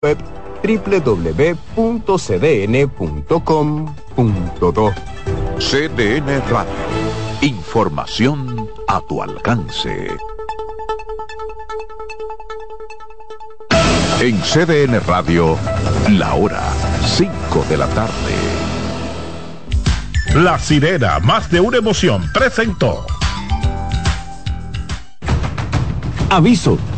web www.cdn.com.do. CDN Radio. Información a tu alcance. En CDN Radio, la hora 5 de la tarde. La sirena, más de una emoción, presentó. Aviso,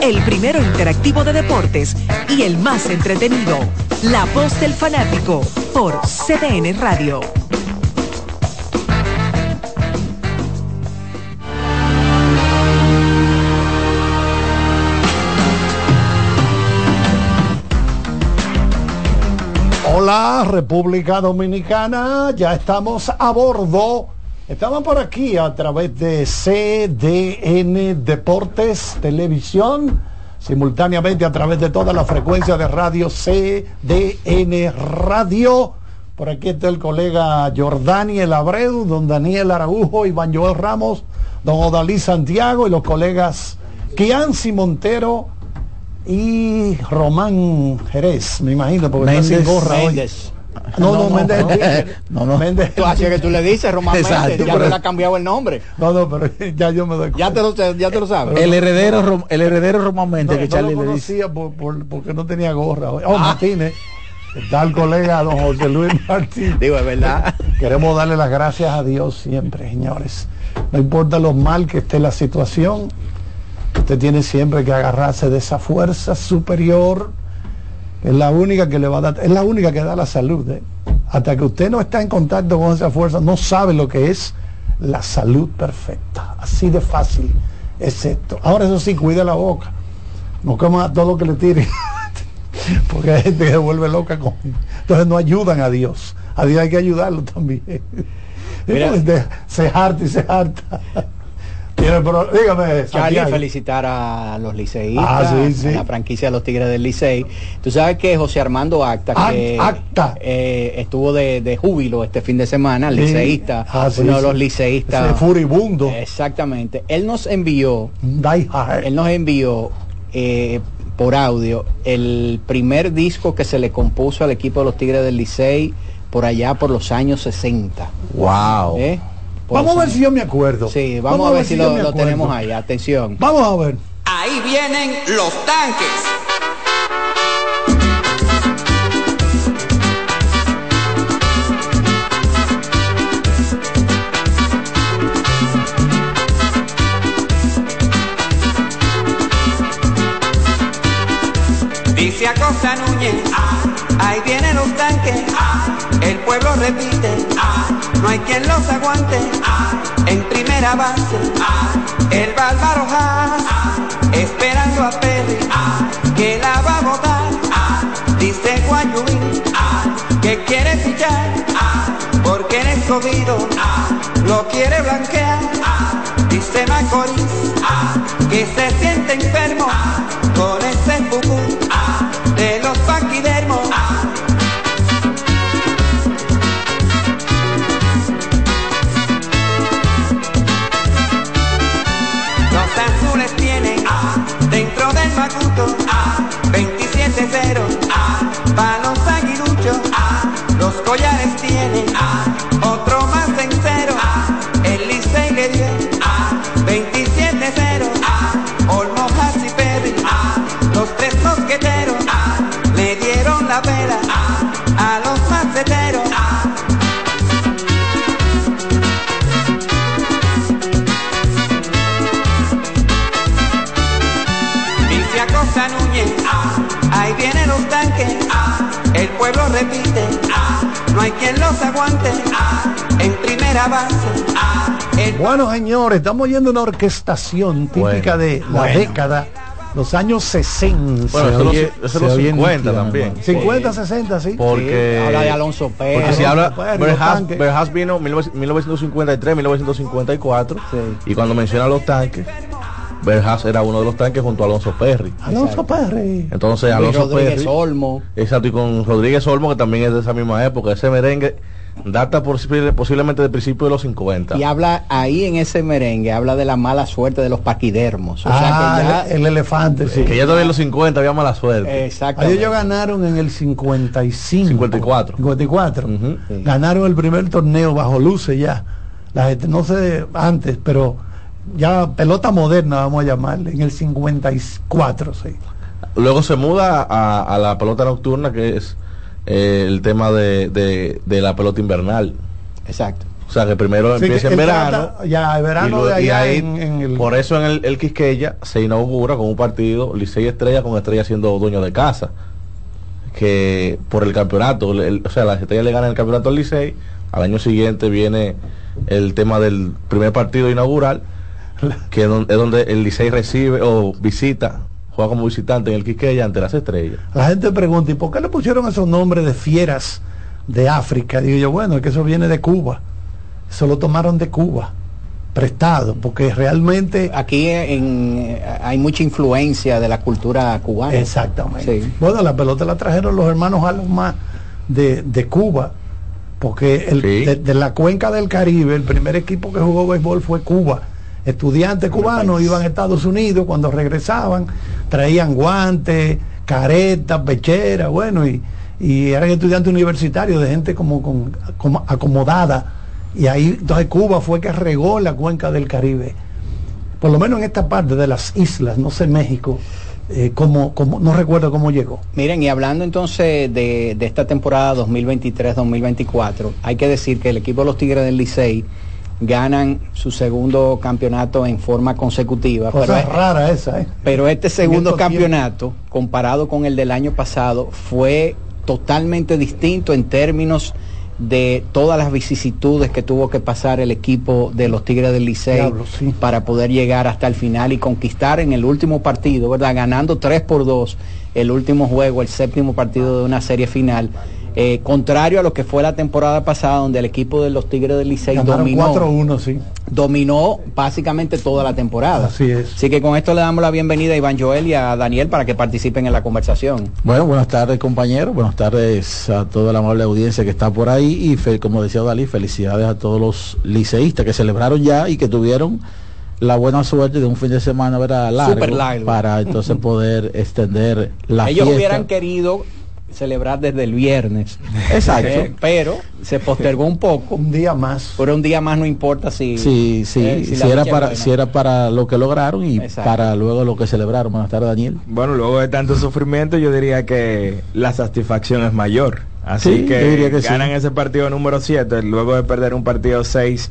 El primero interactivo de deportes y el más entretenido. La voz del fanático por CDN Radio. Hola República Dominicana, ya estamos a bordo. Estamos por aquí a través de CDN Deportes Televisión, simultáneamente a través de toda la frecuencia de radio CDN Radio. Por aquí está el colega Jordaniel Abreu, don Daniel Araujo, Iván Joel Ramos, don Odalí Santiago y los colegas Kianci Montero y Román Jerez, me imagino, porque está sin gorra hoy. No, no, Méndez. no, no. Méndez. Tú, así que tú le dices Román Exacto, Méndez, ya pero... le ha cambiado el nombre. No, no, pero ya yo me doy cuenta. Ya te lo, ya te lo sabes. El heredero, el heredero Román Méndez no, que Charlie no lo conocía por, por, porque no tenía gorra. Oh, ah. Martínez. Está el colega don José Luis Martínez. Digo, es verdad. Queremos darle las gracias a Dios siempre, señores. No importa lo mal que esté la situación, usted tiene siempre que agarrarse de esa fuerza superior es la única que le va a dar, es la única que da la salud. ¿eh? Hasta que usted no está en contacto con esa fuerza, no sabe lo que es la salud perfecta. Así de fácil es esto. Ahora eso sí, cuida la boca. No coma todo lo que le tire. Porque hay gente que se vuelve loca con. Entonces no ayudan a Dios. A Dios hay que ayudarlo también. Mira, se harta y se harta. Pero, dígame, Charlie, felicitar a los liceístas, ah, sí, sí. a la franquicia de los Tigres del Licey. Tú sabes que José Armando Acta, que Acta. Eh, estuvo de, de, júbilo este fin de semana, liceísta, ah, uno de los liceístas. Ese furibundo. Exactamente. Él nos envió, él nos envió eh, por audio el primer disco que se le compuso al equipo de los Tigres del Licey por allá por los años 60. Wow. ¿Eh? Vamos a ver si yo me acuerdo. Sí, vamos, vamos a ver, si, si lo, lo tenemos ahí. Atención. Vamos a ver. Ahí vienen los tanques. Dice Acosta Núñez, ah, ahí vienen los tanques, ah, el pueblo repite, ah, no hay quien los aguante, en primera base, el Bálvaro Haas, esperando a Perry, que la va a votar, dice Guayubín, que quiere fichar, porque en escogido lo quiere blanquear, dice Macorís, que se siente enfermo Bueno, señores, estamos oyendo una orquestación típica bueno, de la bueno. década los años 60. Bueno, eso, oye- los, eso se los oye 50 nítido, también. hermano. 50, 60, sí. Porque, Sí, habla de Alonso Pérez. porque si habla. Berjas vino en 1953, 1954, Sí. y cuando menciona los tanques, Berjas era uno de los tanques junto a Alonso Perry. Alonso Perry. Entonces Alonso Rodríguez Perry, Olmo. exacto, y con Rodríguez Olmo, que también es de esa misma época, ese merengue data posible- posiblemente del principio de los 50. Y habla ahí en ese merengue, habla de la mala suerte de los paquidermos. O ah, sea que ya. el, el elefante, sí. Que ya todavía en los 50 había mala suerte. Ahí Exactamente. ellos ganaron en el 55. 54. 54. Ujú. Sí. Ganaron el primer torneo bajo luces ya. La gente, no sé antes, pero ya pelota moderna, vamos a llamarle, en el 54, sí. Luego se muda a, a la pelota nocturna, que es eh, el tema de, de- de la pelota invernal. Exacto. O sea, que primero Sí, empieza que en verano. trata- ya, el verano y luego- de y ahí, en, en el... Por eso en el, el Quisqueya se inaugura con un partido Licey Estrella con Estrella siendo dueño de casa. Que por el campeonato, el- o sea, las estrellas le ganan el campeonato al Licey. Al año siguiente viene el tema del primer partido inaugural, que es donde, es donde el Licey recibe o visita, juega como visitante en el Quisqueya ante las estrellas. La gente pregunta, ¿y por qué le pusieron esos nombres de fieras de África? Digo yo, bueno, es que eso viene de Cuba. Eso lo tomaron de Cuba, prestado, porque realmente... Aquí en, hay mucha influencia de la cultura cubana. Exactamente. Sí. Bueno, la pelota la trajeron los hermanos Alomar de, de Cuba, porque el, Sí. de, de la cuenca del Caribe, el primer equipo que jugó béisbol fue Cuba. Estudiantes cubanos iban a Estados Unidos, cuando regresaban, traían guantes, caretas, pecheras, bueno, y, y eran estudiantes universitarios, de gente como, con, como acomodada. Y ahí, entonces Cuba fue que regó la cuenca del Caribe por lo menos en esta parte de las islas, no sé México, eh, cómo- cómo- no recuerdo cómo llegó. Miren, y hablando entonces de, de esta temporada 2023-2024, hay que decir que el equipo de los Tigres del Licey ganan su segundo campeonato en forma consecutiva. Cosa pero es- rara esa, ¿eh? Pero este segundo campeonato, comparado con el del año pasado, fue totalmente distinto en términos de todas las vicisitudes que tuvo que pasar el equipo de los Tigres del Licey Diablo, sí. para poder llegar hasta el final y conquistar en el último partido, ¿verdad? Ganando 3 por 2 el último juego, el séptimo partido de una serie final. Eh, contrario a lo que fue la temporada pasada, donde el equipo de los Tigres del Licey dominó 4-1, sí. dominó básicamente toda la temporada. Así es. Así que con esto le damos la bienvenida a Iván Joel y a Daniel para que participen en la conversación. Bueno, buenas tardes compañeros, buenas tardes a toda la amable audiencia que está por ahí y fe- como decía Dalí, felicidades a todos los liceístas que celebraron ya y que tuvieron la buena suerte de un fin de semana ¿verdad? largo, largo. para entonces poder extender la Ellos fiesta. hubieran querido celebrar desde el viernes. Exacto. Eh, pero se postergó un poco. Un día más. Por un día más no importa si... Sí, sí, eh, si, la era para, buena. si era para lo que lograron y Exacto. para luego lo que celebraron. Buenas tardes, Daniel. Bueno, luego de tanto sufrimiento, yo diría que la satisfacción es mayor. Así Sí, que, yo diría que sí. ganan ese partido número 7, luego de perder un partido 6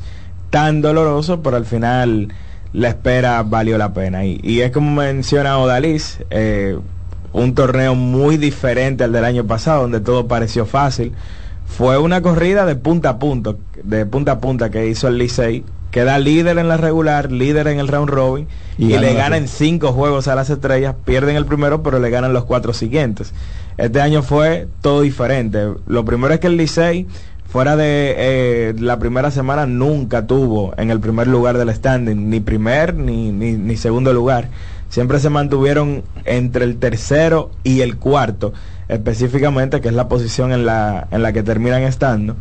tan doloroso, pero al final la espera valió la pena. Y, y es como menciona Odalis, eh, un torneo muy diferente al del año pasado, donde todo pareció fácil. Fue una corrida de punta a punta, de punta a punta que hizo el Licey, queda líder en la regular, líder en el round robin, Y le ganan cinco juegos a las estrellas, pierden el primero, pero le ganan los cuatro siguientes. Este año fue todo diferente. Lo primero es que el Licey, fuera de eh, la primera semana, nunca tuvo en el primer lugar del standing, ni primer ni, ni, ni segundo lugar. Siempre se mantuvieron entre el tercero y el cuarto, específicamente, que es la posición en la, en la que terminan estando.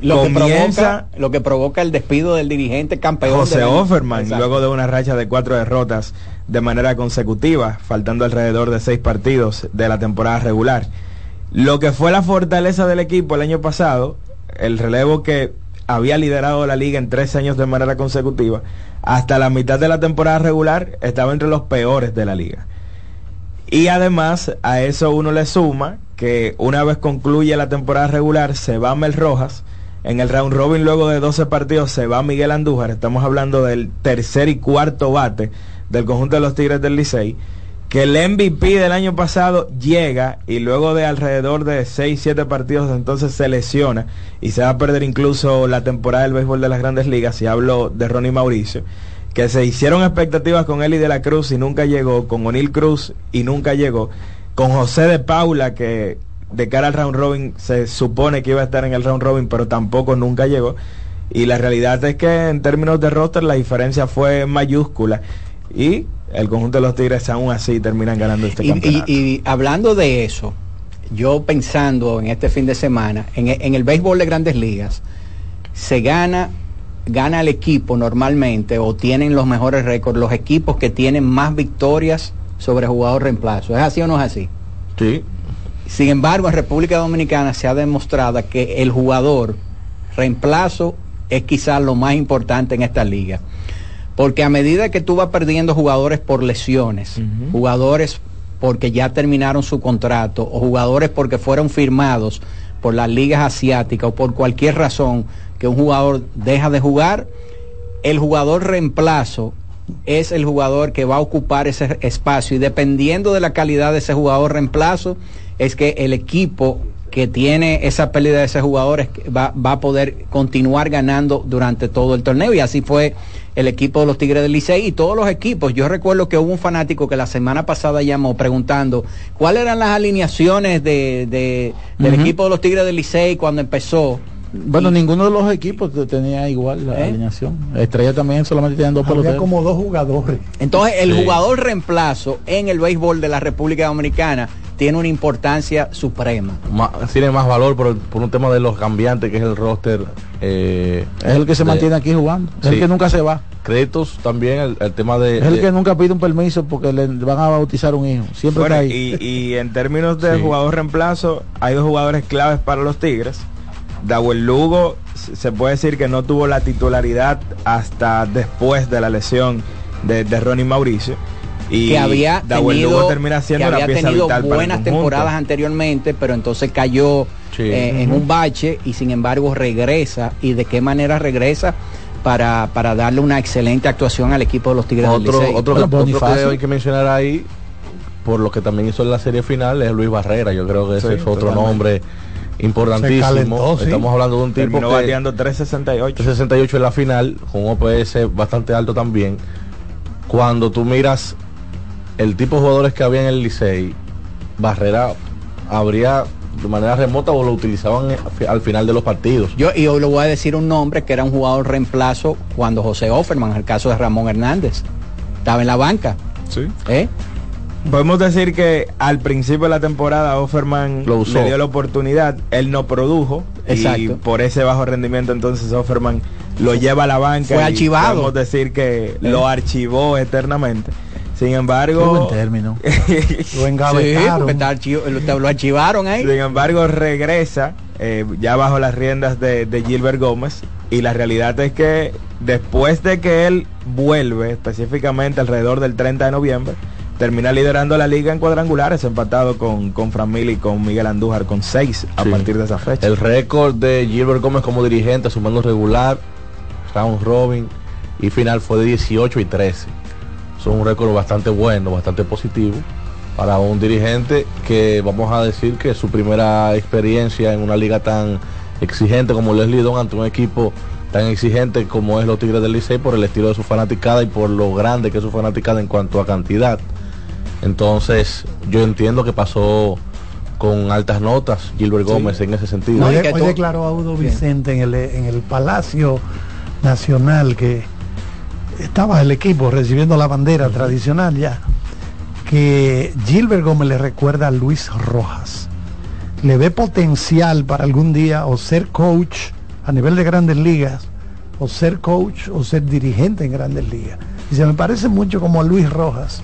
Lo que, provoca, lo que provoca el despido del dirigente campeón. José año. Offerman, Exacto. luego de una racha de cuatro derrotas de manera consecutiva, faltando alrededor de seis partidos de la temporada regular. Lo que fue la fortaleza del equipo el año pasado, el relevo que había liderado la liga en tres años de manera consecutiva, hasta la mitad de la temporada regular estaba entre los peores de la liga. Y además a eso uno le suma que una vez concluye la temporada regular se va Mel Rojas. En el round robin luego de 12 partidos se va Miguel Andújar. Estamos hablando del tercer y cuarto bate del conjunto de los Tigres del Licey. Que el MVP del año pasado llega y luego de alrededor de 6, 7 partidos entonces se lesiona y se va a perder incluso la temporada del béisbol de las grandes ligas. Y hablo de Ronnie Mauricio que se hicieron expectativas con Eli de la Cruz y nunca llegó, con O'Neill Cruz y nunca llegó, con José de Paula que de cara al round robin se supone que iba a estar en el round robin, pero tampoco nunca llegó. Y la realidad es que en términos de roster la diferencia fue mayúscula. Y el conjunto de los Tigres aún así terminan ganando este Y, campeonato. y- y hablando de eso, yo pensando en este fin de semana, en, en el béisbol de grandes ligas, se gana, gana el equipo normalmente o tienen los mejores récords los equipos que tienen más victorias sobre jugador reemplazo. ¿Es así o no es así? Sí. Sin embargo, en República Dominicana se ha demostrado que el jugador reemplazo es quizás lo más importante en esta liga. Porque a medida que tú vas perdiendo jugadores por lesiones, jugadores porque ya terminaron su contrato o jugadores porque fueron firmados por las ligas asiáticas o por cualquier razón que un jugador deja de jugar, el jugador reemplazo es el jugador que va a ocupar ese espacio. Y dependiendo de la calidad de ese jugador reemplazo es que el equipo que tiene esa pérdida de ese jugador va, va a poder continuar ganando durante todo el torneo. Y así fue el equipo de los Tigres del Licey y todos los equipos. Yo recuerdo que hubo un fanático que la semana pasada llamó preguntando cuáles eran las alineaciones de, de- del equipo de los Tigres del Licey cuando empezó. Bueno, ninguno de los equipos te- tenía igual la ¿Eh? alineación. Estrella también solamente tenían dos Había peloteros. como dos jugadores. Entonces, el Sí. jugador reemplazo en el béisbol de la República Dominicana tiene una importancia suprema. Ma- tiene más valor por, por un tema de los cambiantes que es el roster. eh, Es el que se de- mantiene aquí jugando. Es Sí. el que nunca se va. Créditos también, el, el tema de. Es el de- que nunca pide un permiso porque le van a bautizar un hijo. Siempre Bueno, está ahí. y, y en términos de Sí. jugador reemplazo, hay dos jugadores claves para los Tigres. Dawel Lugo se puede decir que no tuvo la titularidad hasta después de la lesión de, de Ronnie Mauricio. Y que había Dawel tenido, Lugo termina siendo que la había pieza tenido vital para el buenas conjunto. temporadas anteriormente, pero entonces cayó Sí. eh, en Ujú. un bache y sin embargo regresa. ¿Y de qué manera regresa? Para, para darle una excelente actuación al equipo de los Tigres del otro, Licey. otro, Bueno, otro que hay que mencionar ahí, por lo que también hizo en la serie final, es Luis Barrera. Yo creo que ese Sí, es otro totalmente. nombre importantísimo. Se calentó, sí. Estamos hablando de un tipo Terminó que bateando 368. 68 en la final, con un OPS bastante alto también. Cuando tú miras el tipo de jugadores que había en el Licey, Barrera habría de manera remota o lo utilizaban eh, al final de los partidos. Yo, y hoy le voy a decir un nombre que era un jugador reemplazo cuando José Offerman, el caso de Ramón Hernández, estaba en la banca. Sí. ¿eh? Podemos decir que al principio de la temporada Offerman Lo usó. le dio la oportunidad, él no produjo y Exacto. por ese bajo rendimiento entonces Offerman lo lleva a la banca Fue y archivado. Podemos decir que lo archivó eternamente. Sin Qué embargo, buen término. Lo Sí, engavetaron. archivo- lo, lo archivaron ahí. sin embargo regresa eh, ya bajo las riendas de, de Gilbert Gómez y la realidad es que después de que él vuelve específicamente alrededor del 30 de noviembre termina liderando la liga en cuadrangulares empatado con, con Fran Mil y con Miguel Andújar con seis a Sí. partir de esa fecha El récord de Gilbert Gómez como dirigente, sumando regular, round robin y final fue de 18 y 13. Son un récord bastante bueno, bastante positivo para un dirigente que vamos a decir que su primera experiencia en una liga tan exigente como Leslie Don ante un equipo tan exigente como es los Tigres del Licey por el estilo de su fanaticada y por lo grande que es su fanaticada en cuanto a cantidad. Entonces, yo entiendo que pasó con altas notas Gilbert Gómez en ese sentido. No, Hoy, declaró Audo. Vicente en el, en el Palacio Nacional que estaba el equipo recibiendo la bandera tradicional ya, que Gilbert Gómez le recuerda a Luis Rojas. Le ve potencial para algún día o ser coach a nivel de grandes ligas, o ser coach o ser dirigente en grandes ligas. Y se me parece mucho como a Luis Rojas,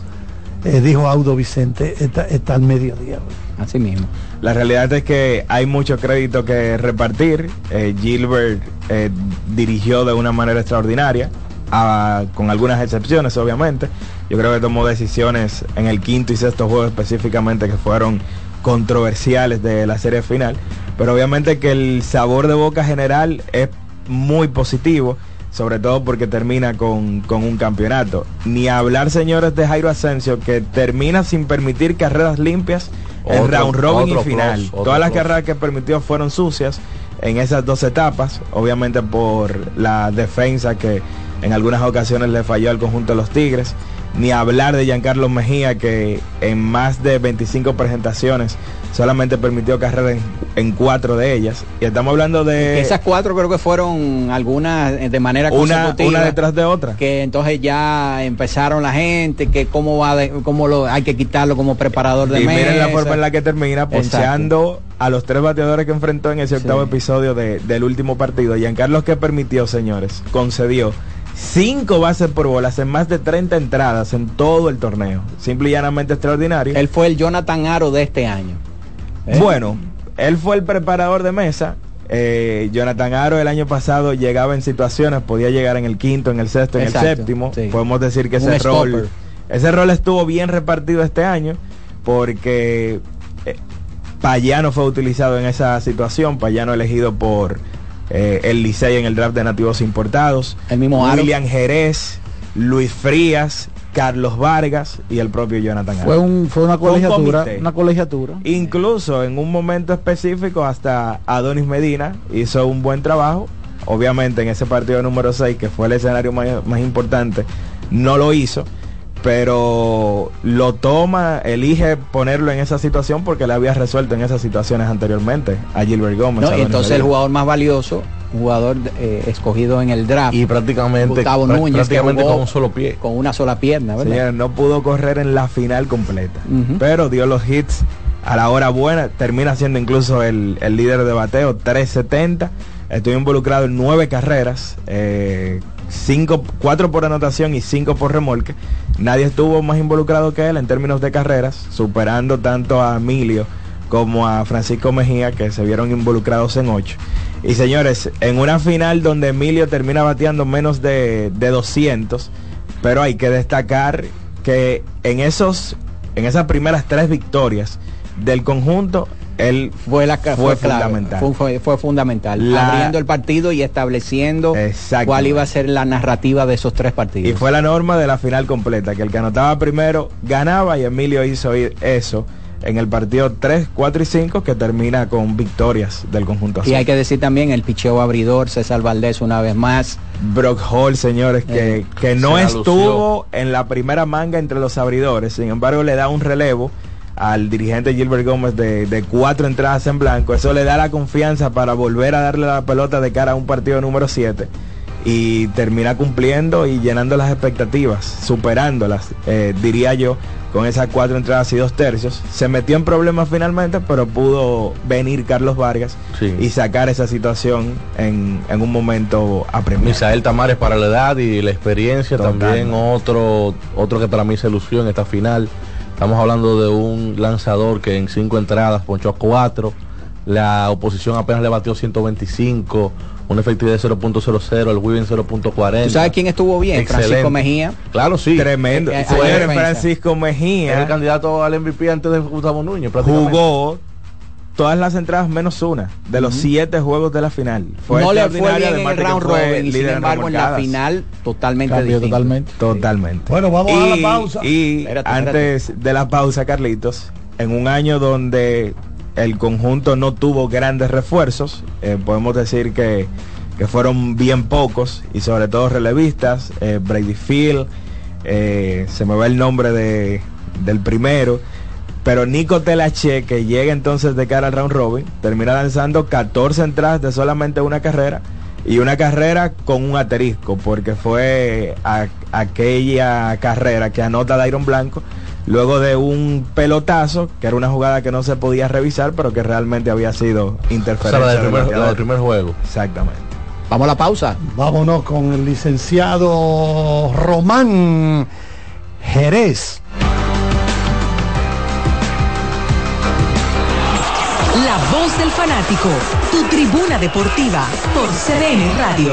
eh, dijo Audo Vicente, está, está al mediodía. Así mismo. La realidad es que hay mucho crédito que repartir. Eh, Gilbert eh, dirigió de una manera extraordinaria, con algunas excepciones obviamente. Yo creo que tomó decisiones en el quinto y sexto juego específicamente que fueron controversiales de la serie final. Pero obviamente que el sabor de boca general es muy positivo, sobre todo porque termina con, con un campeonato. Ni hablar, señores, de Jairo Asensio, que termina sin permitir carreras limpias en Otro- round robin y final. Todas las carreras que permitió fueron sucias en esas dos etapas, obviamente por la defensa que en algunas ocasiones le falló al conjunto de los Tigres. Ni hablar de Giancarlo Mejía, que en más de 25 presentaciones solamente permitió carrera en, en cuatro de ellas. Y estamos hablando de... Esas cuatro creo que fueron algunas eh, de manera una, consecutiva. una detrás de otra. que entonces ya empezaron la gente que cómo va de- cómo lo hay que quitarlo como preparador de y mesa. miren la forma en la que termina poncheando a los tres bateadores que enfrentó en ese octavo Sí. episodio de- del último partido. Giancarlo que permitió, señores, concedió cinco bases por bolas en más de 30 entradas en todo el torneo. Simple y llanamente extraordinario. Él fue el Jonathan Aro de este año. ¿Eh? Bueno, él fue el preparador de mesa. Eh, Jonathan Aro el año pasado llegaba en situaciones, podía llegar en el quinto, en el sexto, en Exacto, el séptimo. sí. Podemos decir que Un ese rol, stopper. ese rol estuvo bien repartido este año porque eh, Payano fue utilizado en esa situación. Payano elegido por eh, el Licey en el draft de nativos importados. El mismo Aro. William Jerez, Luis Frías, Carlos Vargas y el propio Jonathan. Fue, un, fue una un colegiatura. una colegiatura. Incluso en un momento específico hasta Adonis Medina hizo un buen trabajo. Obviamente en ese partido número 6, que fue el escenario más, más importante, no lo hizo. Pero lo toma, elige ponerlo en esa situación porque le había resuelto en esas situaciones anteriormente a Gilbert Gómez. No, a y Adonis entonces el jugador más valioso, jugador eh, escogido en el draft, Y prácticamente, Gustavo Núñez, con un solo pie. con una sola pierna, ¿verdad? No pudo correr en la final completa. Pero dio los hits a la hora buena. Termina siendo incluso el, el líder de bateo, 370. Estuvo involucrado en nueve carreras, eh, cinco, cuatro por anotación y cinco por remolque. Nadie estuvo más involucrado que él en términos de carreras, superando tanto a Emilio como a Francisco Mejía, que se vieron involucrados en ocho. Y señores, en una final donde Emilio termina bateando menos de, de 200, pero hay que destacar que en esos, en esas primeras tres victorias del conjunto, él fue la fue, fundamental. Fue, fue- fue fundamental. La- Abriendo el partido y estableciendo cuál iba a ser la narrativa de esos tres partidos. Y fue la norma de la final completa, que el que anotaba primero ganaba y Emilio hizo eso en el partido 3, 4 y 5 que termina con victorias del conjunto azul. Y hay que decir también el picheo abridor, César Valdés una vez más. Brock Hall, señores, que, Eh, que no estuvo en la primera manga entre los abridores, sin embargo le da un relevo al dirigente Gilbert Gómez de, de cuatro entradas en blanco. Eso le da la confianza para volver a darle la pelota de cara a un partido número 7 y termina cumpliendo y llenando las expectativas, superándolas, eh, diría yo, con esas cuatro entradas y dos tercios. Se metió en problemas finalmente, pero pudo venir Carlos Vargas Sí. y sacar esa situación en, en un momento apremiado. Misael Tamares para la edad y la experiencia, Total. también otro, otro que para mí se lució en esta final. Estamos hablando de un lanzador que en cinco entradas ponchó a cuatro. La oposición apenas le batió 125, una efectividad de 0.00, el Wiven 0.40. ¿Tú sabes quién estuvo bien? Excelente. Francisco Mejía. Claro, sí. Tremendo. Eh, eh, Fue defensa. Francisco Era el Mejía. candidato al MVP antes de Gustavo Núñez. prácticamente. Jugó todas las entradas menos una de los siete juegos de la final. Fue no le fue bien en además el round fue robin y sin embargo en la final totalmente Cambió totalmente. Totalmente. Bueno, vamos a la pausa. Y Espérate, antes de la pausa, Carlitos, en un año donde el conjunto no tuvo grandes refuerzos, eh, podemos decir que, que fueron bien pocos y sobre todo relevistas, eh, Brady Field, eh, se me va el nombre de, del primero, pero Nico Telache, que llega entonces de cara al round robin, termina lanzando 14 entradas de solamente una carrera y una carrera con un asterisco, porque fue aquella carrera que anota Dairon Blanco luego de un pelotazo, que era una jugada que no se podía revisar, pero que realmente había sido O sea, interferencia. la del primer, la del primer juego. Exactamente. Vamos a la pausa. Vámonos con el licenciado Román Jerez. La voz del fanático, tu tribuna deportiva por CDN Radio.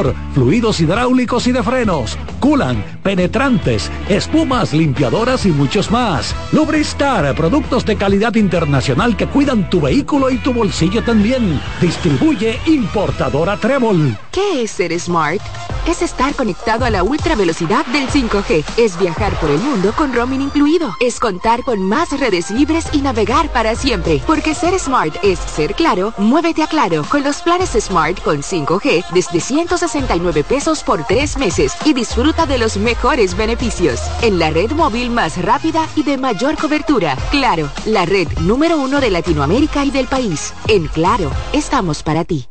fluidos hidráulicos y de frenos, culan, penetrantes, espumas, limpiadoras y muchos más. Lubristar, productos de calidad internacional que cuidan tu vehículo y tu bolsillo también. Distribuye importadora Trébol. ¿Qué es ser smart? Es estar conectado a la ultra velocidad del 5G. Es viajar por el mundo con roaming incluido. Es contar con más redes libres y navegar para siempre. Porque ser smart es ser claro, muévete a claro con los planes Smart con 5G desde 169 pesos por tres meses y disfruta de los mejores beneficios. En la red móvil más rápida y de mayor cobertura. Claro, la red número uno de Latinoamérica y del país. En Claro, estamos para ti.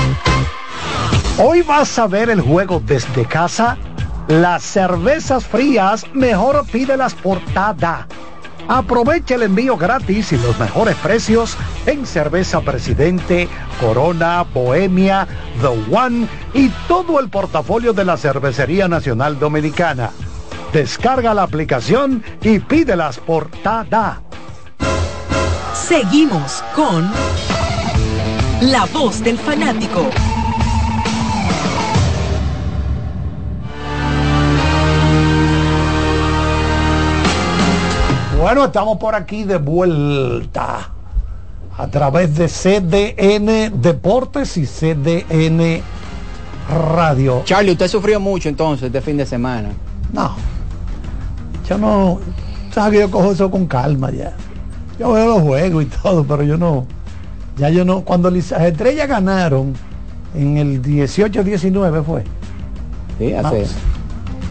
Hoy vas a ver el juego desde casa. Las cervezas frías, mejor pídelas por Tada. Aprovecha el envío gratis y los mejores precios en cerveza Presidente, Corona, Bohemia, The One y todo el portafolio de la Cervecería Nacional Dominicana. Descarga la aplicación y pídelas por Tada. Seguimos con La Voz del Fanático. Bueno, estamos por aquí de vuelta a través de CDN Deportes y CDN Radio. Charlie, usted sufrió mucho entonces este fin de semana. No, yo no, sabes que yo cojo eso con calma ya. Yo veo los juegos y todo, pero yo no, ya yo no, cuando las estrellas ganaron en el 18-19 fue. Sí, hace.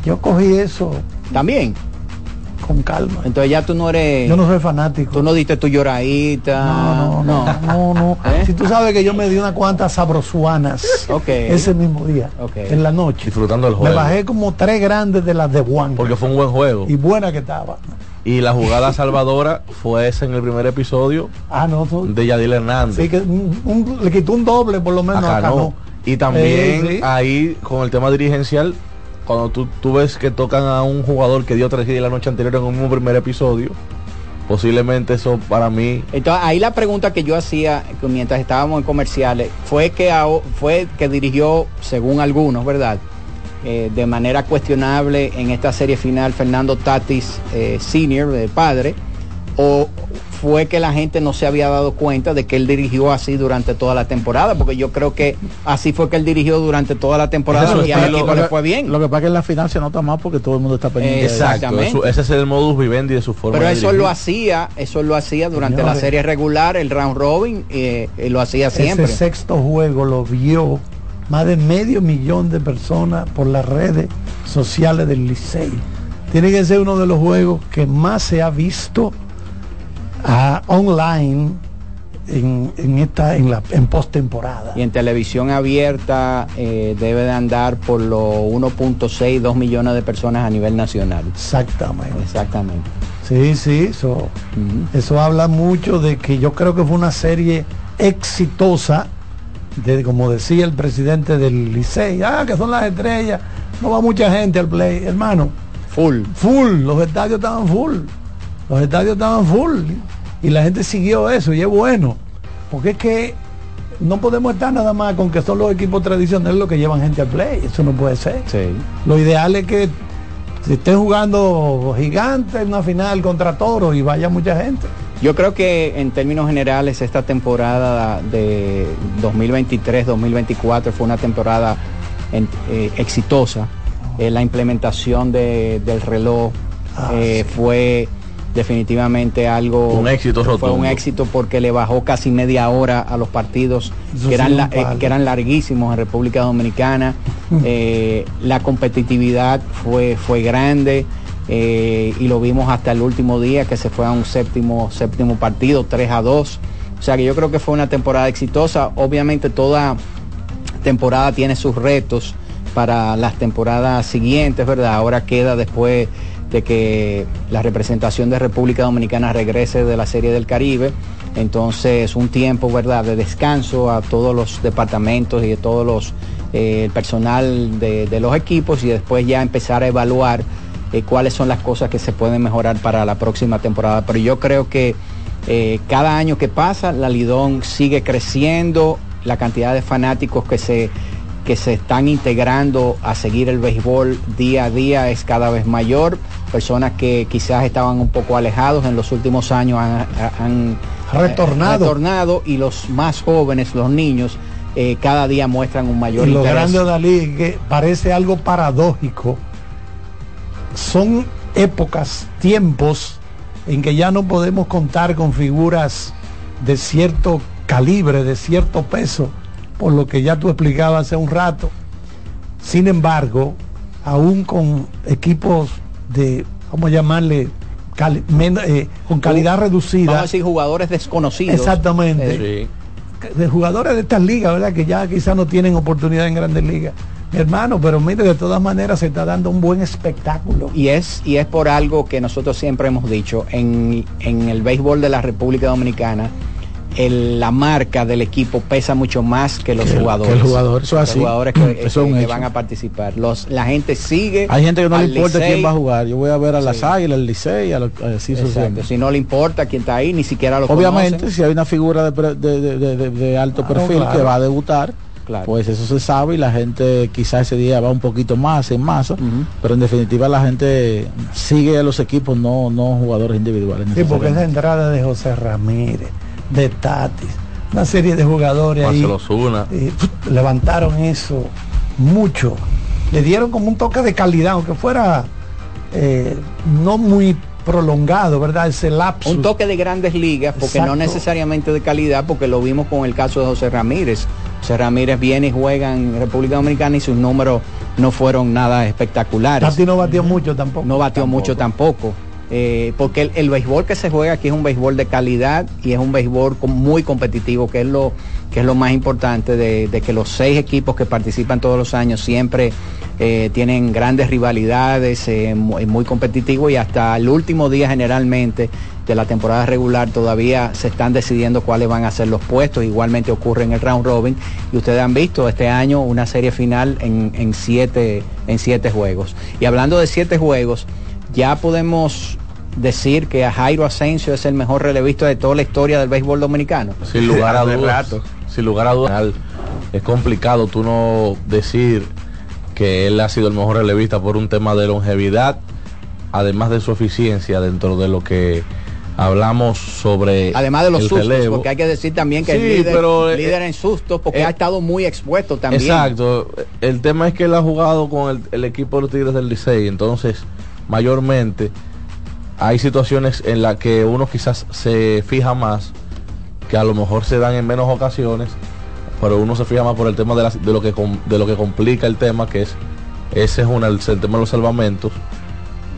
Yo cogí eso. También con calma. Entonces ya tú no eres. Yo no soy fanático. Tú no diste tu lloradita. No, no, no, no, no. ¿Eh? Si tú sabes que yo me di unas cuantas sabrosuanas okay. ese mismo día, okay. en la noche. Disfrutando el juego. Me bajé como tres grandes de las de Juan. Porque fue un buen juego. Y buena que estaba. Y la jugada salvadora fue esa en el primer episodio ah, no, tú, de Yadil Hernández. Sí, que un, un, le quitó un doble por lo menos acá, acá no. no. Y también Eh, sí. ahí con el tema dirigencial cuando tú, tú ves que tocan a un jugador que dio tragedia la noche anterior en un mismo primer episodio, posiblemente eso para mí Entonces ahí la pregunta que yo hacía mientras estábamos en comerciales fue que fue que dirigió, según algunos, ¿verdad? Eh, de manera cuestionable en esta serie final Fernando Tatis eh, Senior, el padre, o fue que la gente no se había dado cuenta de que él dirigió así durante toda la temporada, porque yo creo que así fue que él dirigió durante toda la temporada Eso y al lo- equipo lo- le fue bien. Lo que pasa es que en la final se nota más porque todo el mundo está pendiente. eso. eso- ese es el modus vivendi de su forma Pero de eso dirigir. lo hacía, eso lo hacía durante Señores. la serie regular, el round robin, eh, eh, lo hacía siempre. Ese sexto juego lo vio más de medio millón de personas por las redes sociales del Licey. Tiene que ser uno de los juegos que más se ha visto ah, online en, en esta en la en postemporada. Y en televisión abierta eh, debe de andar por los 1.6, 2 millones de personas a nivel nacional. Exactamente. Exactamente. Sí, sí, eso, eso habla mucho de que yo creo que fue una serie exitosa, de, como decía el presidente del Licey, ah, que son las estrellas, no va mucha gente al play, hermano. Full. Full, los estadios estaban full, los estadios estaban full, y la gente siguió eso, y es bueno, porque es que no podemos estar nada más con que son los equipos tradicionales los que llevan gente al play, eso no puede ser. Lo ideal es que si estén jugando gigantes en una final contra toros y vaya mucha gente. Yo creo que en términos generales esta temporada de 2023-2024 fue una temporada en- eh, exitosa. Eh, la implementación de- del reloj eh, fue definitivamente algo Un éxito fue rotundo. un éxito porque le bajó casi media hora a los partidos que eran, la- eh, que eran larguísimos en República Dominicana Eh, la competitividad fue fue grande eh, y lo vimos hasta el último día que se fue a un séptimo séptimo partido 3 a 2 o sea que yo creo que fue una temporada exitosa obviamente toda temporada tiene sus retos para las temporadas siguientes, ¿verdad? Ahora queda después de que la representación de República Dominicana regrese de la Serie del Caribe. Entonces, un tiempo, ¿verdad?, de descanso a todos los departamentos y de todos los eh, el personal de, los equipos y después ya empezar a evaluar eh, cuáles son las cosas que se pueden mejorar para la próxima temporada. Pero yo creo que eh, cada año que pasa, la Lidón sigue creciendo, la cantidad de fanáticos que se, que se están integrando a seguir el béisbol día a día es cada vez mayor. Personas que quizás estaban un poco alejados en los últimos años han, han, Retornado. eh, retornado y los más jóvenes, los niños, eh, cada día muestran un mayor Y lo interés. grande, Dalí, que parece algo paradójico. Son épocas, tiempos en que ya no podemos contar con figuras de cierto calibre, de cierto peso, por lo que ya tú explicabas hace un rato. Sin embargo, aún con equipos de, vamos a llamarle, cali- men- eh, con calidad Vamos a reducida. decir jugadores desconocidos. Exactamente. Eh, de jugadores de estas ligas, ¿verdad? Que ya quizás no tienen oportunidad en grandes ligas. Mi hermano, pero mire, de todas maneras se está dando un buen espectáculo. Y es, y es por algo que nosotros siempre hemos dicho, en, en el béisbol de la República Dominicana, el- la marca del equipo pesa mucho más que los Que jugadores. que el jugador, eso es Los así. jugadores que, Eso que- que van a participar. Los, la gente sigue. Hay gente que no le importa Licey. quién va a jugar. Yo voy a ver a las Sí. Águilas, al Licey, a los, así Exacto. sucesivamente. Si no le importa quién está ahí, ni siquiera lo Obviamente, conocen. si hay una figura de, de- de- de- de- de alto Claro, perfil claro. que va a debutar, Claro. pues eso se sabe y la gente quizás ese día va un poquito más en masa, pero en definitiva la gente sigue a los equipos, no, no jugadores individuales. Sí, porque esa entrada de José Ramírez, de Tatis, una serie de jugadores ahí. Zuna. eh, levantaron eso mucho. Le dieron como un toque de calidad, aunque fuera eh, no muy prolongado, ¿verdad? Ese lapso. Un toque de grandes ligas, porque Exacto. no necesariamente de calidad, porque lo vimos con el caso de José Ramírez. José Ramírez viene y juega en República Dominicana y sus números no fueron nada espectaculares. Tati no batió mucho tampoco. No batió mucho tampoco. Eh, porque el, el béisbol que se juega aquí es un béisbol de calidad y es un béisbol muy competitivo, que es lo, que es lo más importante de, que los seis equipos que participan todos los años siempre eh, tienen grandes rivalidades, eh, muy, muy competitivo y hasta el último día generalmente de la temporada regular todavía se están decidiendo cuáles van a ser los puestos, igualmente ocurre en el round robin y ustedes han visto este año una serie final en siete, en siete juegos. Y hablando de siete juegos, ya podemos decir que a Jairo Asensio es el mejor relevista de toda la historia del béisbol dominicano. Sin lugar a dudas. rato. Sin lugar a dudas. Es complicado tú no decir que él ha sido el mejor relevista por un tema de longevidad, además de su eficiencia dentro de lo que hablamos sobre Además de los sustos, relevo. porque hay que decir también que Sí, es líder, pero, eh, líder en sustos, porque eh, ha estado muy expuesto también. Exacto. El tema es que él ha jugado con el, el equipo de los Tigres del Licey, entonces mayormente hay situaciones en las que uno quizás se fija más, que a lo mejor se dan en menos ocasiones, pero uno se fija más por el tema de, lo, que, de lo que complica el tema, que es ese es una, el, tema de los salvamentos.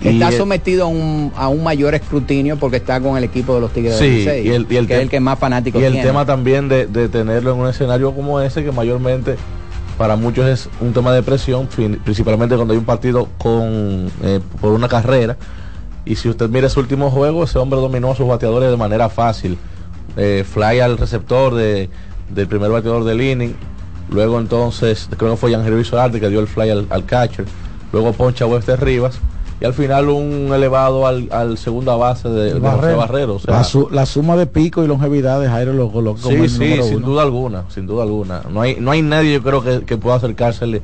Está Y, eh, sometido a un, a un mayor escrutinio porque está con el equipo de los Tigres del Sí, y el, y el que es el que más fanáticos Y el tiene. tema también de, de tenerlo en un escenario como ese, que mayormente para muchos es un tema de presión, principalmente cuando hay un partido con eh, por una carrera. Y si usted mira su último juego, ese hombre dominó a sus bateadores de manera fácil. Eh, fly al receptor de, del primer bateador del inning. Luego entonces, creo que fue Jan Solarte que dio el fly al, al catcher. Luego poncha a Webster Rivas. Y al final un elevado al, al segunda base de, de José Barrero. Barrero. O sea, la, su- la suma de pico y longevidad de Jairo lo coloca como Sí, sí, sin uno. duda alguna, sin duda alguna. No hay, no hay nadie yo creo que, que pueda acercársele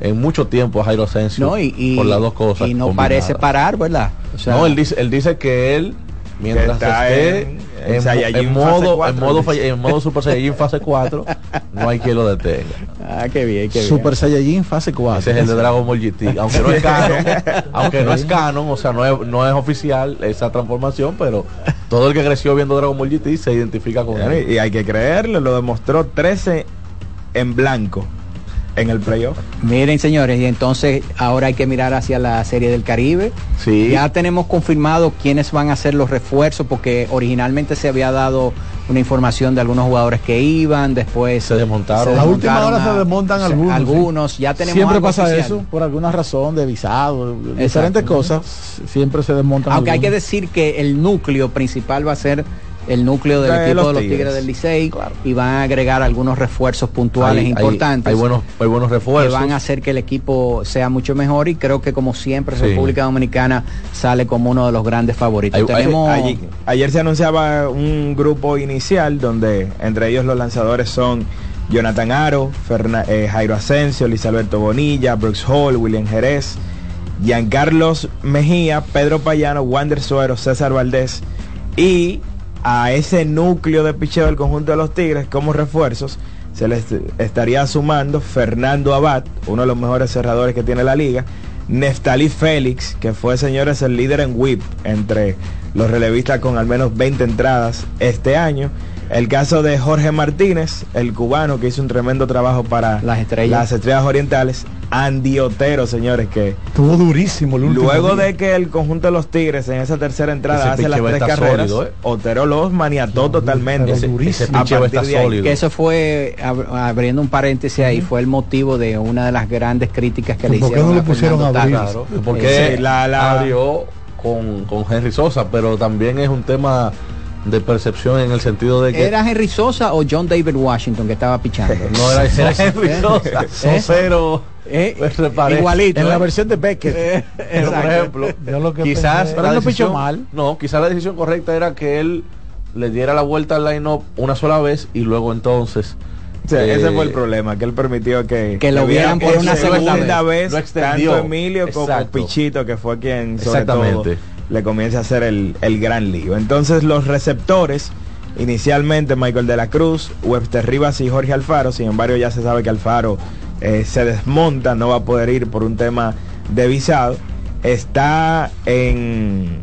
en mucho tiempo a Jairo Asensio No, y, y- por las dos cosas. y no combinadas. parece parar, ¿verdad? O sea, no, él dice, él dice que él, mientras Que está esté en- en, en en modo, cuatro, en modo, fa- en modo Super Saiyajin fase 4, no hay quien lo detenga. Ah, qué bien, qué bien. Super Saiyajin fase 4. Ese es el de Dragon Ball GT, aunque no es canon, aunque no es canon, o sea, no es, no es oficial esa transformación, pero todo el que creció viendo Dragon Ball GT se identifica con él. Y hay que creerlo, lo demostró 13 en blanco en el playoff. Miren, señores, y entonces ahora hay que mirar hacia la Serie del Caribe. Sí. Ya tenemos confirmado quiénes van a ser los refuerzos, porque originalmente se había dado una información de algunos jugadores que iban, después se desmontaron. A última hora a- se desmontan se- algunos, sí. Algunos, ya tenemos Siempre algo pasa oficial. eso, por alguna razón, de visado, Exacto. diferentes cosas, siempre se desmontan. Aunque hay que decir que el núcleo principal va a ser el núcleo del De equipo los de los Tigres. Tigres del Licey y van a agregar algunos refuerzos puntuales Hay- importantes. Hay, buenos, hay buenos que refuerzos. van a hacer que el equipo sea mucho mejor y creo que como siempre Sí. República Dominicana sale como uno de los grandes favoritos. Tenemos Ayer, ayer se anunciaba un grupo inicial donde entre ellos los lanzadores son Jonathan Aro, Ferna- eh, Jairo Asensio, Luis Alberto Bonilla, Brooks Hall, William Jerez, Giancarlos Mejía, Pedro Payano, Wander Suero, César Valdés y a ese núcleo de picheo del conjunto de los Tigres como refuerzos se les estaría sumando Fernando Abad, uno de los mejores cerradores que tiene la liga, Neftalí Félix, que fue, señores, el líder en whip entre los relevistas con al menos 20 entradas este año. El caso de Jorge Martínez, el cubano que hizo un tremendo trabajo para Las estrellas. las estrellas orientales. Andy Otero, señores, que Estuvo durísimo el último luego día. de que el conjunto de los Tigres en esa tercera entrada Ese hace las tres carreras, sólido, ¿eh? Otero los maniató totalmente. Ese- ese A picheo partir está de ahí. sólido. que eso fue, ab- abriendo un paréntesis ahí, fue el motivo de una de las grandes críticas que le ¿Por qué hicieron no lo pusieron a abrir? Claro, porque Sí, la- la- abrió con, con Henry Sosa, pero también es un tema de percepción en el sentido de que ¿Era Henry Sosa o John David Washington que estaba pichando? no era, era Henry Sosa, ¿Eh? Sosero, Eh, pues, igualito. En ¿eh? la versión de Beckett. Eh, Pero, por exacto. ejemplo, Yo lo que quizás pensé- la no mal. no, quizás la decisión correcta era que él le diera la vuelta al line-up una sola vez y luego entonces O sea, ese eh, fue el problema, que él permitió que, Que lo vieran por una segunda vez. vez, tanto Emilio como Exacto. Pichito, que fue quien sobre Exactamente. todo le comienza a hacer el, el gran lío. Entonces los receptores, inicialmente Michael de la Cruz, Webster Rivas y Jorge Alfaro, sin embargo ya se sabe que Alfaro eh, se desmonta, no va a poder ir por un tema de visado. Está en,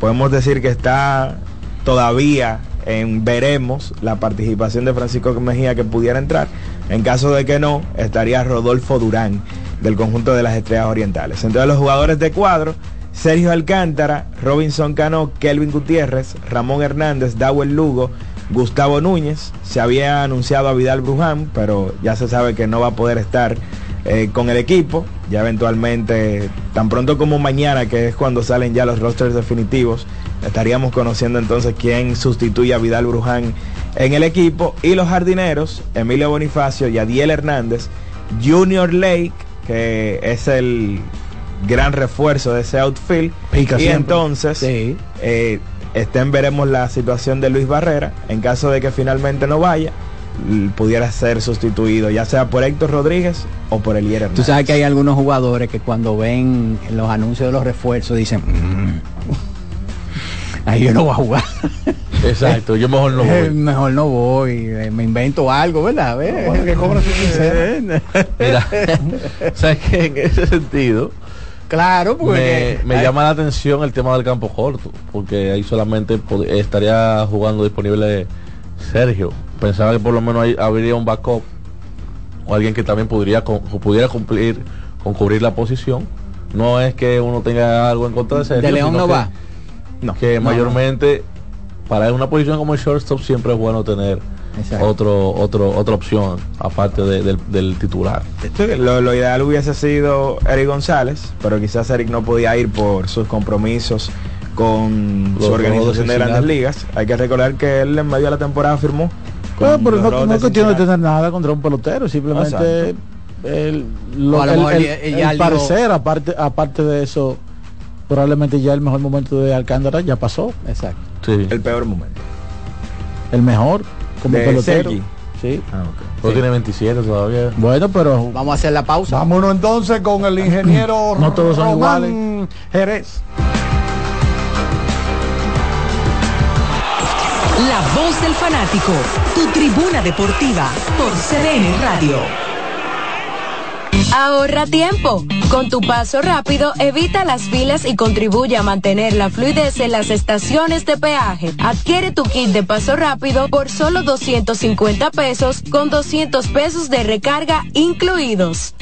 podemos decir que está todavía en veremos la participación de Francisco Mejía que pudiera entrar. En caso de que no, estaría Rodolfo Durán del conjunto de las Estrellas Orientales. Entonces los jugadores de cuadro Sergio Alcántara, Robinson Cano, Kelvin Gutiérrez, Ramón Hernández, Dawel Lugo, Gustavo Núñez. Se había anunciado a Vidal Bruján, pero ya se sabe que no va a poder estar eh, con el equipo. Ya eventualmente, tan pronto como mañana, que es cuando salen ya los rosters definitivos, estaríamos conociendo entonces quién sustituye a Vidal Bruján en el equipo. Y los jardineros, Emilio Bonifacio y Adiel Hernández, Junior Lake, que es el gran refuerzo de ese outfield. Pica y siempre. entonces eh, estén veremos la situación de Luis Barrera. En caso de que finalmente no vaya, pudiera ser sustituido, ya sea por Héctor Rodríguez o por Elier Tú Hernández. sabes que hay algunos jugadores que cuando ven los anuncios de los refuerzos dicen, "Mm, ahí yo no voy a jugar. Exacto, yo mejor no Eh, voy. mejor no voy, eh, me invento algo, ¿verdad? Ve. Bueno, que cobra su quincena. Mira, ¿sabes que En ese sentido, Claro, me, porque me llama la atención el tema del campo corto, porque ahí solamente estaría jugando disponible Sergio. Pensaba que por lo menos ahí habría un backup o alguien que también podría pudiera cumplir con cubrir la posición. No es que uno tenga algo en contra de Sergio. De León no que- va. No. Que No, mayormente para una posición como el shortstop siempre es bueno tener Exacto. otro, otro, otra opción aparte de- del, del titular. Lo, lo ideal hubiese sido Eric González, pero quizás Eric no podía ir por sus compromisos con Los su de organización de grandes ligas. Hay que recordar que él en medio de la temporada firmó. Bueno, con pero los no, no es cuestión de tener nada contra un pelotero, simplemente el, lo- el- el- ya- el algo- parecer, aparte, aparte de eso, probablemente ya el mejor momento de Alcántara ya pasó. Exacto. Sí. El peor momento. El mejor como De pelotero. Sergi. Sí. Ah, ok. Pero tiene 27 todavía. Bueno, pero Vamos a hacer la pausa. Vámonos entonces con el ingeniero No todos son Román Jerez. La voz del fanático, tu tribuna deportiva por CDN Radio. Ahorra tiempo. Con tu paso rápido, evita las filas y contribuye a mantener la fluidez en las estaciones de peaje. Adquiere tu kit de paso rápido por solo 250 pesos con 200 pesos de recarga incluidos.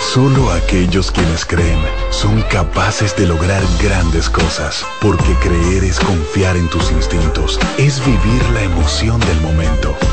Solo aquellos quienes creen son capaces de lograr grandes cosas, porque creer es confiar en tus instintos, es vivir la emoción del momento,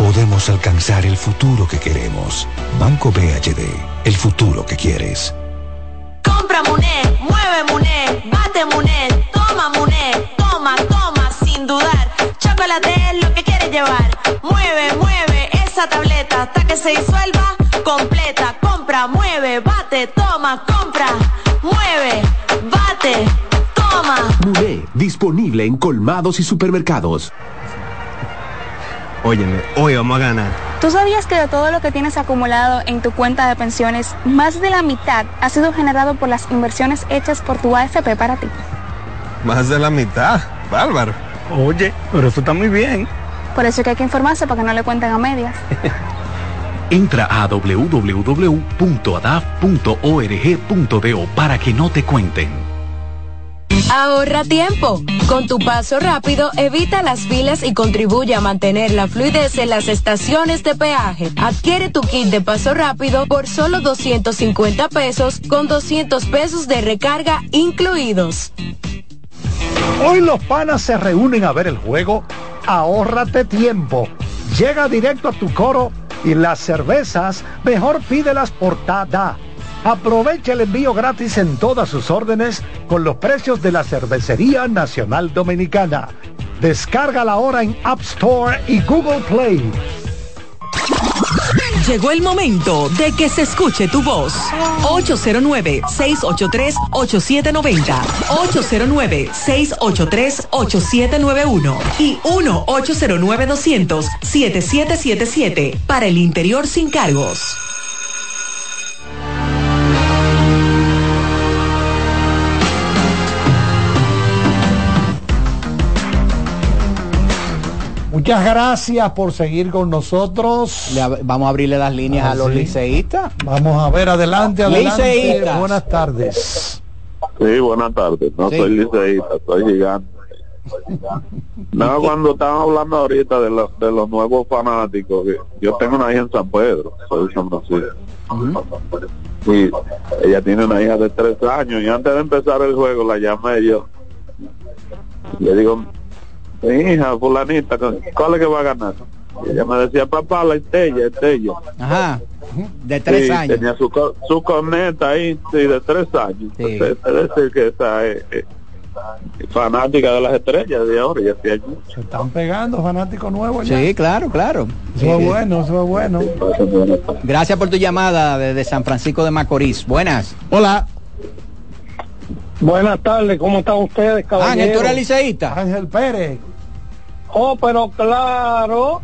podemos alcanzar el futuro que queremos. Banco BHD, el futuro que quieres. Compra Muné, mueve Muné, bate Muné, toma Muné, toma, toma, sin dudar. Chocolate es lo que quieres llevar. Mueve, mueve esa tableta hasta que se disuelva completa. Compra, mueve, bate, toma, compra, mueve, bate, toma. Muné, disponible en colmados y supermercados. Óyeme, hoy vamos a ganar. ¿Tú sabías que de todo lo que tienes acumulado en tu cuenta de pensiones, más de la mitad ha sido generado por las inversiones hechas por tu AFP para ti? Más de la mitad, bárbaro. Oye, pero eso está muy bien. Por eso es que hay que informarse para que no le cuenten a medias. Entra a www.adaf.org.do para que no te cuenten. Ahorra tiempo. Con tu paso rápido, evita las filas y contribuye a mantener la fluidez en las estaciones de peaje. Adquiere tu kit de paso rápido por solo 250 pesos con 200 pesos de recarga incluidos. Hoy los panas se reúnen a ver el juego. Ahórrate tiempo. Llega directo a tu coro y las cervezas mejor pídelas por Tada. Aprovecha el envío gratis en todas sus órdenes con los precios de la Cervecería Nacional Dominicana. Descarga la hora en App Store y Google Play. Llegó el momento de que se escuche tu voz. 809-683-8790. 809-683-8791. Y 1-809-200-7777. Para el interior sin cargos. Muchas gracias por seguir con nosotros. vamos a abrirle las líneas a los liceístas. Vamos a ver, adelante, adelante. Liceístas. Buenas tardes. Sí, buenas tardes. No Sí. soy liceísta, soy gigante. No, cuando estaban hablando ahorita de, los de los nuevos fanáticos, que yo tengo una hija en San Pedro, soy de San Francisco. Y ella tiene una hija de tres años y antes de empezar el juego la llamé yo. Le digo, hija, fulanita, ¿cuál es que va a ganar? Y ella me decía, papá, la Estella, Estella. Ajá. De tres Sí, años. Tenía su, co- su corneta ahí, sí, de tres años. Entonces, Es decir, que esa es, es fanática de las estrellas de ahora, ya hacía años. Se están pegando fanáticos nuevos ya. Sí, claro, claro. Eso es bueno, eso es bueno. Gracias por tu llamada desde San Francisco de Macorís. Buenas. Hola. Buenas tardes, ¿cómo están ustedes, caballeros? Ángel, ¿tú eres liceísta? Ángel Pérez. Oh, pero claro.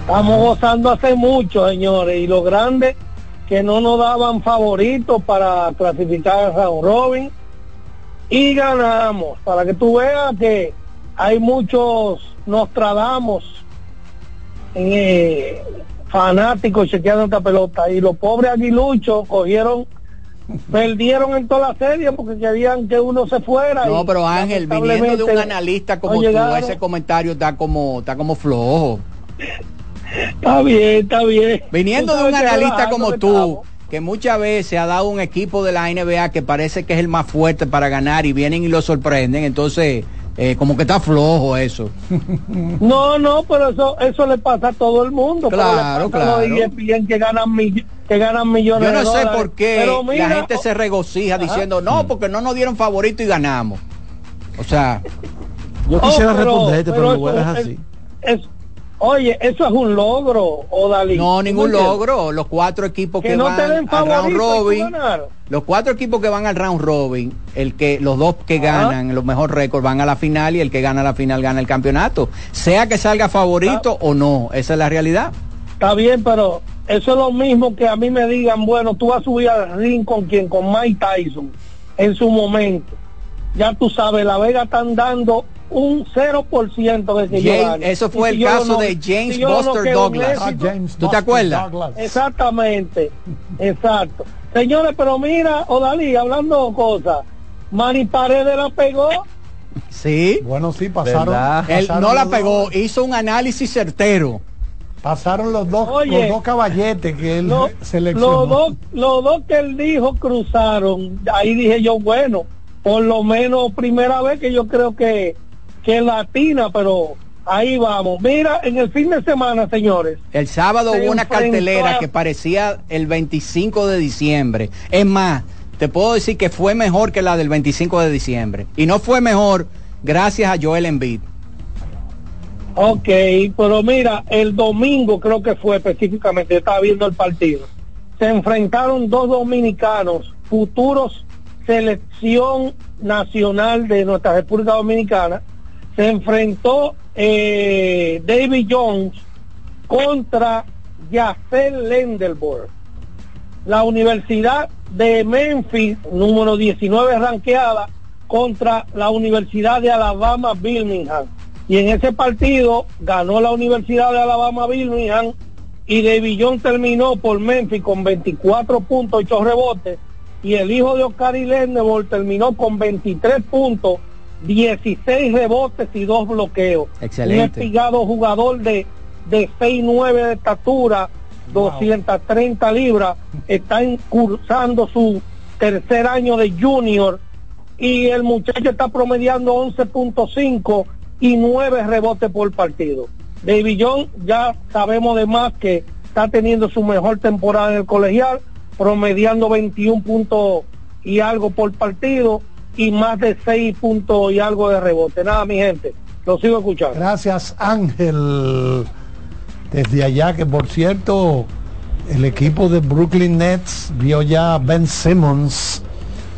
Estamos gozando hace mucho, señores, y los grandes que no nos daban favoritos para clasificar a round robin y ganamos. Para que tú veas que hay muchos Nostradamus eh, fanáticos chequeando esta pelota y los pobres aguiluchos cogieron perdieron en toda la serie porque querían que uno se fuera No, pero Ángel, viniendo de un analista como tú, ese comentario está como, está como flojo. Está bien, está bien. Viniendo de un analista como tú, que muchas veces ha dado un equipo de la NBA que parece que es el más fuerte para ganar y vienen y lo sorprenden, entonces eh, como que está flojo eso. No, no, pero eso eso le pasa a todo el mundo. Claro, pasa a los claro. ESPN que ganan mill- que ganan millones Yo no de sé dólares. por qué Pero mira, la gente se regocija Ajá. diciendo, no, porque no nos dieron favorito y ganamos. O sea, Yo Oh, quisiera pero- responderte, pero, pero dejar es- así. es- oye, eso es un logro, Odalí. no ningún logro. Los cuatro equipos que, Que no van al round robin, los cuatro equipos que van al round robin, el que los dos que Ajá. ganan los mejores récords van a la final y el que gana la final gana el campeonato, sea que salga favorito o no, esa es la realidad. Está bien, pero eso es lo mismo que a mí me digan, bueno, tú vas a subir al ring con quien, con Mike Tyson, en su momento. Ya tú sabes, la Vega están dando un 0% de que yo James- eso fue el caso no- de James si no Buster Douglas. éxito- Ah, James ¿Tú te acuerdas? Douglas. Exactamente, exacto. Señores, pero mira, Odalí, hablando cosas, Manny Paredes la pegó. Sí. Bueno, sí, pasaron. Él no la pegó, hizo un análisis certero. Pasaron los dos, Oye, los dos caballetes que él Lo- seleccionó. Los dos, los dos que él dijo cruzaron. Ahí dije yo, bueno, por lo menos primera vez que yo creo que, que latina, pero ahí vamos. Mira, en el fin de semana, señores. El sábado Se hubo una cartelera a- que parecía el 25 de diciembre. Es más, te puedo decir que fue mejor que la del 25 de diciembre. Y no fue mejor gracias a Joel Embiid. Ok, pero mira, el domingo creo que fue específicamente, estaba viendo el partido. Se enfrentaron dos dominicanos, futuros selección nacional de nuestra República Dominicana. Se enfrentó eh, David Jones contra Yacel Lendelborg. La Universidad de Memphis, número 19 ranqueada, contra la Universidad de Alabama Birmingham. Y en ese partido ganó la Universidad de Alabama Birmingham y David Jones terminó por Memphis con 24 puntos, 8 rebotes. Y el hijo de Oscar y Lendelborg terminó con 23 puntos, 16 rebotes y 2 bloqueos. Excelente. Un espigado jugador de, de 6'9 de estatura, 230 libras, está cursando su tercer año de junior y el muchacho está promediando 11.5 y 9 rebotes por partido. David John ya sabemos de más que está teniendo su mejor temporada en el colegial, promediando 21 puntos y algo por partido y más de 6 puntos y algo de rebote. Nada, mi gente, lo sigo escuchando. Gracias, Ángel. Desde allá, que por cierto, el equipo de Brooklyn Nets vio ya a Ben Simmons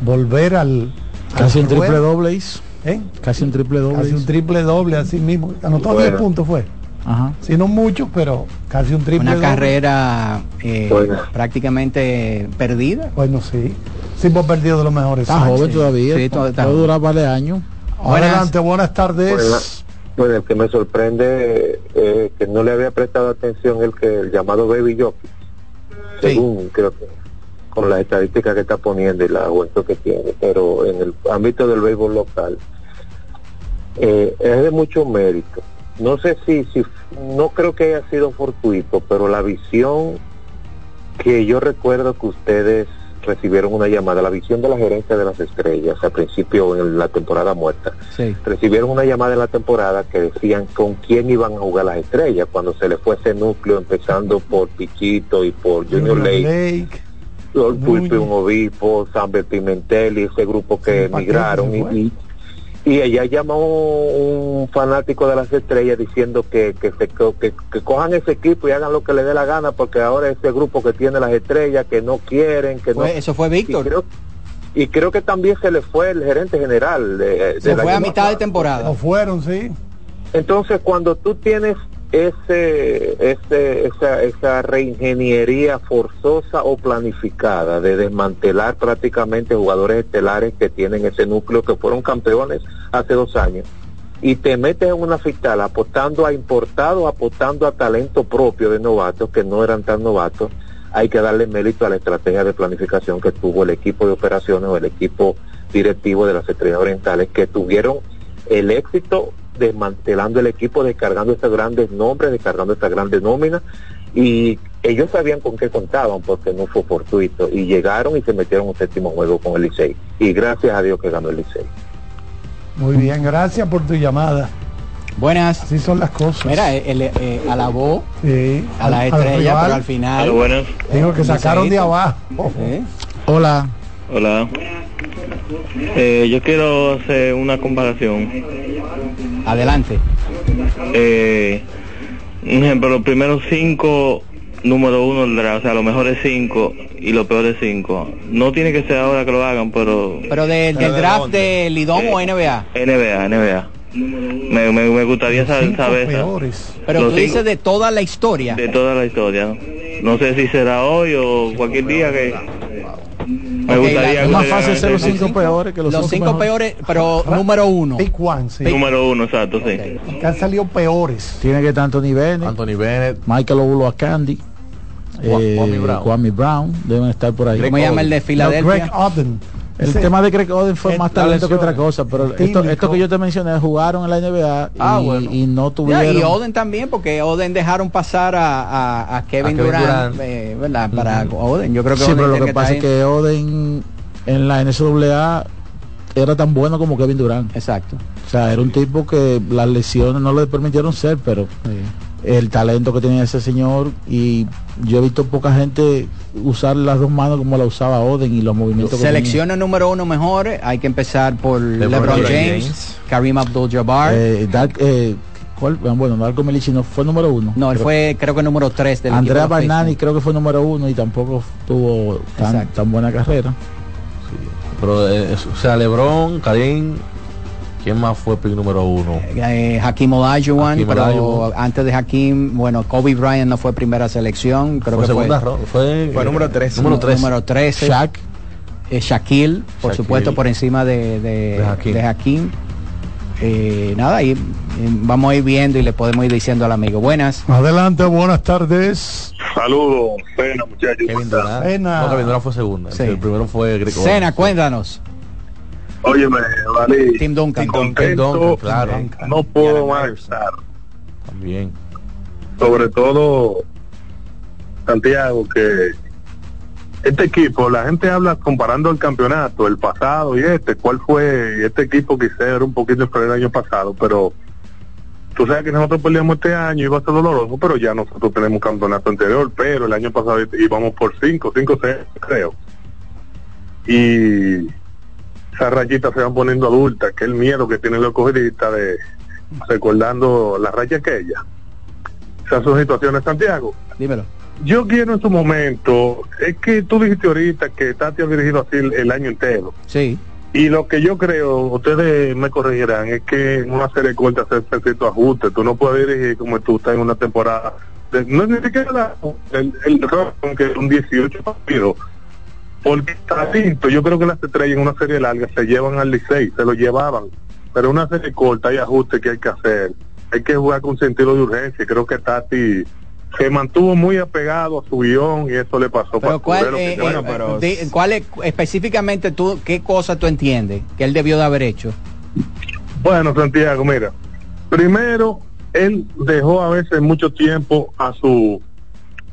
volver al. Casi al un triple doble hizo. ¿Eh? Casi un triple doble. Casi un triple doble, así mismo. Anotó 10 puntos, fue. Ajá. Si no mucho, pero casi un triple Una doble. carrera eh, prácticamente perdida. Bueno, sí. Sí, hemos perdido de los mejores. Está años. joven todavía. Sí, todo- durar varios años. Adelante, buenas tardes. Bueno, bueno, el que me sorprende eh, que no le había prestado atención el que el llamado Baby Jockey, según creo que con las estadísticas que está poniendo y la juventud que tiene, pero en el ámbito del béisbol local eh, es de mucho mérito. No sé si, si, no creo que haya sido fortuito, pero la visión que yo recuerdo que ustedes recibieron una llamada, la visión de la gerencia de las estrellas al principio en la temporada muerta, Sí. recibieron una llamada en la temporada que decían con quién iban a jugar las estrellas cuando se les fue ese núcleo empezando por Pichito y por Junior Junior Lake, Lake. Lord Pulpe, un obispo, Samber Pimentel y ese grupo que Sí, ¿para qué emigraron y, y ella llamó un fanático de las estrellas diciendo que que, se, que, que cojan ese equipo y hagan lo que les dé la gana porque ahora ese grupo que tiene las estrellas que no quieren que no eso fue Víctor. y creo, y creo que también se le fue el gerente general de, Se del fue a mitad de temporada. No fueron, sí. Entonces, cuando tú tienes ese, ese, esa, esa reingeniería forzosa o planificada de desmantelar prácticamente jugadores estelares que tienen ese núcleo que fueron campeones hace dos años y te metes en una fiscal apostando a importados, apostando a talento propio de novatos que no eran tan novatos, hay que darle mérito a la estrategia de planificación que tuvo el equipo de operaciones o el equipo directivo de las estrellas orientales que tuvieron el éxito desmantelando el equipo, descargando estos grandes nombres, descargando estas grandes nóminas y ellos sabían con qué contaban porque no fue fortuito y llegaron y se metieron un séptimo juego con el Licey y gracias a Dios que ganó el Licey. Muy bien, gracias por tu llamada. Buenas. Así son las cosas. Mira, él, eh, alabó Sí, a la estrella, rival. pero al final. Digo que sacaron de abajo. Hola. Hola. Eh, yo quiero hacer una comparación. Adelante. Eh, un ejemplo, los primeros cinco, número uno del draft, o sea, los mejores cinco y los peores cinco. No tiene que ser ahora que lo hagan, pero... Pero de- del draft de Lidón o NBA. NBA, NBA. Me, me, me gustaría saber, saber esa- Pero los tú cinco- dices de toda la historia. de toda la historia. ¿no? No sé si será hoy o cualquier día que... Me Ok, gustaría es más fácil ser los cinco peores que los Los cinco cinco peores, pero número uno. Pick one, sí. Número uno, exacto, sí. Que han salido peores. Tiene que estar Anthony Bennett, Anthony Bennett, Michael Candy, Juan- Kwame Brown. Kwame Brown, deben estar por ahí. ¿Cómo llama el de Filadelfia? Greg Oden. El tema de Greg Oden fue más talento que otra cosa, pero esto, que yo te mencioné jugaron en la NBA Ah, y, bueno. y no Ya, tuvieron. y Oden también, porque Oden dejaron pasar a, a- a Kevin, A Kevin Durant, Durant. eh, ¿verdad? Para Oden. Yo creo que sí, Oden pero lo que pasa es que Oden en la NCAA era tan bueno como Kevin Durant. Exacto. O sea, era un tipo que las lesiones no le permitieron ser, pero el talento que tenía ese señor y yo he visto poca gente usar las dos manos como la usaba Oden y los movimientos Selecciones número uno mejor, hay que empezar por LeBron LeBron, James, James. Kareem Abdul-Jabbar. Eh, Dark- eh, ¿cuál? Bueno, Darko Milici no fue número uno. no, él fue creo que número tres del Andrea Barnani creo que fue número uno y tampoco tuvo tan, tan buena carrera. pero, eh, o sea, LeBron, Karim, ¿Quién más fue pick número uno? Eh, Hakim Olajuwon, pero Olajuwon. antes de Hakim, bueno, Kobe Bryant no fue primera selección, creo Fue que segunda fue, ronda, fue, Fue número 13. Número 13. número 13. Shaq. Eh, Shaquille, por Shaquille. supuesto, por encima de, de, De Hakeem. de Hakeem. Eh, nada, ahí eh, vamos a ir viendo y le podemos ir diciendo al amigo. Buenas. Adelante, buenas tardes. Saludos, pena muchachos. Kevin Durant. No, Kevin Durant fue segunda. Sí. El primero fue Greco. Cena, cuéntanos. Óyeme, Dalí, Tim Duncan. contento, Duncan, claro. no puedo más estar. También. Sobre todo, Santiago, que este equipo, la gente habla comparando el campeonato, el pasado y este, cuál fue, este equipo quizá era un poquito inferior el año pasado, pero tú sabes que nosotros peleamos este año y iba a ser doloroso, pero ya nosotros tenemos un campeonato anterior, pero el año pasado íbamos por 5, 5, 6, creo. Y esas rayitas se van poniendo adultas, que el miedo que tienen los cogidistas de recordando la raya aquella. Esas son situaciones, Santiago. Dímelo. Yo quiero en su momento, es que tú dijiste ahorita que Tati ha dirigido así el, el año entero. Sí. Y lo que yo creo, ustedes me corregirán, es que en una serie corta hacer ciertos ajustes. Tú no puedes dirigir como tú estás en una temporada. de- no es ni siquiera la- el, el ron, que son 18 partidos. Porque listo. Yo creo que las estrellas en una serie larga se llevan al Licey, se lo llevaban. Pero en una serie corta hay ajustes que hay que hacer. Hay que jugar con sentido de urgencia. Creo que Tati se mantuvo muy apegado a su guion y eso le pasó Pero cuál, eh, que- eh, bueno, pero- di- cuál es- específicamente tú, qué cosa tú entiendes que él debió de haber hecho? Bueno, Santiago, mira, primero él dejó a veces mucho tiempo a su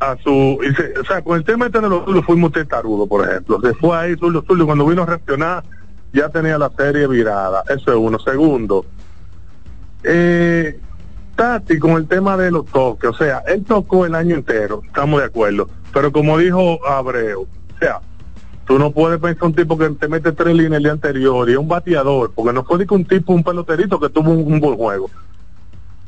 a su se- o sea, con el tema este de los Zulos fuimos testarudos, por ejemplo. Se fue ahí Zulo Zulo cuando vino a reaccionar ya tenía la serie virada. Eso es uno. Segundo, eh, Tati con el tema de los toques, o sea, él tocó el año entero, estamos de acuerdo. Pero como dijo Abreu, o sea, Tú no puedes pensar un tipo que te mete tres líneas el día anterior y es un bateador, porque no fue ni que un tipo, un peloterito que tuvo un, un buen juego.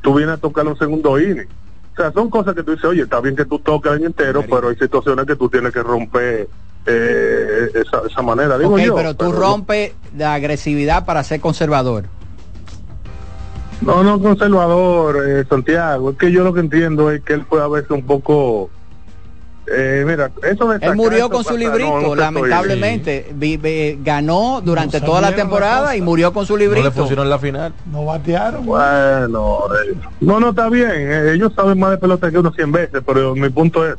Tú vienes a tocar un segundo inning. O sea, son cosas que tú dices, oye, está bien que tú toques el año entero, pero hay situaciones que tú tienes que romper eh, esa, esa manera. Digo Ok, yo, pero tú pero- rompes la agresividad para ser conservador. No, no, conservador, eh, Santiago. Es que yo lo que entiendo es que él fue a veces un poco... Eh, mira, eso de Él murió con su librito, no, no lamentablemente. Vi- vi- ganó durante No toda la temporada y murió con su librito. en la final. No batearon. Bueno, eh, no, no está bien. eh, ellos saben más de pelota que uno 100 veces, pero mi punto es,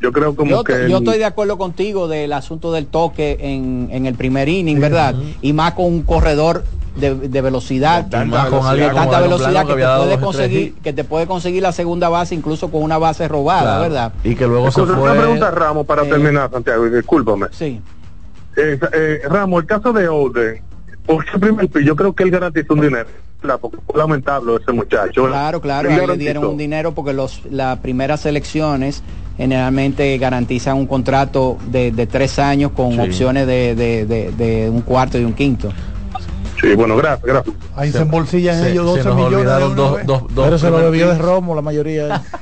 yo creo como Yo, que... yo estoy de acuerdo contigo del asunto del toque en, en el primer inning, ¿verdad? Y más con un corredor de, de velocidad, De tanta con velocidad. alguien de como tanta velocidad que que te, puede conseguir, que te puede conseguir la segunda base incluso con una base robada, Claro. ¿verdad? Y que luego se fue. Una pregunta a Ramos para Eh, terminar, Santiago, y discúlpame. Sí. Eh, eh, Ramos, el caso de Olden, por ese primer yo creo que él garantizó un dinero, porque fue lamentable ese muchacho. Claro, claro, ahí le dieron un dinero porque los las primeras selecciones generalmente garantizan un contrato de, de tres años con Sí. opciones de, de- de- de un cuarto y un quinto. Sí, bueno, gracias, gracias. Ahí se embolsillan Se- ellos se 12 nos millones de olvidaron una dos- vez. dos- dos Pero se lo bebió de romo la mayoría.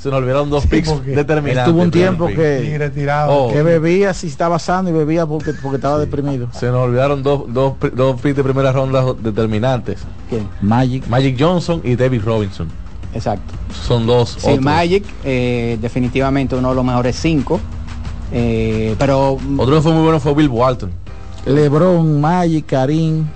Se nos olvidaron dos picks determinantes. Estuvo un tiempo que, Oh. que bebía si estaba sano y bebía porque, porque estaba deprimido. Se nos olvidaron dos, dos, picks de primera ronda determinantes. Magic. Magic Johnson y David Robinson. Exacto. Son dos. Sí, otros. Magic, eh, definitivamente uno de los mejores cinco. Eh, pero Otro que fue muy bueno fue Bill Walton. LeBron, Magic, Karim,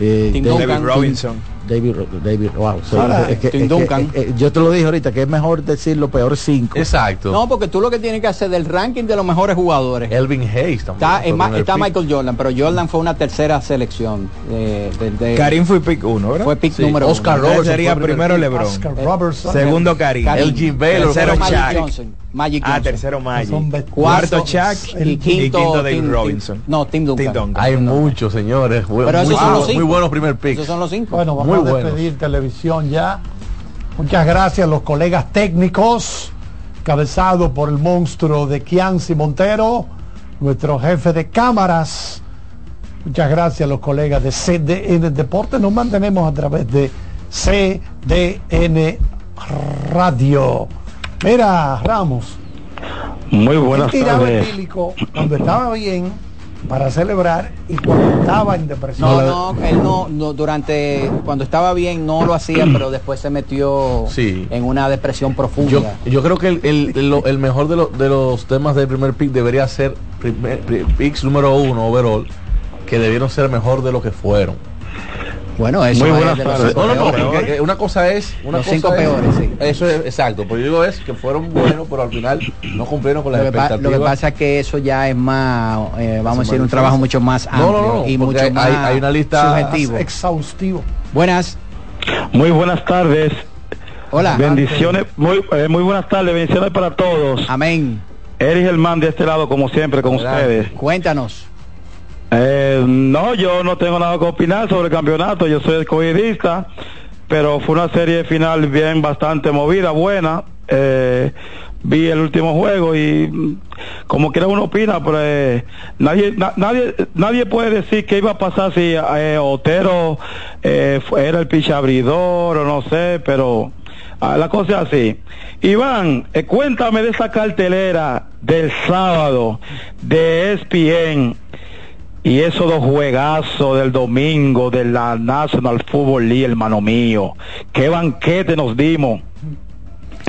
eh, Tim David. Robinson. David, Ro- David, wow. sí, Ahora, es que- Tim es que- Duncan. es que yo te lo dije ahorita que es mejor decir los peores cinco. Exacto. no, porque tú lo que tienes que hacer del ranking de los mejores jugadores. Elvin Hayes también. Está, primer está pick. Michael Jordan, pero Jordan fue una tercera selección. eh, de- de- Karim fue pick uno, ¿verdad? Fue pick Sí, número Oscar uno. Robertson sería el primero pick. LeBron. Oscar Eh, Robertson. Segundo Karim. Karim. Elgin Baylor Tercero Magic Shaq. Johnson. Magic Ah, tercero Magic. Cuarto Shaq y quinto, David Tim- Tim- Robinson. no, Tim Duncan. Tim Duncan. Hay muchos, señores. Pero muy, esos son los muy cinco. buenos primer picks. Esos son los cinco. Bueno, vamos Muy a buenos. despedir televisión ya. Muchas gracias a los colegas técnicos, cabezado por el monstruo de Kianci Montero, nuestro jefe de cámaras. Muchas gracias a los colegas de CDN Deporte. Nos mantenemos a través de CDN Radio. Mira, Ramos. Muy buenas tardes. cuando estaba bien para celebrar y cuando estaba en depresión. No, no, él no, no, durante, cuando estaba bien no lo hacía, pero después se metió Sí. en una depresión Yo, profunda. yo creo que el, el- lo- el mejor de, lo- de los temas del primer pick debería ser primer, pri- picks número uno overall, que debieron ser mejor de lo que fueron. Bueno, eso Muy es buenas de los tardes. No, no, eh, una cosa es una Los cosa cinco es- peores, sí. Eso es exacto, pero yo digo es que fueron buenos, pero al final no cumplieron con las Lo pa- expectativas. lo que pasa es que eso ya es más, eh, vamos a decir, un trabajo mucho más No, amplio no, no, y mucho hay- más hay una lista subjetivo. exhaustivo. Buenas. Muy buenas tardes. Hola. Bendiciones, muy, eh, muy buenas tardes, bendiciones para todos. Amén. Eric Germán de este lado, como siempre, con ustedes. Cuéntanos. Eh, no, yo no tengo nada que opinar sobre el campeonato, yo soy escogidista, pero fue una serie final bien bastante movida, buena. Eh, vi el último juego y mm, como quiera uno opina, pero eh, nadie, na- nadie, nadie puede decir qué iba a pasar si eh, Otero eh, era el pichabridor o no sé, pero ah, la cosa es así. Iván, eh, cuéntame de esa cartelera del sábado de ESPN y esos dos juegazos del domingo de la National Football League, hermano mío. Qué banquete nos dimos.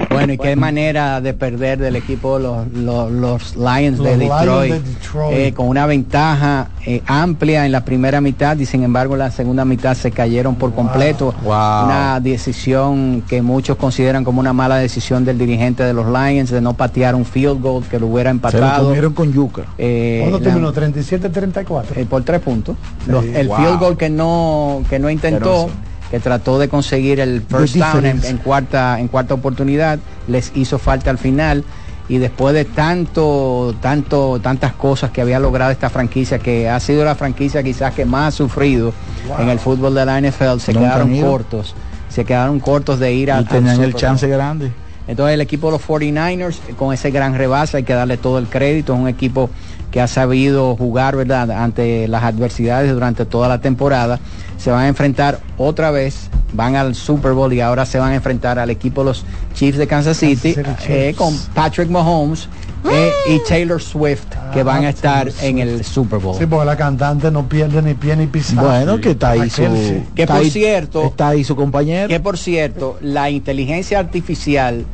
Bueno, y qué manera de perder del equipo los, los, los Lions de Los Lions Detroit, de Detroit. eh, con una ventaja eh, amplia en la primera mitad y sin embargo en la segunda mitad se cayeron por completo. Una decisión que muchos consideran como una mala decisión del dirigente de los Lions de no patear un field goal que lo hubiera Se lo empatado. comieron con yuca. Eh, ¿Cuándo terminó? 37-34. eh, por tres puntos. Los- el Wow. field goal que no que no intentó, Pero que trató de conseguir el first down en, cuarta en cuarta oportunidad, les hizo falta al final y después de tanto tanto tantas cosas que había logrado esta franquicia que ha sido la franquicia quizás que más ha sufrido Wow. en el fútbol de la NFL se quedaron cortos se quedaron cortos de ir a Y tenían el chance Bowl. grande. Entonces el equipo de los 49ers, eh, con ese gran rebase, hay que darle todo el crédito. Es un equipo que ha sabido jugar, ¿verdad?, ante las adversidades durante toda la temporada. Se van a enfrentar otra vez, van al Super Bowl y ahora se van a enfrentar al equipo de los Chiefs de Kansas City, City eh, con Patrick Mahomes eh, y Taylor Swift, que van a estar en el Super Bowl. Sí, porque la cantante no pierde ni pie ni pisada. Bueno, que está ahí su, sí. Que está por ahí- cierto, está ahí su compañero. Que por cierto, la inteligencia artificial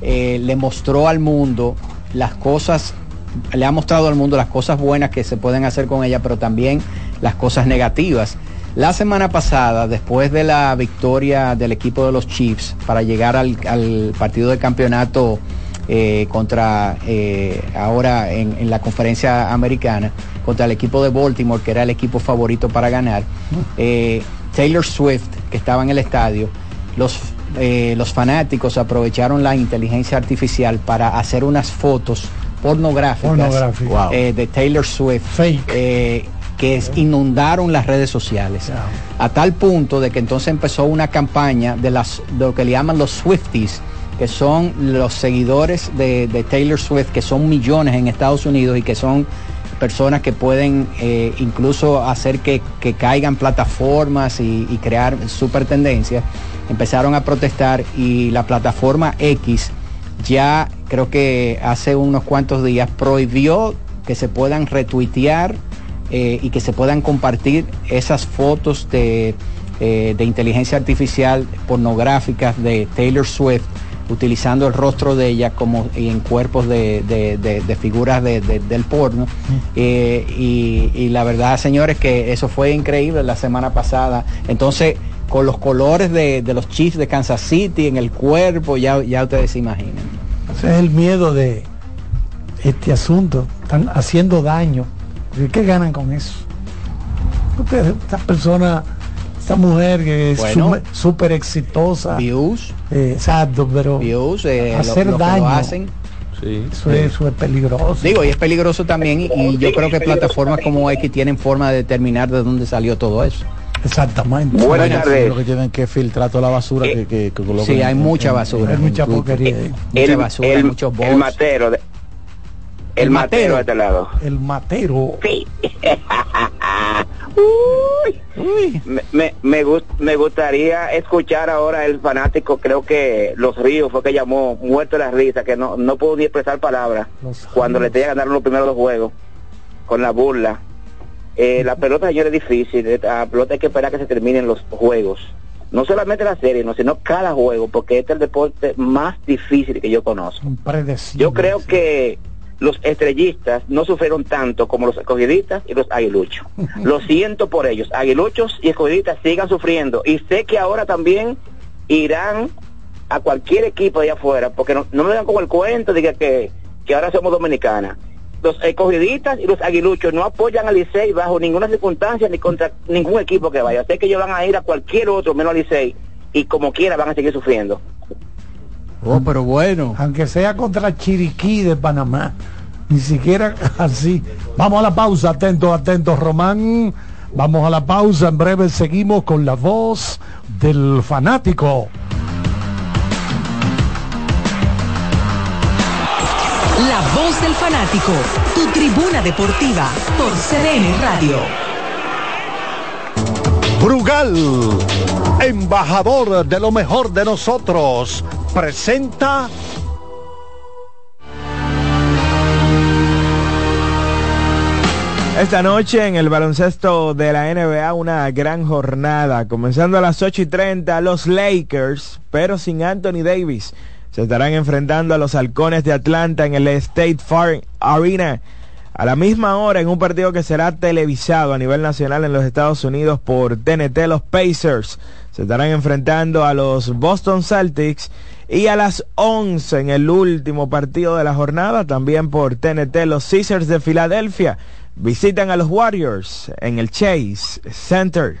eh, le mostró al mundo las cosas, le ha mostrado al mundo las cosas buenas que se pueden hacer con ella, pero también las cosas negativas. La semana pasada, después de la victoria del equipo de los Chiefs para llegar al, partido de campeonato eh, contra eh, ahora en, la conferencia americana, contra el equipo de Baltimore, que era el equipo favorito para ganar, eh, Taylor Swift, que estaba en el estadio, los, los fanáticos aprovecharon la inteligencia artificial para hacer unas fotos pornográficas Pornográficas. Wow. eh, de Taylor Swift eh, que es- inundaron las redes sociales a tal punto de que entonces empezó una campaña de las de lo que le llaman los Swifties que son los seguidores de, de Taylor Swift que son millones en Estados Unidos y que son personas que pueden eh, incluso hacer que, que caigan plataformas y, y crear super tendencias empezaron a protestar y la plataforma X ya creo que hace unos cuantos días prohibió que se puedan retuitear eh, y que se puedan compartir esas fotos de, eh, de inteligencia artificial pornográficas de Taylor Swift utilizando el rostro de ella como en cuerpos de, de- de- figuras de- de- del porno. Eh, y, y la verdad, señores, que eso fue increíble la semana pasada. Entonces, con los colores de, de los Chiefs de Kansas City en el cuerpo, ya, ya ustedes se imaginan. Ese es el miedo de este asunto. Están haciendo daño. ¿Y ¿Qué ganan con eso? Usted, esta persona, esta mujer que es Bueno. súper exitosa. Views. Eh, exacto, pero Views, eh, lo- hacer lo que lo daño. hacen. Eso, es, eso es peligroso. Digo, y es peligroso también, y, y yo creo que plataformas como X tienen forma de determinar de dónde salió todo eso. Exactamente. Buenas tardes. Lo que tienen que filtrar toda la basura que, que, que colocan Sí, hay en- mucha basura. en mucha porquería ahí. Mucha basura, el, muchos bots. el matero. de- el, El matero. matero. de este lado. El matero. Me, me, me, gust- me gustaría escuchar ahora el fanático, creo que Los Ríos fue que llamó muerto de la risa, que no, no pudo ni expresar palabras cuando le tenía que ganar los primeros dos juegos con la burla Eh, la pelota, señor, es difícil. eh, La pelota hay que esperar que se terminen los juegos. No solamente la serie, no, sino cada juego, porque este es el deporte más difícil que yo conozco. Yo creo que los estrellistas no sufrieron tanto como los escogidistas y los aguiluchos. Lo siento por ellos. Aguiluchos y escogidistas sigan sufriendo. Y sé que ahora también irán a cualquier equipo de allá afuera, porque no, no me dan como el cuento de que, que, que ahora somos dominicanas. Los escogidistas y los aguiluchos no apoyan al Licey bajo ninguna circunstancia ni contra ningún equipo que vaya. Sé que ellos van a ir a cualquier otro menos al Licey y como quiera van a seguir sufriendo. Oh, pero bueno. Aunque sea contra Chiriquí de Panamá. Ni siquiera así. Vamos a la pausa, atentos, atentos, Román. Vamos a la pausa, en breve seguimos con la voz del fanático. La voz del fanático, tu tribuna deportiva por CDN Radio. Brugal, embajador de lo mejor de nosotros, presenta Esta noche en el baloncesto de la NBA una gran jornada. Comenzando a las 8 y 30 los Lakers, pero sin Anthony Davis. Se estarán enfrentando a los halcones de Atlanta en el State Farm Arena. A la misma hora en un partido que será televisado a nivel nacional en los Estados Unidos por TNT, los Pacers se estarán enfrentando a los Boston Celtics y a las 11 en el último partido de la jornada también por TNT, los Caesars de Filadelfia visitan a los Warriors en el Chase Center.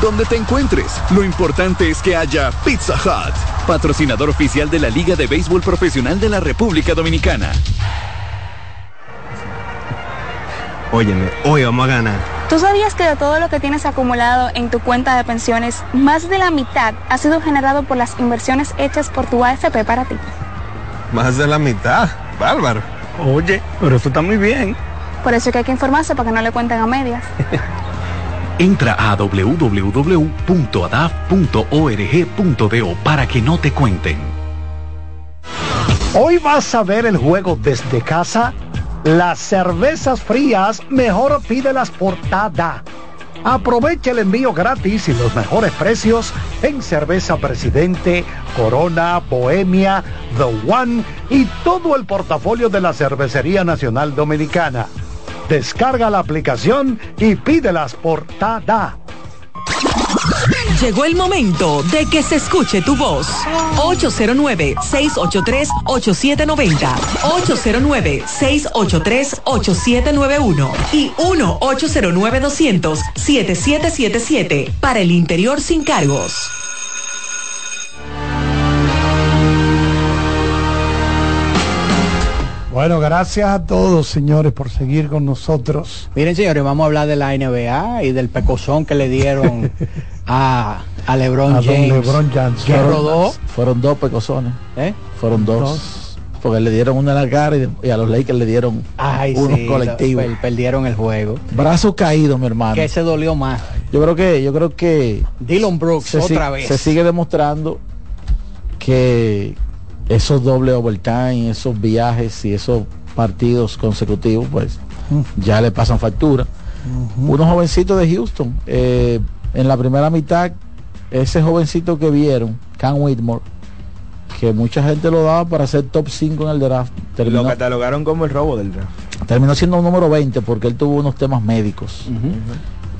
Donde te encuentres, lo importante es que haya Pizza Hut, patrocinador oficial de la Liga de Béisbol Profesional de la República Dominicana. Óyeme, hoy vamos a ganar. ¿Tú sabías que de todo lo que tienes acumulado en tu cuenta de pensiones, más de la mitad ha sido generado por las inversiones hechas por tu AFP para ti? Más de la mitad, bárbaro. Oye, pero eso está muy bien. Por eso es que hay que informarse para que no le cuenten a medias. Entra a www.adaf.org.do para que no te cuenten. Hoy vas a ver el juego desde casa. Las cervezas frías, mejor pídelas por Tada. Aprovecha el envío gratis y los mejores precios en Cerveza Presidente, Corona, Bohemia, The One y todo el portafolio de la Cervecería Nacional Dominicana. Descarga la aplicación y pídelas por TADA. Llegó el momento de que se escuche tu voz. 809-683-8790. 809-683-8791. Y 1-809-200-7777. Para el interior sin cargos. Bueno, gracias a todos, señores, por seguir con nosotros. Miren, señores, vamos a hablar de la NBA y del pecozón que le dieron a, a LeBron A don James. LeBron James. Que Fueron- rodó. Fueron dos pecosones. ¿Eh? Fueron dos. Porque le dieron una en la cara y, y a los Lakers le dieron Ay, unos sí, colectivos. per- perdieron el juego. Brazos caídos, mi hermano. ¿Qué se dolió más? Yo creo que, yo creo que Dylan Brooks otra si- vez. se sigue demostrando que esos doble overtime, esos viajes y esos partidos consecutivos, pues ya le pasan factura. Unos jovencitos de Houston, eh, en la primera mitad, ese jovencito que vieron, Cam Whitmore, que mucha gente lo daba para ser top 5 en el draft, terminó, Lo catalogaron como el robo del draft. terminó siendo un número 20 porque él tuvo unos temas médicos.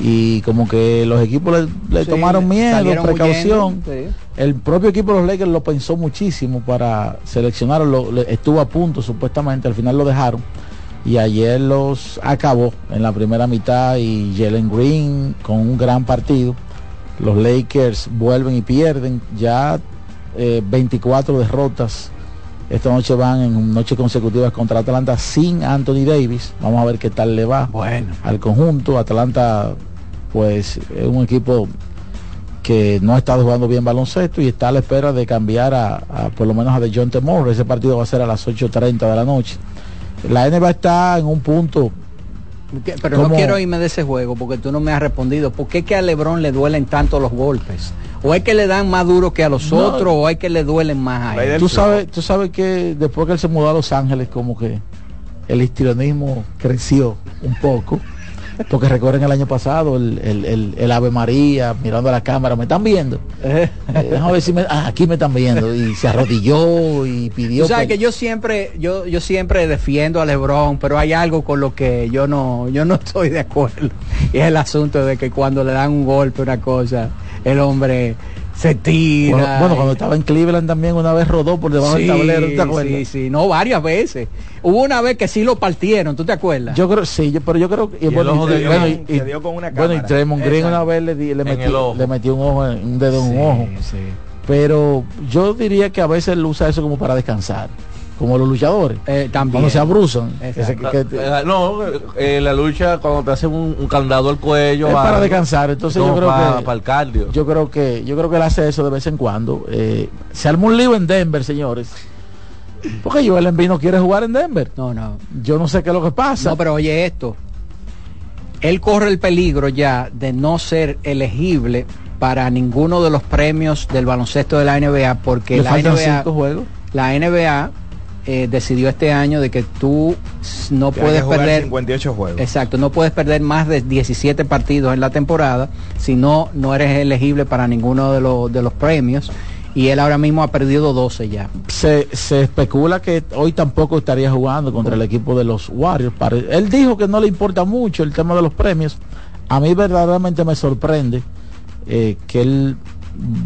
Y como que los equipos le, le Sí, tomaron miedo, precaución. huyendo, sí. El propio equipo de los Lakers lo pensó muchísimo para seleccionarlo, lo- estuvo a punto supuestamente, al final lo dejaron. Y ayer los acabó en la primera mitad y Jalen Green con un gran partido. Los Lakers vuelven y pierden ya eh, 24 derrotas. Esta noche van en noches consecutivas contra Atlanta sin Anthony Davis. Vamos a ver qué tal le va Bueno. al conjunto. Atlanta, pues, es un equipo que no ha estado jugando bien baloncesto y está a la espera de cambiar a, a, por lo menos a de John Temor. Ese partido va a ser a las 8.30 de la noche. La NBA está en un punto. ¿Qué? Pero no quiero irme de ese juego porque tú no me has respondido. ¿Por qué es que a LeBron le duelen tanto los golpes? ¿O es que le dan más duro que a los No. otros o es que le duelen más a él? Tú sabes, tú sabes que después que él se mudó a Los Ángeles, como que el histrionismo creció un poco. Porque recuerden el año pasado, el, el- el- el Ave María, mirando a la cámara, ¿me están viendo? Eh, déjame ver si me, ah, aquí me están viendo. Y se arrodilló y pidió. Sabes per- que yo siempre, yo, yo siempre defiendo a LeBron, pero hay algo con lo que yo no, yo no estoy de acuerdo. Y es el asunto de que cuando le dan un golpe, una cosa, el hombre se tira. Bueno, bueno, cuando estaba en Cleveland también una vez rodó por debajo Sí, del tablero, ¿tú ¿te acuerdas? sí, sí, no, varias veces. Hubo una vez que sí lo partieron, ¿tú te acuerdas? Yo creo, sí, yo- pero yo creo que bueno, y- bueno, Green y- se dio con una bueno, y cámara. Draymond Green una vez le, metió, le metió un ojo, en- un dedo en Sí, un ojo. sí. Pero yo diría que a veces él usa eso como para descansar, como los luchadores. Eh, también. Cuando se abrusan. que se- Exacto. que- que- Eh, no, eh, la lucha cuando te hacen un, un candado al cuello. es para descansar. Entonces yo creo para, que para el cardio. yo creo que yo creo que él hace eso de vez en cuando. Eh, se arma un lío en Denver, señores. Porque Joel Embiid no quiere jugar en Denver. No, no. Yo no sé qué es lo que pasa. No, pero oye esto. Él corre el peligro ya de no ser elegible para ninguno de los premios del baloncesto de la NBA porque Le la faltan NBA, cinco juegos. la NBA eh, decidió este año de que tú no puedes perder 58 juegos. Exacto, no puedes perder más de 17 partidos en la temporada, si no, no eres elegible para ninguno de los, de los premios. Y él ahora mismo ha perdido 12 ya. se, se especula que hoy tampoco estaría jugando contra el equipo de los Warriors. Él dijo que no le importa mucho el tema de los premios. A mí verdaderamente me sorprende eh, que él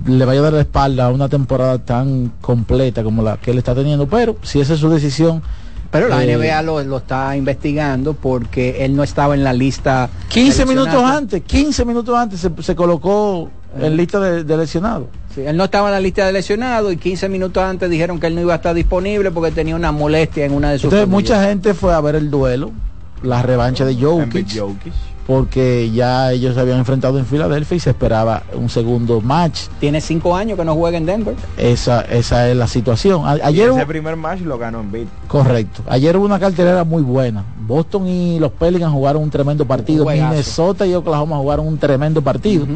le vaya a dar la espalda a una temporada tan completa como la que él está teniendo. Pero si esa es su decisión. Pero la eh, NBA lo, lo está investigando porque él no estaba en la lista. 15 de minutos antes, 15 minutos antes se, se colocó en lista de, de lesionados. Sí, él no estaba en la lista de lesionados y 15 minutos antes dijeron que él no iba a estar disponible porque tenía una molestia en una de sus Entonces mucha gente fue a ver el duelo, la revancha de Jokic. Porque ya ellos se habían enfrentado en Filadelfia y se esperaba un segundo match. Tiene cinco años que no juega en Denver. Esa, esa es la situación. A- Y ayer ese hubo- primer match lo ganó en beat. correcto. Ayer hubo una cartelera muy buena. Boston y los Pelicans jugaron un tremendo partido. Minnesota y Oklahoma jugaron un tremendo partido.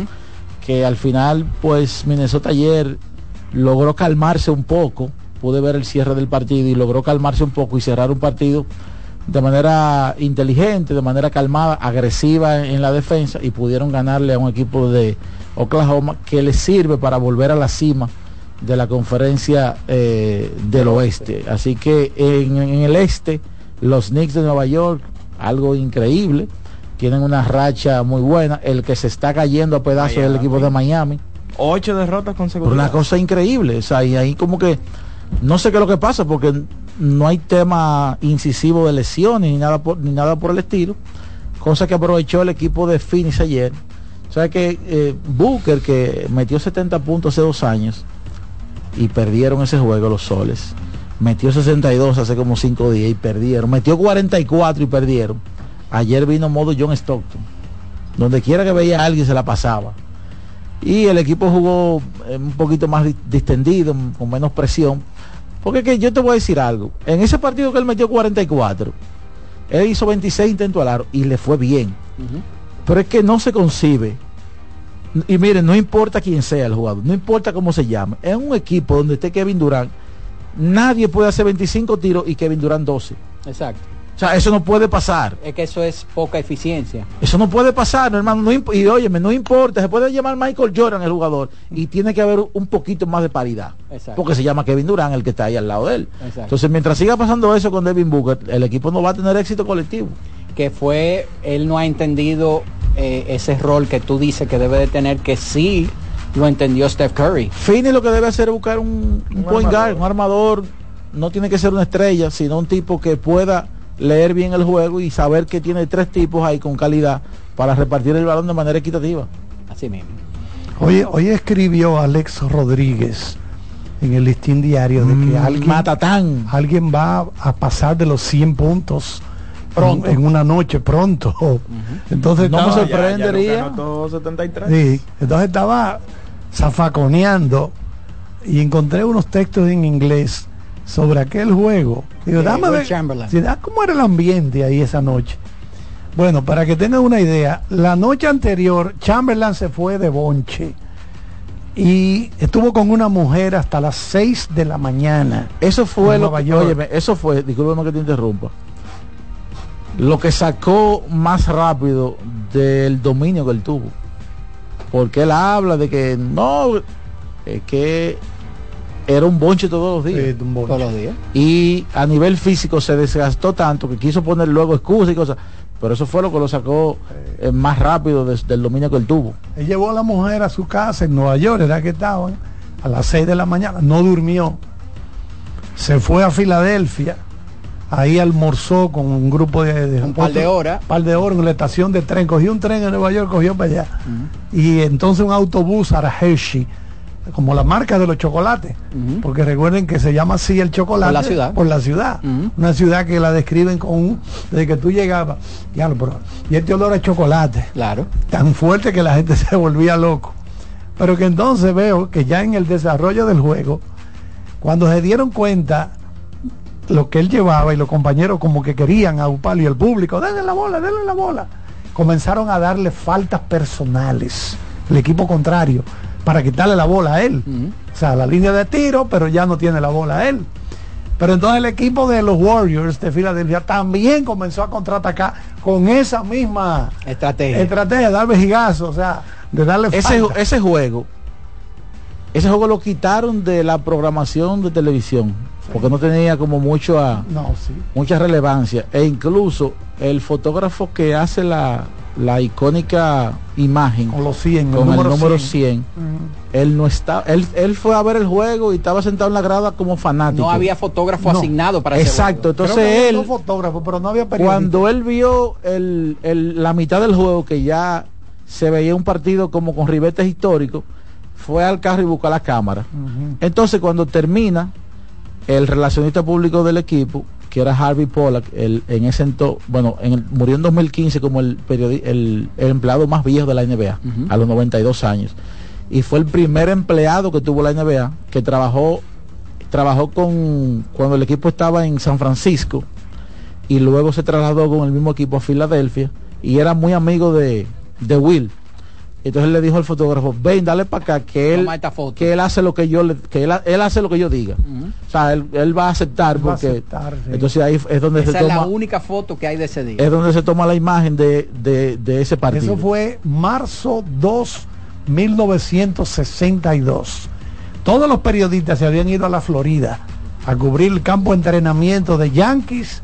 Que al final, pues Minnesota ayer logró calmarse un poco. Pude ver el cierre del partido y logró calmarse un poco y cerrar un partido de manera inteligente, de manera calmada, agresiva en la defensa y pudieron ganarle a un equipo de Oklahoma que les sirve para volver a la cima de la conferencia eh, del oeste. Así que en, en el este, los Knicks de Nueva York algo increíble. Tienen una racha muy buena. El que se está cayendo a pedazos del equipo de Miami. Ocho derrotas consecutivas. Una cosa increíble. O sea, y ahí como que no sé qué es lo que pasa porque no hay tema incisivo de lesiones ni nada por, ni nada por el estilo. Cosa que aprovechó el equipo de Phoenix ayer. O sea que eh, Booker, que metió 70 puntos hace dos años y perdieron ese juego los soles. Metió 62 hace como 5 días y perdieron. Metió 44 y perdieron. Ayer vino modo John Stockton. Donde quiera que veía a alguien se la pasaba. Y el equipo jugó eh, un poquito más di- distendido, con menos presión. Porque que yo te voy a decir algo. En ese partido que él metió 44, él hizo 26 intentos al aro y le fue bien. Pero es que no se concibe. Y miren, no importa quién sea el jugador, no importa cómo se llame. En un equipo donde esté Kevin Durant, nadie puede hacer 25 tiros y Kevin Durant 12. Exacto. O sea, eso no puede pasar. Es que eso es poca eficiencia. Eso no puede pasar, no, hermano. No y óyeme, no importa. Se puede llamar Michael Jordan el jugador y tiene que haber un poquito más de paridad. Exacto. Porque se llama Kevin Durant el que está ahí al lado de él. Exacto. Entonces, mientras siga pasando eso con Devin Booker, el equipo no va a tener éxito colectivo. que fue, él no ha entendido eh, ese rol que tú dices que debe de tener, que sí lo entendió Steph Curry. Finney lo que debe hacer es buscar un, un point guard, un armador. No tiene que ser una estrella, sino un tipo que pueda leer bien el juego y saber que tiene tres tipos ahí con calidad para repartir el balón de manera equitativa. Así mismo. Hoy, hoy escribió Alex Rodríguez en el listín diario de que alguien, Matatán. alguien va a pasar de los 100 puntos Pronto. en, en una noche pronto. Entonces No me sorprendería. Anotó 73. Sí, entonces estaba zafaconeando y encontré unos textos en inglés sobre aquel juego. Digo, dame ver Chamberlain. sí, ah, cómo era el ambiente ahí esa noche. Bueno, para que tengan una idea, la noche anterior Chamberlain se fue de bonche y estuvo con una mujer hasta las 6 de la mañana. Eso fue lo que, óyeme, eso fue, discúlpeme que te interrumpa. Lo que sacó más rápido del dominio que él tuvo. Porque él habla de que no, es que era un bonche todos los días. Todos los días. Y a nivel físico se desgastó tanto que quiso poner luego excusas y cosas. Pero eso fue lo que lo sacó eh, más rápido des- del dominio que él tuvo. Él llevó a la mujer a su casa en Nueva York, era que estaban a las 6 de la mañana, no durmió. Se fue a Filadelfia, ahí almorzó con un grupo de, Un par de horas. par de horas en la estación de tren, cogió un tren en Nueva York, cogió para allá. Y entonces un autobús a Hershey, como la marca de los chocolates, porque recuerden que se llama así el chocolate Por la ciudad. por la ciudad. Una ciudad que la describen con un, desde que tú llegabas, ya, pero, y este olor a chocolate Claro. tan fuerte que la gente se volvía loco. Pero que entonces veo que ya en el desarrollo del juego, cuando se dieron cuenta lo que él llevaba y los compañeros como que querían aguparlo y el público, denle la bola, denle la bola, comenzaron a darle faltas personales, el equipo contrario, para quitarle la bola a él. O sea, la línea de tiro, pero ya no tiene la bola a él. Pero entonces el equipo de los Warriors de Filadelfia también comenzó a contraatacar con esa misma Estrategia. estrategia, dar vejigazos, o sea, de darle ese, falta. ese juego ese juego lo quitaron de la programación de televisión porque no tenía como mucho a, No, sí. mucha relevancia e incluso el fotógrafo que hace la, la icónica imagen Con los 100, el con el número número 100. 100, él no está él, él fue a ver el juego y estaba sentado en la grada como fanático No había fotógrafo No. asignado para ese exacto juego. entonces él dos fotógrafos, pero no había cuando él vio el, el- la mitad del juego que ya se veía un partido como con ribetes históricos, fue al carro y buscó la cámara. Entonces cuando termina, el relacionista público del equipo, que era Harvey Pollack, el, en ese entonces, bueno, en el- murió en 2015 como el, el, el empleado más viejo de la NBA, Ujú. a los 92 años. Y fue el primer empleado que tuvo la NBA, que trabajó, trabajó con, cuando el equipo estaba en San Francisco, y luego se trasladó con el mismo equipo a Filadelfia, y era muy amigo de, de Will. Entonces le dijo al fotógrafo, ven, dale para acá, que él, Toma que él hace lo que yo le, que él, él hace lo que yo diga. O sea, él, él va a aceptar Va a porque aceptar, sí. entonces ahí es donde Esa se es la toma única foto que hay de ese día. es donde se toma la imagen de, de, de ese partido. Eso fue marzo 2, 1962. Todos los periodistas se habían ido a la Florida a cubrir el campo de entrenamiento de Yankees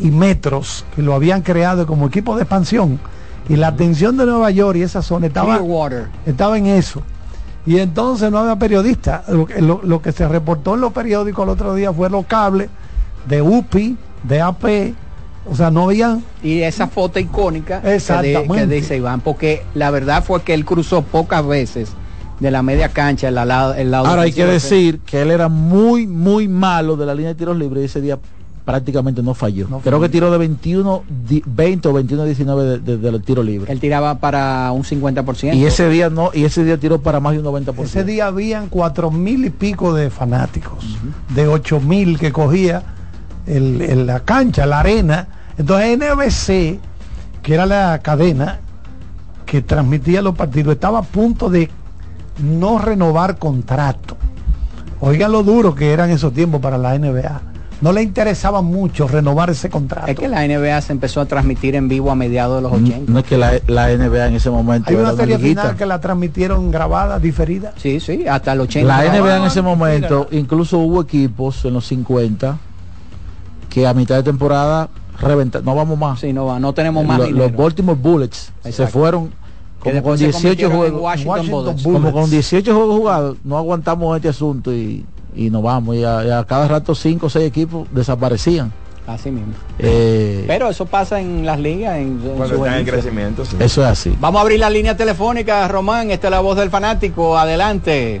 y Metros, que lo habían creado como equipo de expansión. Y la atención de Nueva York y esa zona estaba, estaba en eso. Y entonces no había periodistas. Lo, que- lo- lo que se reportó en los periódicos el otro día fue los cables de UPI, de AP. O sea, no habían Y esa foto icónica que, de- Exactamente. que dice Iván, porque la verdad fue que él cruzó pocas veces de la media cancha el lado, el lado Ahora hay que decir que él era muy, muy malo de la línea de tiros libres y ese día prácticamente no falló. Creo que tiró de 21, di- 20 o 21 19 de, de, de los tiros libres. Él tiraba para un 50%. Y ese día no, y ese día tiró para más de un 90%. Ese día habían cuatro mil y pico de fanáticos, de ocho mil que cogía el- el- la cancha, la arena. Entonces NBC, que era la cadena que transmitía los partidos, estaba a punto de no renovar contrato. Oigan lo duro que eran esos tiempos para la NBA. No le interesaba mucho renovar ese contrato. Es que la NBA se empezó a transmitir en vivo a mediados de los 80. No es que la, la NBA en ese momento Hay era una serie liguita. final que la transmitieron grabada, diferida. Sí, sí, hasta el 80. La NBA en Ah, ese momento, incluso hubo equipos en los 50 que a mitad de temporada reventaron, no vamos más. Sí, no va, no tenemos más Lo- los Baltimore Bullets se fueron como con se 18 convirtieron en juegos, Bullets. como con 18 juegos jugados, no aguantamos este asunto y, y nos vamos. Y a, y a cada rato 5 o 6 equipos desaparecían. Así mismo. Eh, Pero eso pasa en las ligas. En, en Cuando su están en crecimiento, sí. eso es así. Vamos a abrir la línea telefónica, Román. Esta es la voz del fanático. Adelante.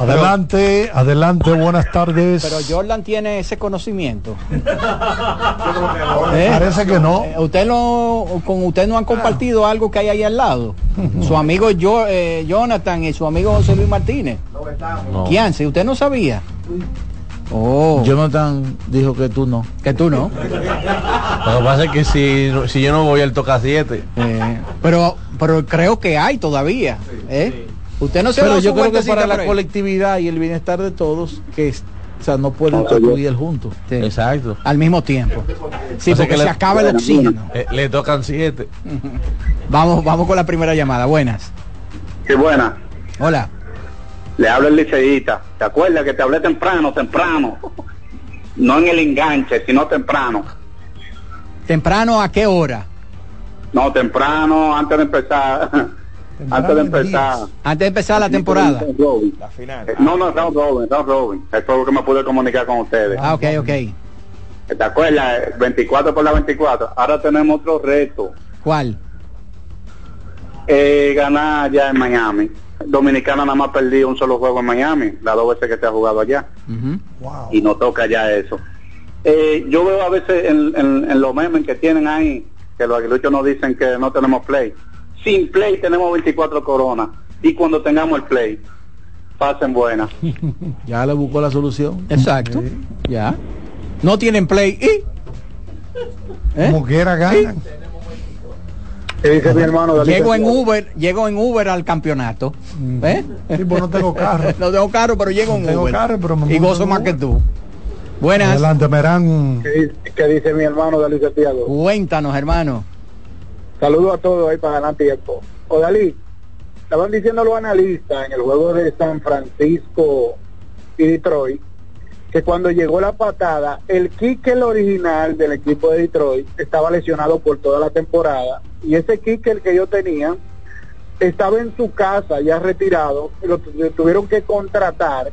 Adelante, adelante, buenas tardes. Pero Jordan tiene ese conocimiento. Parece que no. Eh, Usted no, con usted no han compartido algo que hay ahí al lado. Su amigo Jo- eh, Jonathan y su amigo José Luis Martínez. No. ¿Quién? Si usted no sabía. Oh. Jonathan dijo que tú no. Que tú no. Lo que pasa es que si, si yo no voy, él toca 7. Eh, pero, pero creo que hay todavía. ¿eh? Usted no se ha Pero yo creo que para la colectividad y el bienestar de todos, que es- o sea, no pueden construir juntos. Sí. Exacto. Al mismo tiempo. Sí, O sea porque que se le- acaba el oxígeno. Eh, le tocan 7. Vamos, vamos con la primera llamada. Buenas. Sí, buena. Hola. Le hablo el liceísta. ¿Te acuerdas que te hablé temprano, temprano? No en el enganche, sino temprano. ¿Temprano a qué hora? No, temprano, antes de empezar. antes de empezar. Antes de empezar la temporada. La final. No, no, Round Robin, Round Robin. Es por lo que me pude comunicar con ustedes. Ah, ok, ok. ¿Te acuerdas? 24 por la 24. Ahora tenemos otro reto. ¿Cuál? Eh, ganar ya en Miami. Dominicana nada más perdió un solo juego en Miami, las dos veces que se ha jugado allá. y no toca ya eso. Eh, yo veo a veces en, en- en los memes que tienen ahí, que los aguiluchos nos dicen que no tenemos play. Sin play tenemos 24 coronas y cuando tengamos el play, pasen buenas. Ya le buscó la solución. Exacto. Ya. No tienen play y. ¿Eh? Como quiera ganan. ¿Qué dice mi hermano? Dalí Llego en? Uber, llego en Uber al campeonato. ¿Eh? Sí, pues no tengo carro. no tengo carro, pero llego en No tengo Uber. carro, pero me y gozo más Uber. que tú. Buenas. Adelante, Merán. ¿Qué dice, qué dice mi hermano Dalí Santiago? Cuéntanos, hermano. Saludos a todos ahí para ganar tiempo. O Dalí, estaban diciendo los analistas en el juego de San Francisco y Detroit que cuando llegó la patada, el kicker original del equipo de Detroit estaba lesionado por toda la temporada y ese kicker que yo tenía estaba en su casa ya retirado, lo tuvieron que contratar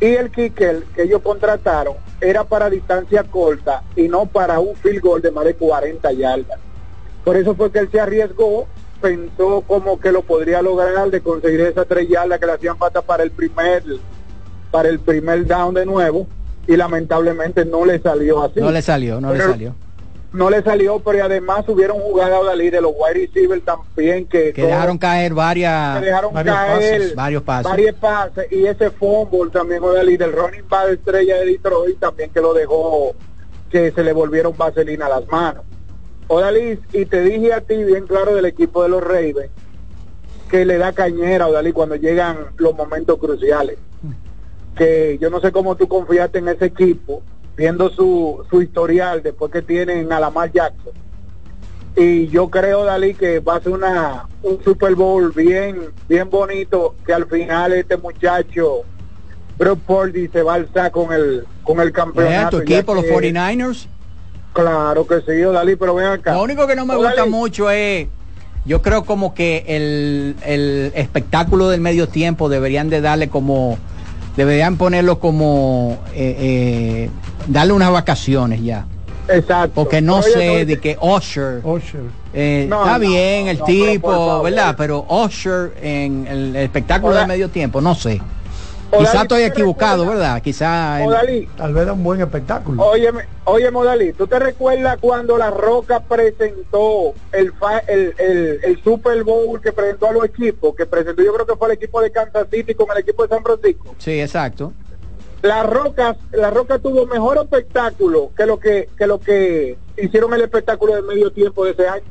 y el kicker que ellos contrataron era para distancia corta y no para un field goal de más de 40 yardas. Por eso fue que él se arriesgó, pensó como que lo podría lograr de conseguir esas tres yardas que le hacían falta para el primer para el primer down de nuevo y lamentablemente no le salió así. No le salió, no le salió. No le salió, pero además hubieron jugadas Dalí, de los wide receivers también que, Que dejaron caer varias. que dejaron varios caer pases. Varios pases. varios pases y ese fumble también Odalí, del running back estrella de Detroit también que lo dejó que se le volvieron vaselina a las manos Odalis, y te dije a ti bien claro del equipo de los Ravens que le da cañera a Odalis cuando llegan los momentos cruciales. Que yo no sé cómo tú confiaste en ese equipo, viendo su, su historial después que tienen a Lamar Jackson. Y yo creo, Dalí, que va a ser una, un Super Bowl bien, bien bonito, que al final este muchacho, Brock Purdy, se va a alzar con el, con el campeonato. tu equipo, los que- 49ers. Claro que sí, Dalí, pero ven acá. Lo único que no me Odalí, gusta mucho es, yo creo como que el, el espectáculo del medio tiempo deberían de darle como, deberían ponerlo como, eh, eh, darle unas vacaciones ya. Exacto. Porque no Oye, sé oye, de que Usher, eh, No, está no, bien el pero tipo. ¿verdad? Pero Usher en el espectáculo Oda- del medio tiempo, no sé. Odalí, Quizá estoy ¿tú te equivocado, ¿verdad? Quizá... Tal vez era un buen espectáculo. Óyeme, oye Modalí, ¿tú te recuerdas cuando La Roca presentó el, fa- el, el, el Super Bowl que presentó a los equipos? Que presentó, yo creo que fue el equipo de Kansas City con el equipo de San Francisco. Sí, exacto. La Roca, la Roca tuvo mejor espectáculo que lo que, que lo que hicieron el espectáculo de medio tiempo de ese año.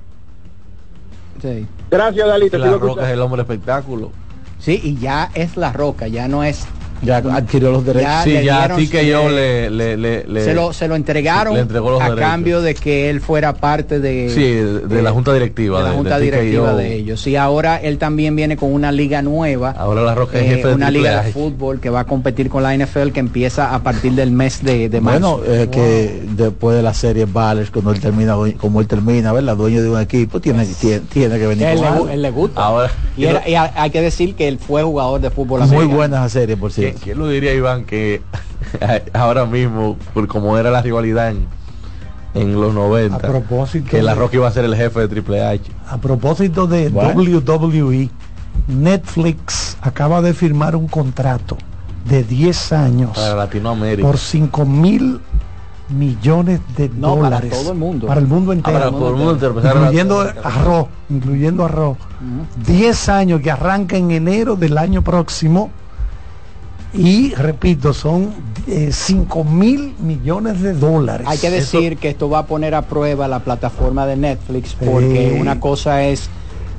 Sí. Gracias, Dalí. Te La Roca es el hombre espectáculo. Sí, y ya es la roca, ya no es. Ya adquirió los derechos. Ya sí, le ya así que yo le- se lo, se lo entregaron le entregó los a derechos. cambio de que él fuera parte de, Sí, de, de la junta directiva. de la junta directiva de ellos. Y ahora él también viene con una liga nueva. Ahora la Roca es eh, jefe de una liga de fútbol que va a competir con la NFL que empieza a partir del mes de, marzo. Bueno, es que después de la serie Ballers, cuando él termina, como él termina, ¿verdad? Dueño de un equipo, tiene, tiene, tiene que venir él, con él le gusta. Ahora, y, hay que decir que él fue jugador de fútbol Muy americano. buena serie, por ¿Quién, cierto. quién lo diría, Iván, que ahora mismo, por como era la rivalidad en, en los 90, A propósito que la Roca iba a ser el jefe de Triple H? A propósito de Bueno. WWE, Netflix acaba de firmar un contrato de 10 años Para Latinoamérica. por 5 mil millones de No, para dólares todo el mundo. para el mundo Ah, entero para todo el mundo entero, incluyendo arroz incluyendo arroz 10 años que arranca en enero del año próximo y repito son 5 mil millones de dólares Hay que decir que esto va a poner a prueba la plataforma de Netflix porque una cosa es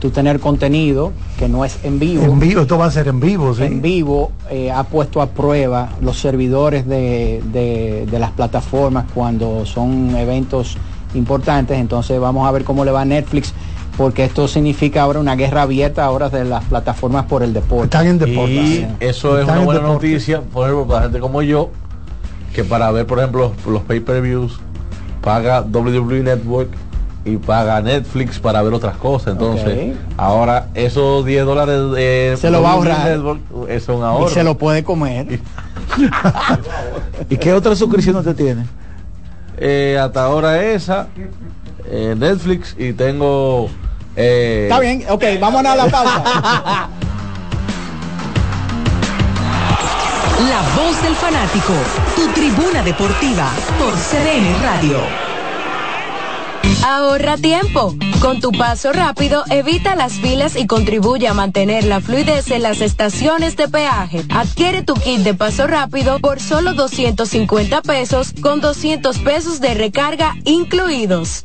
tú tener contenido que no es en vivo. en vivo esto va a ser en vivo ¿sí? En vivo eh, ha puesto a prueba los servidores de, de- de las plataformas cuando son eventos importantes. Entonces vamos a ver cómo le va a Netflix porque esto significa ahora una guerra abierta ahora de las plataformas por el deporte. están en deporte Y eso es una en buena deporte. noticia, por ejemplo, para gente como yo, que para ver, por ejemplo, los, los pay-per-views, paga WWE Network y paga Netflix para ver otras cosas. Entonces, ahora esos 10 dólares de Se lo va a WWE ahorrar. Network, eso es un Y ahorro. se lo puede comer. ¿Y qué otra suscripción usted tiene? Eh, hasta ahora esa, eh, Netflix y tengo... eh, Está bien, ok, vámonos a la pausa. La voz del fanático, tu tribuna deportiva por CDN Radio. Ahorra tiempo. Con tu paso rápido, evita las filas y contribuye a mantener la fluidez en las estaciones de peaje. Adquiere tu kit de paso rápido por solo 250 pesos con 200 pesos de recarga incluidos.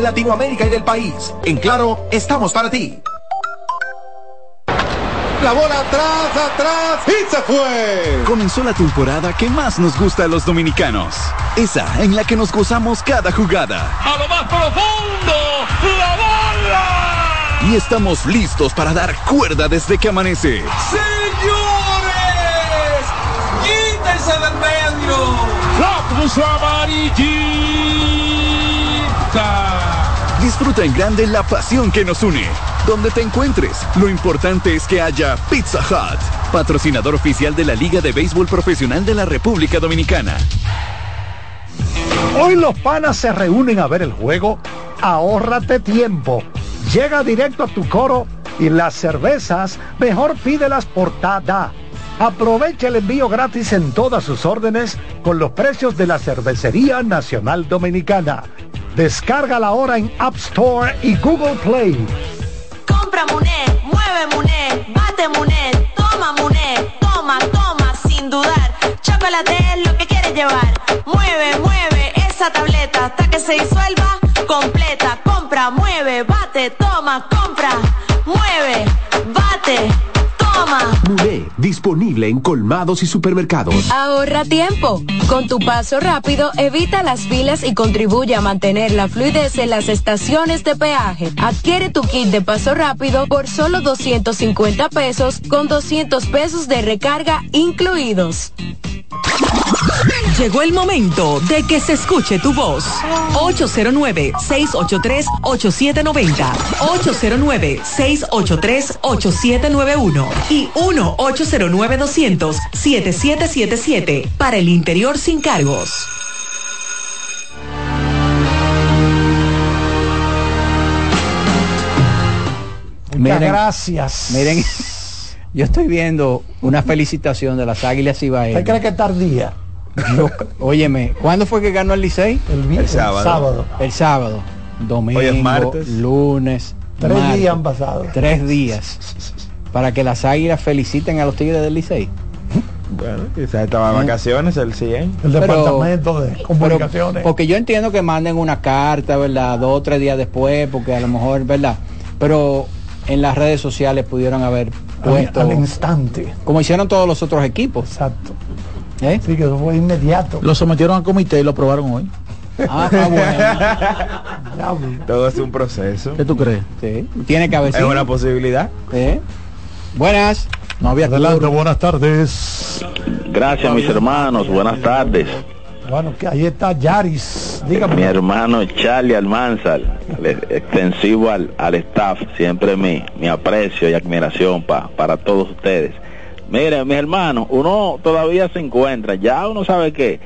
Latinoamérica y del país. En Claro, estamos para ti. La bola atrás, atrás y se fue. Comenzó la temporada que más nos gusta a los dominicanos. Esa en la que nos gozamos cada jugada. A lo más profundo, la bola. Y estamos listos para dar cuerda desde que amanece. Señores, quítense del medio. La puso amarillita. Disfruta en grande la pasión que nos une. Donde te encuentres, lo importante es que haya Pizza Hut, patrocinador oficial de la Liga de Béisbol Profesional de la República Dominicana. Hoy los panas se reúnen a ver el juego. Ahórrate tiempo. Llega directo a tu coro y las cervezas mejor pídelas por TADA. Aprovecha el envío gratis en todas sus órdenes con los precios de la Cervecería Nacional Dominicana. Descarga la hora en App Store y Google Play. Compra Muné, mueve Muné, bate Muné, toma Muné, toma, toma, sin dudar. Chocolate es lo que quieres llevar. Mueve, mueve esa tableta hasta que se disuelva completa. Compra, mueve, bate, toma, compra, mueve, bate, toma. Disponible en colmados y supermercados. Ahorra tiempo. Con tu paso rápido, evita las filas y contribuye a mantener la fluidez en las estaciones de peaje. Adquiere tu kit de paso rápido por solo 250 pesos con 200 pesos de recarga incluidos. Llegó el momento de que se escuche tu voz. 809-683-8790. 809-683-8791. Y 1-809-200-7777. Para el interior sin cargos. Muchas gracias. Miren, yo estoy viendo una felicitación de las Águilas Ibaeñas. ¿Usted cree que tardía? Yo- óyeme, ¿cuándo fue que ganó el Licey? El, vi- el sábado. El sábado. Domingo, Hoy es martes. lunes. Tres martes. días han pasado. Tres días. Para que las Águilas feliciten a los Tigres del Licey. Bueno, quizás estaba de vacaciones el 100. El Pero- departamento de comunicaciones. Pero- porque yo entiendo que manden una carta, ¿verdad? Dos o tres días después, porque a lo mejor, ¿verdad? Pero en las redes sociales pudieron haber puesto, al instante. como hicieron todos los otros equipos. Exacto. ¿Eh? Sí, que eso fue inmediato. Lo sometieron al comité y lo aprobaron hoy. Ah, bueno. Todo es un proceso. ¿Qué tú crees? Sí, tiene que haber Es sido. una posibilidad. ¿Eh? Buenas. No había Adelante, buenas tardes. Gracias, mis hermanos. Buenas tardes. Bueno, que ahí está Yaris. Mi Dígame. hermano Charlie Almanzar, extensivo al, al staff, siempre mi, mi aprecio y admiración pa- para todos ustedes. Miren, mis hermanos, uno todavía se encuentra, ya uno sabe que,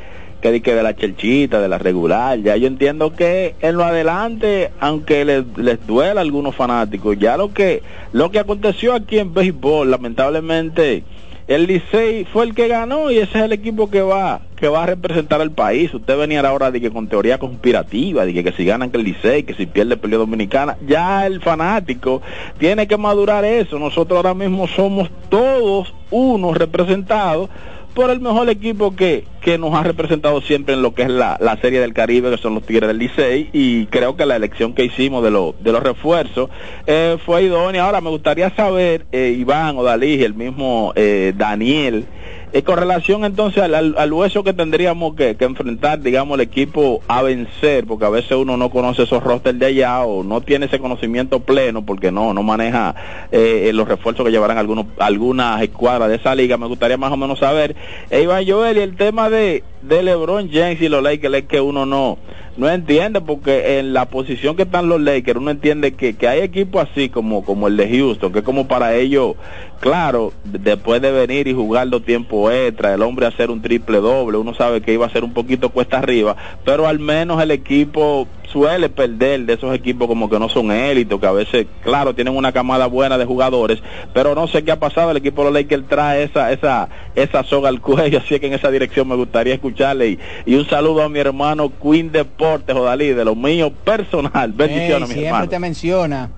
que, de- de la chelchita, de la regular, ya yo entiendo que en lo adelante, aunque les, les duela a algunos fanáticos, ya lo que, lo que aconteció aquí en béisbol, lamentablemente, el Licey fue el que ganó y ese es el equipo que va que va a representar al país. Usted venía ahora de con teoría conspirativa, de que, si ganan que el Licey, que si pierde pelea dominicana, ya el fanático tiene que madurar eso. Nosotros ahora mismo somos todos unos representados por el mejor equipo que, que nos ha representado siempre en lo que es la, la Serie del Caribe, que son los Tigres del Licey, y creo que la elección que hicimos de, los de los refuerzos eh, fue idónea. Ahora me gustaría saber, eh, Iván o Dalí, el mismo eh, Daniel, eh, con relación entonces al, al- al hueso que tendríamos que, que enfrentar, digamos, el equipo a vencer, porque a veces uno no conoce esos rosters de allá o no tiene ese conocimiento pleno porque no no maneja eh, los refuerzos que llevarán algunos algunas escuadras de esa liga. Me gustaría más o menos saber, eh, Iván Joel, y el tema de, de LeBron James y los Lakers es que uno no no entiende porque en la posición que están los Lakers uno entiende que, que hay equipos así como como el de Houston que como para ellos claro de- después de venir y jugar dos tiempos extra el hombre hacer un triple doble uno sabe que iba a ser un poquito cuesta arriba pero al menos el equipo suele perder de esos equipos como que no son élitos, que a veces, claro, tienen una camada buena de jugadores, pero no sé qué ha pasado, el equipo de los Lakers trae esa, esa, esa soga al cuello, así que en esa dirección me gustaría escucharle y, y un saludo a mi hermano Queen Deportes, Jodalí, de lo mío personal, bendiciones mi siempre hermano. te menciona.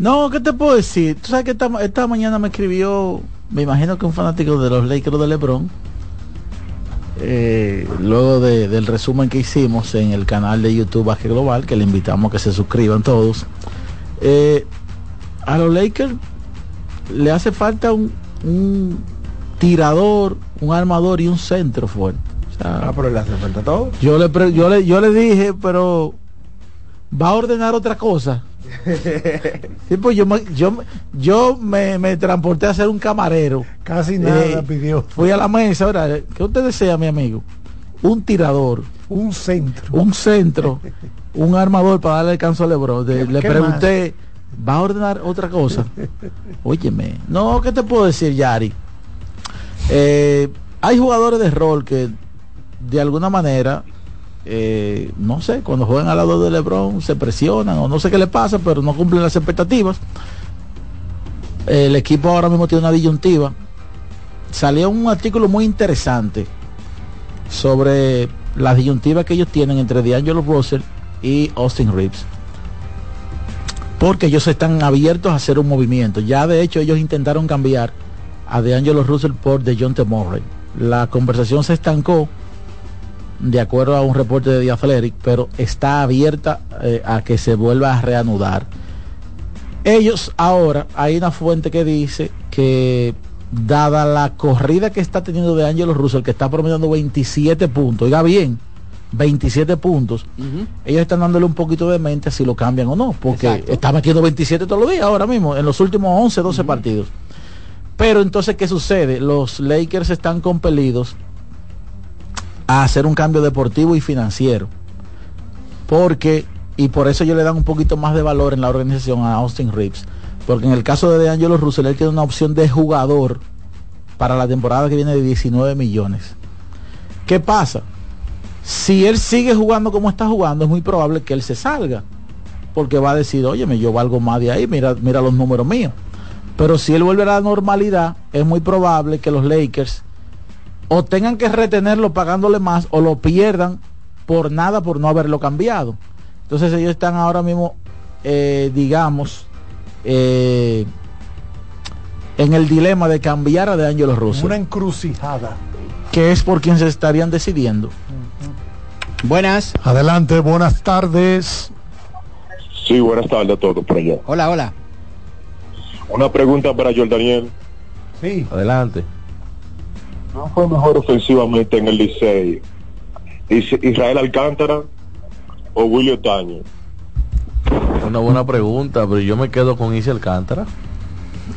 No, ¿qué te puedo decir? Tú sabes que esta, esta mañana me escribió, me imagino que un fanático de los Lakers de LeBron, eh, luego de- del resumen que hicimos en el canal de YouTube Básquet Global, que le invitamos a que se suscriban todos. eh, a los Lakers le hace falta un, un tirador, un armador y un centro fuerte. O sea, Ah, pero le hace falta todo. yo le, yo le yo le dije, pero va a ordenar otra cosa. Sí, pues yo me, yo, yo me, me transporté a ser un camarero. Casi nada Eh, pidió. Fui a la mesa, ahora, ¿qué usted desea, mi amigo? Un tirador. Un centro. Un centro. un armador para darle descanso a Lebron. De- le ¿Qué pregunté, ¿va a ordenar otra cosa? Óyeme. No, ¿qué te puedo decir, Yari? Eh, hay jugadores de rol que de alguna manera eh, no sé, cuando juegan al lado de Lebron se presionan o no sé qué le pasa, pero no cumplen las expectativas. El equipo ahora mismo tiene una disyuntiva. Salió un artículo muy interesante sobre las disyuntivas que ellos tienen entre D'Angelo Russell y Austin Reeves. Porque ellos están abiertos a hacer un movimiento. Ya de hecho ellos intentaron cambiar a D'Angelo Russell por DeJounte Murray. La conversación se estancó de acuerdo a un reporte de Athletic, pero está abierta eh, a que se vuelva a reanudar. Ellos ahora, hay una fuente que dice que dada la corrida que está teniendo de Angelo Russell, que está promediando 27 puntos, oiga bien, 27 puntos, ellos están dándole un poquito de mente si lo cambian o no, porque Exacto. está metiendo 27 todos los días ahora mismo, en los últimos 11, 12 partidos. Pero entonces, ¿qué sucede? Los Lakers están compelidos a hacer un cambio deportivo y financiero. Porque, y por eso ellos le dan un poquito más de valor en la organización a Austin Reeves. Porque en el caso de DeAngelo Russell, él tiene una opción de jugador para la temporada que viene de 19 millones. ¿Qué pasa? Si él sigue jugando como está jugando, es muy probable que él se salga. Porque va a decir, oye, yo valgo más de ahí, mira, mira los números míos. Pero si él vuelve a la normalidad, es muy probable que los Lakers o tengan que retenerlo pagándole más o lo pierdan por nada por no haberlo cambiado. Entonces ellos están ahora mismo, eh, digamos, eh, en el dilema de cambiar a De Angelo Russell, Una encrucijada. que es por quien se estarían decidiendo. Buenas. Adelante, buenas tardes. Sí, buenas tardes a todos por allá. Hola, hola. Una pregunta para Joel Daniel. Sí. Adelante. ¿No fue mejor ofensivamente en el Licey Is- Israel Alcántara o Willy Otaño? Una buena pregunta, pero yo me quedo con Isi Alcántara.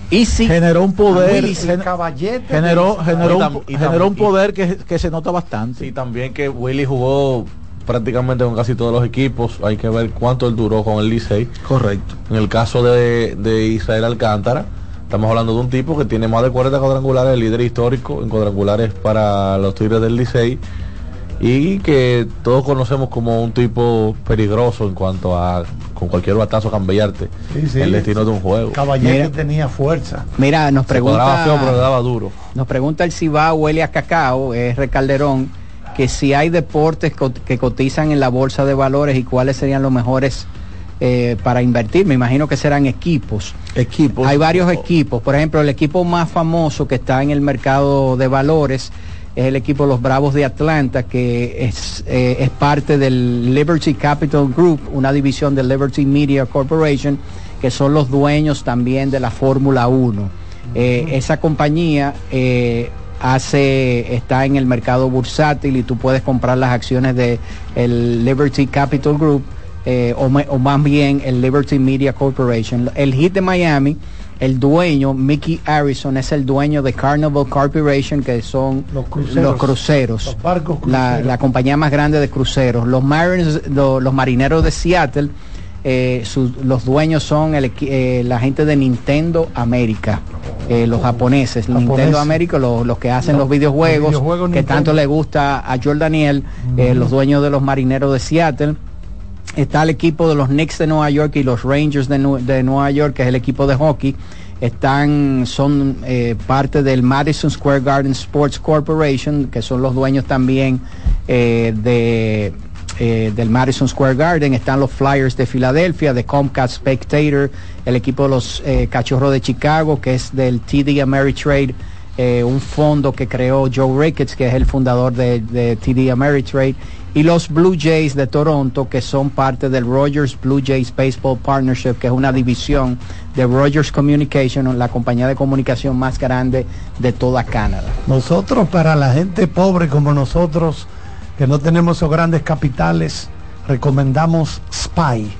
Y si generó un poder, Willy, gen- caballete. generó, generó, Y un, tam- y generó un tam- y- poder que, que se nota bastante. Sí, también que Willy jugó prácticamente con casi todos los equipos. Hay que ver cuánto él duró con el Licey. Correcto. En el caso de, de Israel Alcántara, estamos hablando de un tipo que tiene más de 40 cuadrangulares, el líder histórico en cuadrangulares para los Tigres del Licey. Y que todos conocemos como un tipo peligroso en cuanto a con cualquier batazo cambiarte Sí, sí. el destino de un juego. Caballete Mira. tenía fuerza. Mira, nos Se cuadraba feo, pero le pregunta, daba duro. nos pregunta el Cibao huele a cacao, es Recalderón, que si hay deportes que cotizan en la bolsa de valores y cuáles serían los mejores eh, para invertir. Me imagino que serán equipos. Equipos. Hay varios equipos. Por ejemplo, el equipo más famoso que está en el mercado de valores es el equipo Los Bravos de Atlanta, que es, eh, es parte del Liberty Capital Group, una división de Liberty Media Corporation, que son los dueños también de la Fórmula 1. Eh, esa compañía eh, hace, está en el mercado bursátil y tú puedes comprar las acciones de el Liberty Capital Group eh, o, más bien el Liberty Media Corporation. El hit de Miami, el dueño, Mickey Harrison, es el dueño de Carnival Corporation, que son Los cruceros. los cruceros, Los barcos la, cruceros. la compañía más grande de cruceros. Los Mariners, lo- los marineros de Seattle, eh, los dueños son el eh, la gente de Nintendo América, eh, los japoneses, Japoneses. Nintendo América, los, los que hacen Los- los videojuegos, los videojuegos que Nintendo. tanto le gusta a Joel Daniel, los dueños de los marineros de Seattle. Está el equipo de los Knicks de Nueva York y los Rangers de, de Nueva York, que es el equipo de hockey. Están, son eh, parte del Madison Square Garden Sports Corporation, que son los dueños también eh, de, eh, del Madison Square Garden. Están los Flyers de Filadelfia, de Comcast Spectator, el equipo de los Cachorros de Chicago, que es del TD Ameritrade un fondo que creó Joe Ricketts, que es el fundador de, de TD Ameritrade, y los Blue Jays de Toronto, que son parte del Rogers Blue Jays Baseball Partnership, que es una división de Rogers Communication, la compañía de comunicación más grande de toda Canadá. Nosotros, para la gente pobre como nosotros, que no tenemos esos grandes capitales, recomendamos SPY.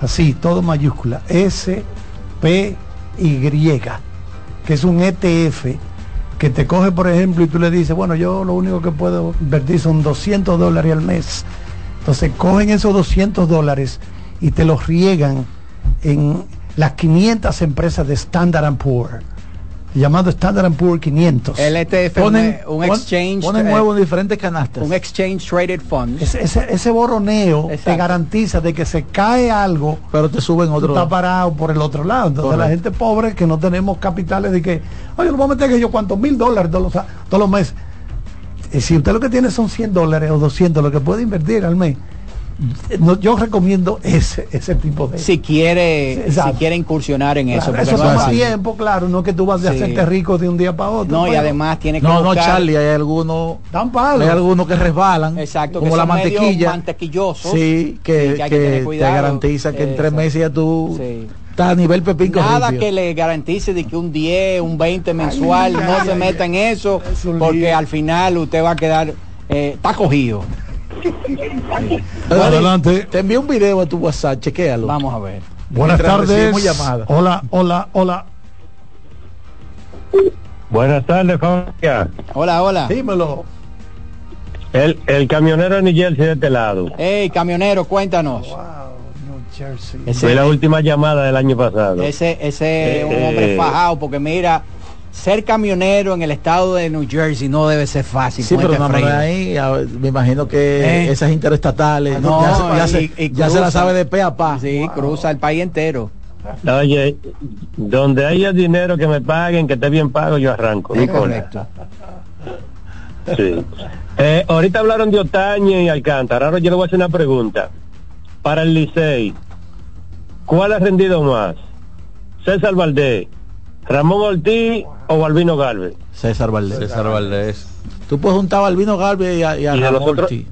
Así, todo mayúscula. S-P-Y. Que es un ETF que te coge, por ejemplo, y tú le dices, bueno, yo lo único que puedo invertir son 200 dólares al mes. Entonces cogen esos 200 dólares y te los riegan en las 500 empresas de Standard Poor, llamado Standard Poor 500. El ETF Ponen- un, un pon- exchange ponen eh, huevos en diferentes canastas. un exchange traded fund. Ese, ese, ese boroneo te garantiza de que se cae algo, pero te suben otro. estás parado por el otro lado. Entonces la gente pobre que no tenemos capitales de que, oye, lo voy a meter que yo cuántos mil dólares todos los, todos los meses. Eh, si usted lo que tiene son 100 dólares o 200, lo que puede invertir al mes, no, yo recomiendo ese, ese tipo de... Si quiere, si quiere incursionar en eso. Claro, eso no es toma tiempo, claro, no que tú vas a Sí. hacerte rico de un día para otro. No, y además tiene que No, no, Charlie, hay algunos. Dan palos. Hay algunos que resbalan. Exacto, que como la mantequilla. mantequillosos. Sí, que, Sí, que hay que que tener te garantiza que en tres meses ya tú Sí. estás a nivel pepín Nada que le garantice de que un 10, un 20 mensual, no se meta en eso, porque al final usted va a quedar, eh, está cogido. Adelante. Te envío un video a tu WhatsApp, chequéalo. Vamos a ver. Buenas Mientras tardes. Hola, hola, hola. Buenas tardes, familia. Hola, hola. Dímelo. El, el camionero de New Jersey de este lado. Hey, camionero, cuéntanos. Ese- Fue la última llamada del año pasado. Ese, ese es un Eh, hombre eh. fajado, porque mira, ser camionero en el estado de New Jersey no debe ser fácil. Sí, pero este no, ahí me imagino que Eh. esas interestatales No, ya, se- ya se, y- y ya se la sabe de pe a pa. Sí, cruza el país entero. Oye, donde haya dinero que me paguen, que esté bien pago, yo arranco. Es correcto. Sí. Eh, ahorita hablaron de Otaño y Alcántara. Ahora yo le voy a hacer una pregunta. Para el Licey, ¿cuál ha rendido más? ¿César Valdés, Ramón Ortiz o Balvino Galvez? César Valdés. César Valdés. Tú puedes juntar a Albino Galvez y a, y a Y de Ramón otros- Ortiz.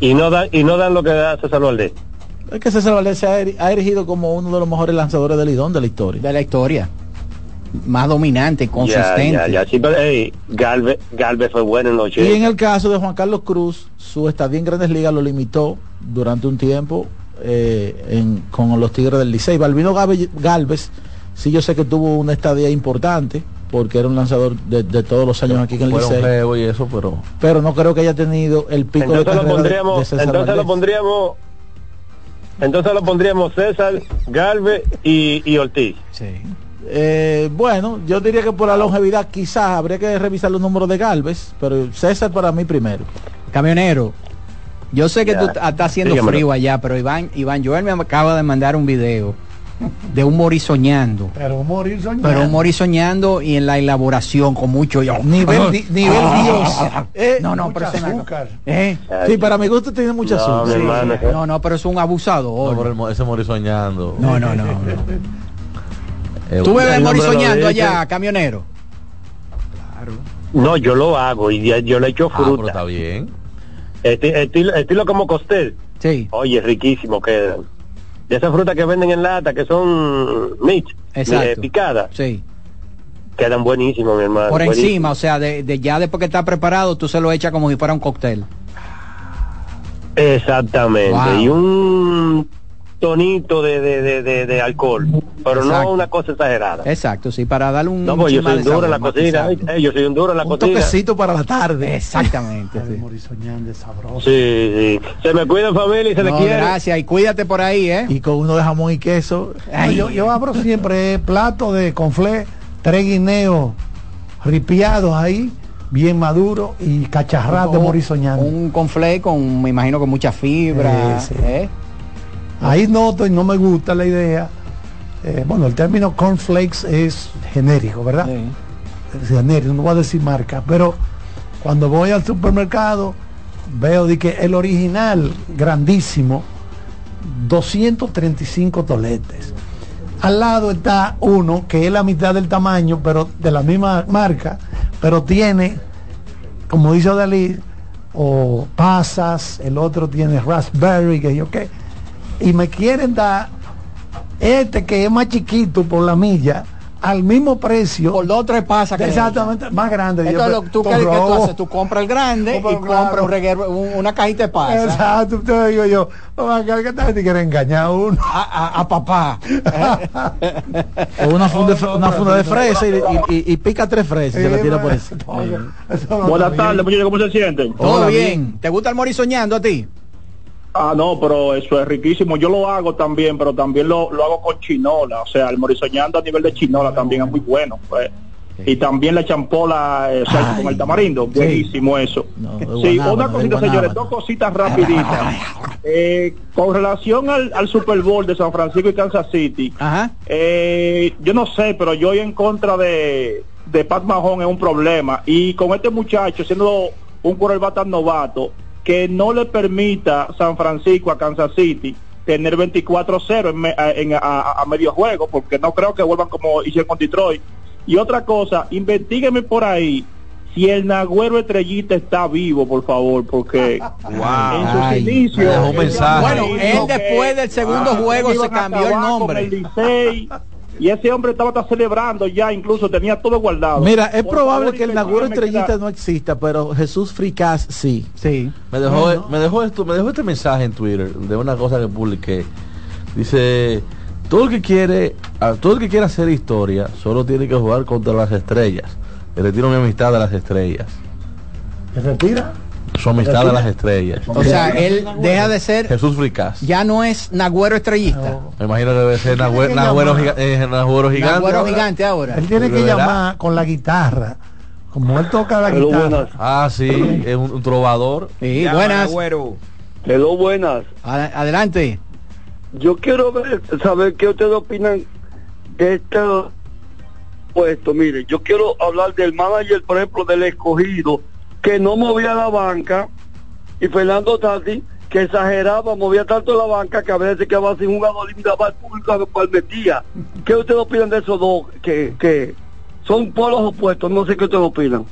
Y no dan, y no dan lo que da César Valdés. Es que César Valdés se ha, eri- ha erigido como uno de los mejores lanzadores del Lidón de la historia. De la historia. Más dominante, consistente. Ya, ya, ya. Sí, pero, ey, Galvez, Galvez fue bueno en los Y en 80. el caso de Juan Carlos Cruz, su estadía en Grandes Ligas lo limitó durante un tiempo eh, en- con los Tigres del Licey. Balvino Galvez, Galvez, sí yo sé que tuvo una estadía importante porque era un lanzador de, de todos los años aquí en el Licey. y eso, pero Pero no creo que haya tenido el pico de Entonces lo de- pondríamos, César entonces lo pondríamos, entonces lo pondríamos César, Galvez y, y Ortiz. Eh, bueno, yo diría que por la longevidad quizás habría que revisar los números de Galvez, pero César para mí primero. Camionero, yo sé que Ya. tú estás haciendo Dígamelo. frío allá, pero Iván, Iván Joel me acaba de mandar un video de un morir soñando. Pero morir soñando. Pero un morir soñando y en la elaboración con mucho yo. Nivel, di- nivel Dios. Eh, no, no, pero no- azúcar. ¿Eh? Sí, para mi gusto tiene mucha No, azúcar. mi Sí. hermano, ese- No, no, pero es un abusador. no, pero ese morir soñando. No, no, no. Eh, Tú bebes el morir nombre lo soñando dice. allá, camionero. No, yo lo hago y ya- yo le echo Ah, pero fruta. está bien. Esti- estilo, estilo como costel. Sí. Oye, riquísimo quedan. De esas frutas que venden en lata, que son mix, eh, picadas, Sí. quedan buenísimos, mi hermano. Por buenísimo. encima, o sea, de, de ya después que está preparado, tú se lo echas como si fuera un cóctel. Exactamente. Wow. Y un tonito de, de, de, de, de alcohol, pero Exacto. no una cosa exagerada. Exacto, sí, para darle un. No, pues yo soy un duro sabor, en la cocina. yo soy un duro en la Un cocina. toquecito para la tarde. Exactamente. Sí. sabroso. Sí, sí. Se me cuida familia y se le No, quiere. gracias, y cuídate por ahí, ¿eh? Y con uno de jamón y queso. No, yo, yo abro siempre eh, plato de conflé, tres guineos ripiados ahí, bien maduro y cacharrado de morir soñando. Un conflé con, me imagino, con mucha fibra. Sí, sí. ¿eh? Ahí noto y no me gusta la idea. eh, bueno, el término cornflakes es genérico, ¿verdad? Es genérico, no voy a decir marca, pero cuando voy al supermercado veo de que el original grandísimo 235 toletes. Al lado está uno que es la mitad del tamaño, pero de la misma marca, pero tiene, como dice Dalí, o pasas, el otro tiene raspberry, que yo qué, y me quieren dar este que es más chiquito por la milla al mismo precio. Por dos o tres pasas. que- Exactamente, más grande. Yo, Entonces, lo- pero, tú, qué- qué tú haces? Tú compras el grande y compras un reguero- un- una cajita de pasas. Exacto, entonces digo yo, que esta gente quiere engañar a uno. A, a- a papá. O una funda de, una funda de fresa y, y- y- y pica tres fresas y se la tira por eso. Buenas tardes, muchachos, ¿cómo se sienten? Todo bien. ¿Te gusta el morir soñando a ti? Ah, no, pero eso es riquísimo. Yo lo hago también, pero también lo, lo hago con chinola. O sea, el morisoñando a nivel de chinola también es muy bueno. pues. Y también la champola eh, o sea, con el tamarindo. Buenísimo eso. sí, una cosita, señores, dos cositas rapiditas. Eh, con relación al, al Super Bowl de San Francisco y Kansas City, eh, yo no sé, pero yo voy en contra de, de Pat Mahon es un problema. Y con este muchacho, siendo un quarterback tan novato, que no le permita San Francisco a Kansas City tener 24-0 en a, en- a- a medio juego, porque no creo que vuelvan como hicieron con Detroit. Y otra cosa, investigueme por ahí si el Nagüero Estrellita está vivo, por favor, porque en sus Ay, inicios... me dejó un él mensaje. dijo Bueno, él después del segundo juego se cambió el nombre. el y ese hombre estaba hasta celebrando ya, incluso tenía todo guardado. Mira, es Por probable favor, que el investígame Estrellita no exista, pero Jesús Fricás sí. Sí. Me dejó, me dejó esto, me dejó este mensaje en Twitter de una cosa que publiqué. Dice, todo el que quiere, a- todo el que quiera hacer historia, solo tiene que jugar contra las estrellas. Le retiro mi amistad a las estrellas. ¿Se retira? Su amistad a las estrellas. O sea, él deja de ser, Jesús Fricás. ya no es Nagüero estrellista. Me imagino que debe ser Nagüero, eh, Nagüero gigante. Nagüero ahora. gigante ahora. Él tiene que llamar con la guitarra. Como él toca la Hello, guitarra. buenas. Ah, sí, es un, un trovador. Sí, buenas. Hello, buenas. Ad- Adelante. Yo quiero ver, saber qué ustedes opinan de este puesto. Mire, yo quiero hablar del manager, por ejemplo, del escogido, que no movía la banca, y Fernando Tati, que exageraba, movía tanto la banca que a veces se quedaba sin jugador y miraba al público a cuál metía. ¿Qué ustedes opinan de esos dos que, que son polos opuestos? No sé qué ustedes opinan.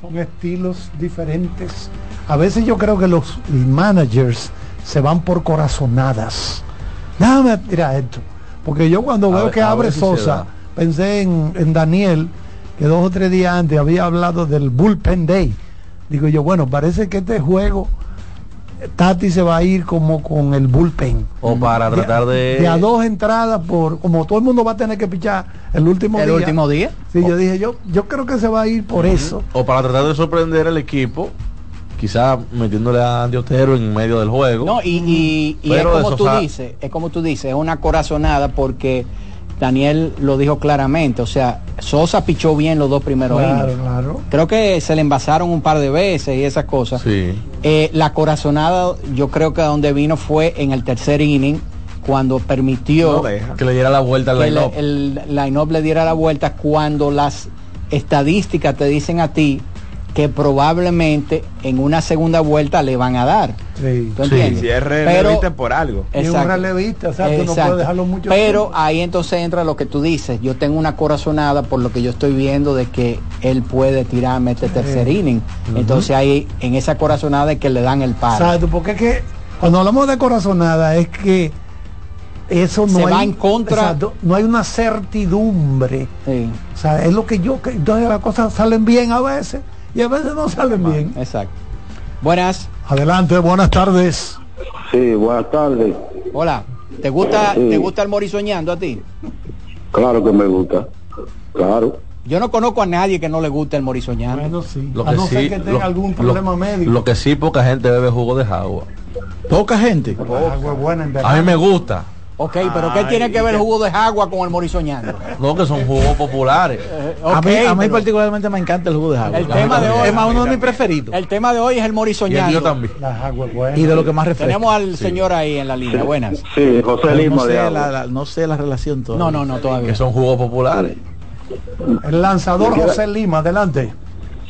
Son estilos diferentes. A veces yo creo que los managers se van por corazonadas. Déjame tirar esto. Porque yo cuando A veo ver- que abre si Sosa, pensé en, en Daniel, que dos o tres días antes había hablado del bullpen day. Digo yo, bueno, parece que este juego Tati se va a ir como con el bullpen. O para tratar de... De a dos entradas por, como todo el mundo va a tener que pichar el último El día. último día. Sí, yo dije, yo, yo creo que se va a ir por eso. O para tratar de sorprender al equipo, quizá metiéndole a Andy Otero en medio del juego. No, y, y- y es como tú dices, es como tú dices, es una corazonada porque Daniel lo dijo claramente, o sea, Sosa pichó bien los dos primeros Claro, innings. claro. Creo que se le envasaron un par de veces y esas cosas. Sí. Eh, la corazonada, yo creo que a donde vino fue en el tercer inning, cuando permitió Que le diera la vuelta al line-up. el line-up le diera la vuelta cuando las estadísticas te dicen a ti que probablemente en una segunda vuelta le van a dar. Sí. ¿Tú entiendes? Si es Pero- relevista por algo. Y un Exacto. relevista, o sea, tú no puedes dejarlo mucho Pero tiempo. ahí entonces entra lo que tú dices. Yo tengo una corazonada por lo que yo estoy viendo de que él puede tirarme este tercer inning. Entonces ahí en esa corazonada es que le dan el paro. Exacto, porque es que cuando hablamos de corazonada es que eso no Se hay va en contra- exacto, no hay una certidumbre. Sí. O sea, es lo que yo que entonces las cosas salen bien a veces y a veces no salen bien. Exacto. Buenas. Adelante, buenas tardes. Sí, buenas tardes. Hola. ¿Te gusta, Sí. ¿te gusta el morir soñando a ti? Claro que me gusta. Claro. Yo no conozco a nadie que no le guste el morir soñando. Bueno, sí. Lo a que no ser sí- que tenga lo- algún lo- problema médico. Lo que sí, poca gente bebe jugo de agua. Poca gente. Agua buena en A mí me gusta, Ok, pero ¿qué tiene que ver el jugo de agua con el morisoñando? No, que son jugos populares. a mí, a mí particularmente me encanta el jugo de agua. El tema de hoy es más uno de mis preferidos. El tema de hoy es el morisoñando. Y de lo que más refresca. Tenemos al señor ahí en la línea. Buenas. Sí, José Pero Lima no de sé, agua. la, la- no sé la relación todavía. No, no, no, todavía. Que son jugos populares. El lanzador José Lima, adelante.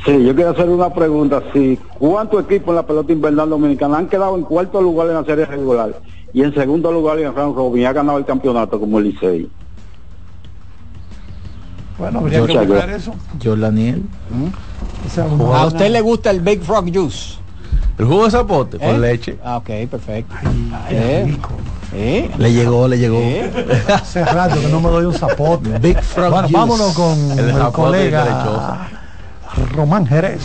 Sí, yo quiero hacer una pregunta. Si ¿Cuántos equipos en la pelota invernal dominicana han quedado en cuarto lugar en la serie regular y en segundo lugar en Round Robin y ha ganado el campeonato como el Licey? Bueno, habría que Muchas buscar eso. Yo Daniel. Es ¿A usted le gusta el Big Frog Juice? El jugo de zapote ¿Eh? con leche. Ah, ok, perfecto. Eh, eh. Le llegó, le llegó. Hace rato que no me doy un zapote. Big Frog Bueno, Juice. vámonos con El el, colega. Román Jerez.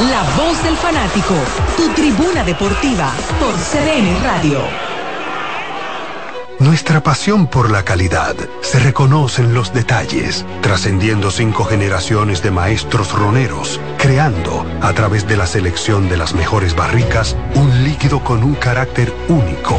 La voz del fanático, tu tribuna deportiva por CDN Radio. Nuestra pasión por la calidad se reconoce en los detalles, trascendiendo cinco generaciones de maestros roneros, creando, a través de la selección de las mejores barricas, un líquido con un carácter único,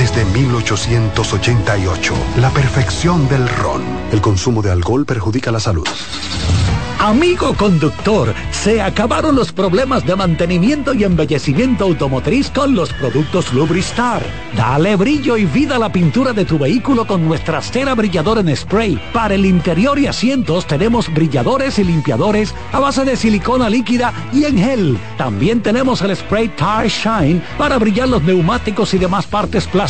desde 1888, la perfección del ron. El consumo de alcohol perjudica la salud. Amigo conductor, se acabaron los problemas de mantenimiento y embellecimiento automotriz con los productos Lubristar. Dale brillo y vida a la pintura de tu vehículo con nuestra cera brilladora en spray. Para el interior y asientos tenemos brilladores y limpiadores a base de silicona líquida y en gel. También tenemos el spray Tire Shine para brillar los neumáticos y demás partes plásticas.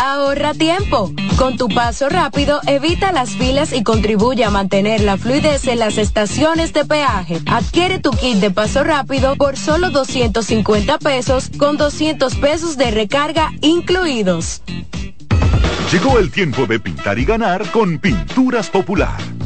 Ahorra tiempo. Con tu paso rápido, evita las filas y contribuye a mantener la fluidez en las estaciones de peaje. Adquiere tu kit de paso rápido por solo 250 pesos con 200 pesos de recarga incluidos. Llegó el tiempo de pintar y ganar con Pinturas Popular.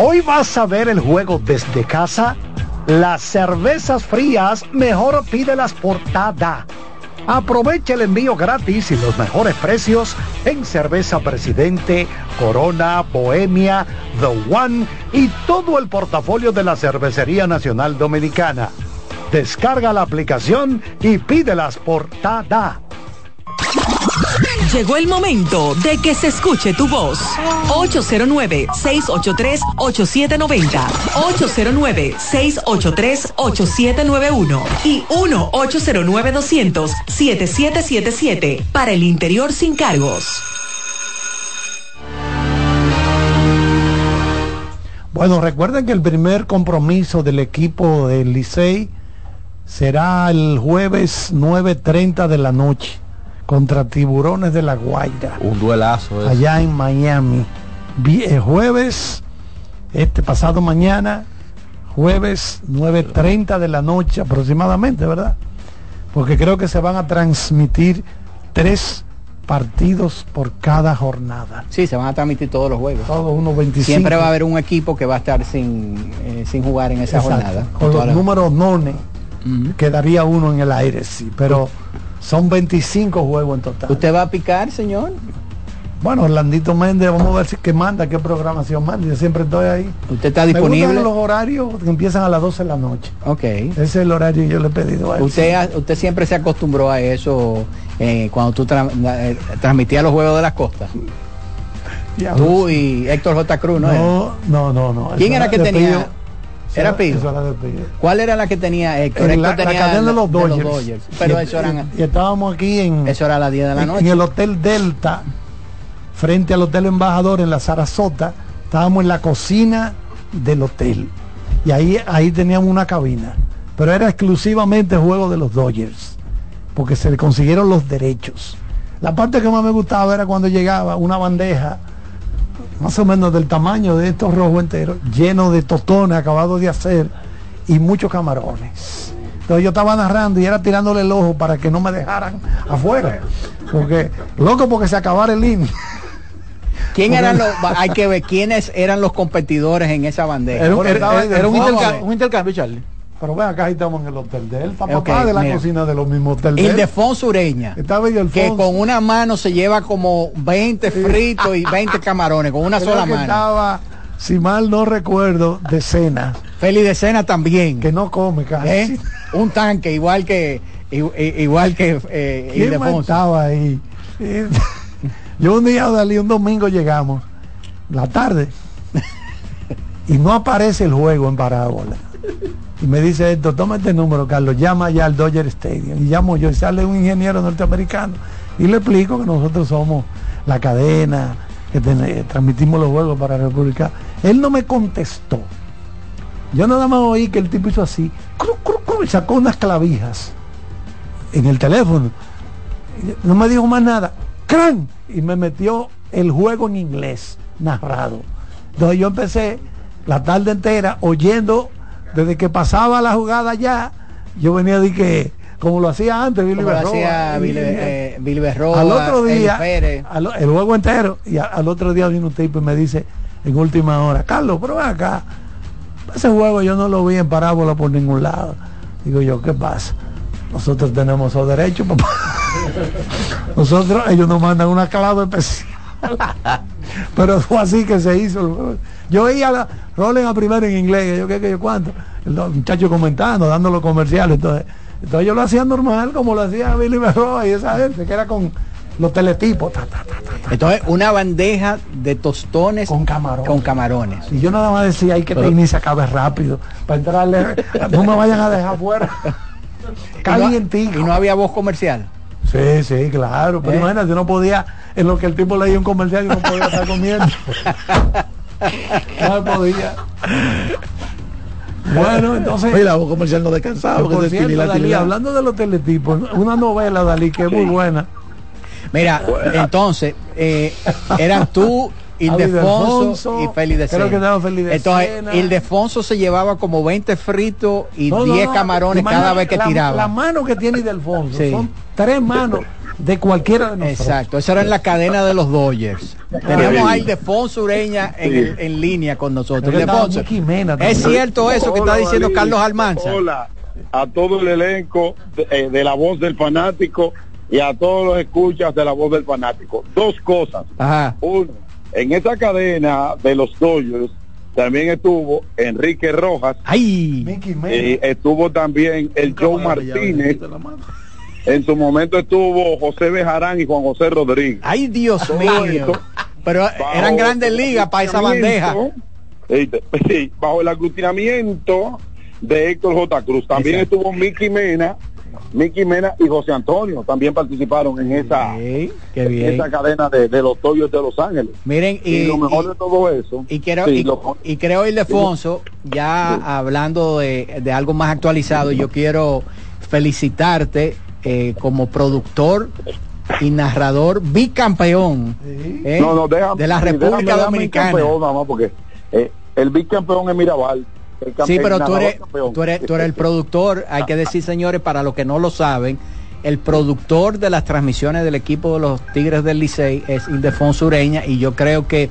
Hoy vas a ver el juego desde casa. Las cervezas frías, mejor pídelas por Tada. Aprovecha el envío gratis y los mejores precios en cerveza Presidente, Corona, Bohemia, The One y todo el portafolio de la Cervecería Nacional Dominicana. Descarga la aplicación y pídelas por Tada. Llegó el momento de que se escuche tu voz. 809-683-8790. 809-683-8791. Y 1-809-200-7777. Para el interior sin cargos. Bueno, recuerden que el primer compromiso del equipo del Licey será el jueves 9.30 de la noche contra Tiburones de la Guaira. Un duelazo. ese. Allá en Miami. Vi- El jueves, este pasado mañana, jueves 9.30 de la noche aproximadamente, ¿verdad? Porque creo que se van a transmitir tres partidos por cada jornada. Sí, se van a transmitir todos los juegos. Todos unos 25. Siempre va a haber un equipo que va a estar sin, eh, sin jugar en esa Exacto. jornada. Con los números none, quedaría uno en el aire, sí. Pero son 25 juegos en total. ¿Usted va a picar, señor? Bueno, Orlandito Méndez, vamos a ver si qué manda, qué programación manda. Yo siempre estoy ahí. ¿Usted está Me disponible? gustan los horarios que empiezan a las 12 de la noche. Ok. Ese es el horario que yo le he pedido a él. Usted, usted siempre se acostumbró a eso eh, cuando tú tra- eh, transmitías los juegos de las costas. Ya, Tú y Héctor J. Cruz, ¿no? No, no, no, no. ¿Quién era que tenía? Era Pío. ¿Cuál era la que tenía Héctor? En la, Héctor la tenía cadena de los Dodgers. Pero y, eso eran, y- y estábamos aquí en, eso era a las 10 de la noche. en el Hotel Delta, frente al Hotel Embajador en la Sarasota. Estábamos en la cocina del hotel. Y ahí, ahí teníamos una cabina. Pero era exclusivamente juego de los Dodgers. Porque se le consiguieron los derechos. La parte que más me gustaba era cuando llegaba una bandeja más o menos del tamaño de estos rojos enteros, lleno de totones acabados de hacer y muchos camarones. Entonces yo estaba narrando y era tirándole el ojo para que no me dejaran afuera. Porque, loco, porque se acabara el inning. ¿Quién eran los, hay que ver quiénes eran los competidores en esa bandeja? Era un- era- un intercambio- Un intercambio, Charlie. Pero ven acá, ahí estamos en el Hotel Delta, papá, de la mira. cocina de los mismos Hotel Delta. Ildefonso Ureña. Que con una mano se lleva como 20 fritos y 20 camarones, con una Creo sola que mano. estaba, si mal no recuerdo, de cena. Feli de cena también. Que no come casi. ¿Eh? Un tanque, igual que igual que eh, ¿Quién más estaba ahí? Yo un día, Dalí, un domingo llegamos, la tarde, y no aparece el juego en parábola. Y me dice esto, toma este número, Carlos, llama ya al Dodger Stadium. Y llamo yo, y sale un ingeniero norteamericano. Y le explico que nosotros somos la cadena, que eh, transmitimos los juegos para la República. Él no me contestó. Yo nada más oí que el tipo hizo así, cru, cru, cru, y sacó unas clavijas en el teléfono. No me dijo más nada. ¡Cran! Y me metió el juego en inglés, narrado. Entonces yo empecé la tarde entera oyendo, desde que pasaba la jugada ya, yo venía de que, como lo hacía antes, Billy Como lo Berroa, hacía y- Billy, y- eh, Billy Berroa, al otro día, al- el juego entero, y al otro día vino un tipo y me dice en última hora, Carlos, pero acá, ese juego yo no lo vi en parábola por ningún lado. Digo yo, ¿qué pasa? Nosotros tenemos esos derechos, papá. Nosotros, ellos nos mandan una clave especial. Pero fue así que se hizo. Yo oía la Rolen a primero en inglés, yo qué, qué, yo cuánto. Los muchachos comentando, dando los comerciales. Entonces, entonces yo lo hacía normal, como lo hacía Billy Berroa y esa gente, que era con los teletipos. ta, ta, ta, ta. Entonces, una bandeja de tostones con camarones. Con camarones. Y yo nada más decía, hay que Pero- tener se acabe rápido, para entrarle, no me vayan a dejar fuera. Calientico. Y no había voz comercial. Sí, sí, claro. Pero ¿Eh? imagínate, yo no podía, en lo que el tipo leía un comercial, yo no podía estar comiendo. no podía. Bueno, entonces. La voz comercial no descansaba. Por porque cierto, Dalí, hablando de los teletipos, una novela, Dalí, que es muy buena. Mira, entonces, eh, eran tú, Ildefonso y Feli de creo Sena. que estaba Feli de Entonces, Sena. Ildefonso se llevaba como 20 fritos y No, no, 10 no, camarones cada vez que la- tiraba. La mano que tiene Ildefonso Sí. son tres manos de cualquiera de nosotros. Exacto, esa era en la cadena de los Dodgers. Teníamos a Ildefonso Ureña en, Sí. el- en línea con nosotros. Ildefonso, es cierto eso que está diciendo. Carlos Almanza. Hola a todo el elenco de, eh, de la voz del fanático y a todos los escuchas de la voz del fanático. Dos cosas. Ajá. Uno, en esa cadena de los Dodgers también estuvo Enrique Rojas. Ay. Y estuvo también el Joe Martínez. En su momento estuvo José Bejarán y Juan José Rodríguez. Ay, Dios Todo mío. esto Pero eran bajo grandes ligas para esa bandeja. eh, sí, bajo el aglutinamiento de Héctor J. Cruz. También estuvo Mickey Mena Miki Mena y José Antonio también participaron en esa, bien. esa cadena de, de los Toyos de Los Ángeles. Miren, y, lo mejor de todo eso. Y quiero, sí, y, lo- y creo, Ildefonso, ya hablando de, de algo más actualizado, yo quiero felicitarte eh, como productor y narrador bicampeón eh, no, no, déjame- de la República déjame Dominicana. campeón, mamá, porque eh, el bicampeón es Mirabal. Sí, pero tú eres, tú, eres, tú eres el productor, hay que decir, señores, para los que no lo saben, el productor de las transmisiones del equipo de los Tigres del Licey es Ildefonso Ureña y yo creo que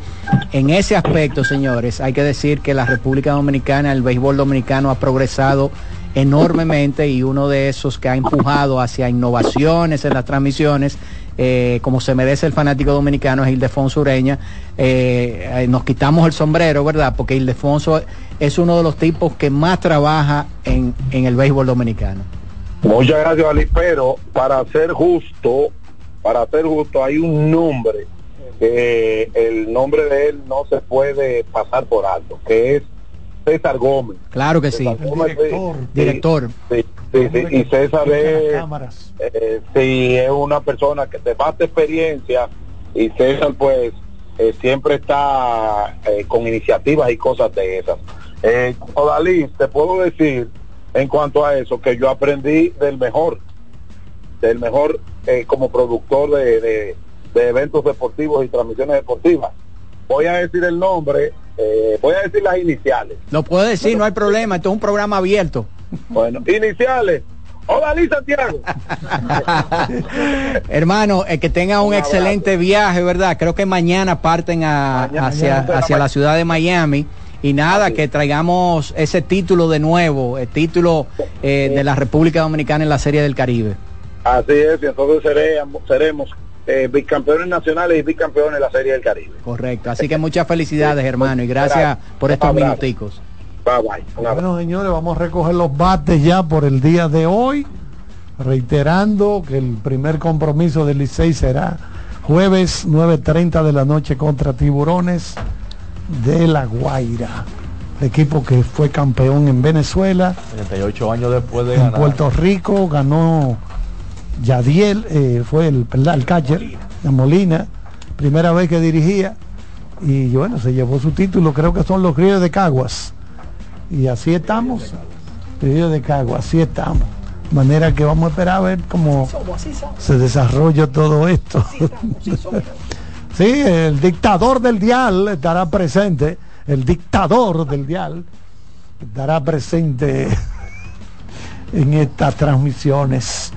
en ese aspecto, señores, hay que decir que la República Dominicana, el béisbol dominicano ha progresado enormemente y uno de esos que ha empujado hacia innovaciones en las transmisiones, eh, como se merece el fanático dominicano, es Ildefonso Ureña. Eh, eh, nos quitamos el sombrero, ¿verdad? Porque Ildefonso es uno de los tipos que más trabaja en, en el béisbol dominicano. Muchas gracias, Ali. Pero para ser justo, para ser justo, hay un nombre que el nombre de él no se puede pasar por alto, que es César Gómez. Claro que sí. Gómez, sí, Director. Sí, sí, sí, Y César es, eh, sí, es una persona que te basta experiencia y César pues eh, siempre está eh, con iniciativas y cosas de esas. Eh, Odalí, te puedo decir en cuanto a eso que yo aprendí del mejor, del mejor eh, como productor de, de- de eventos deportivos y transmisiones deportivas. Voy a decir el nombre, eh, voy a decir las iniciales. Lo puedo decir, no hay problema, esto es un programa abierto. Bueno, iniciales. Odalí Santiago. Hermano, eh, que tenga un, excelente viaje, ¿verdad? Creo que mañana parten a- hacia, mañana. hacia la ciudad de Miami. Y nada, que traigamos ese título de nuevo, el título eh, de la República Dominicana en la Serie del Caribe. Así es, y entonces seremos, seremos eh, bicampeones nacionales y bicampeones de la Serie del Caribe. Correcto. Así que muchas felicidades, hermano, y gracias por estos minuticos. Bye bye. Bueno, señores, vamos a recoger los bates ya por el día de hoy, reiterando que el primer compromiso del Licey será jueves 9.30 de la noche contra Tiburones de La Guaira, el equipo que fue campeón en Venezuela, 38 años después de en ganar. Puerto Rico, ganó Yadiel, eh, fue el, ¿verdad? el catcher, de Molina, primera vez que dirigía, y bueno, se llevó su título, creo que son los Ríos de Caguas. Y así estamos, Ríos de Caguas, así estamos. De manera que vamos a esperar a ver cómo se desarrolla todo esto. Sí, el dictador del dial estará presente, el dictador del dial estará presente en estas transmisiones.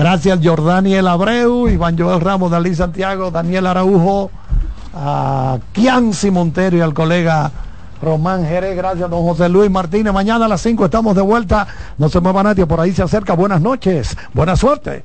Gracias Jordaniel Abreu, Iván Joel Ramos, Dalí Santiago, Daniel Araujo, a Kianci Montero y al colega Román Jerez. Gracias don José Luis Martínez. Mañana a las 5 estamos de vuelta. No se mueva nadie, por ahí se acerca. Buenas noches, buena suerte.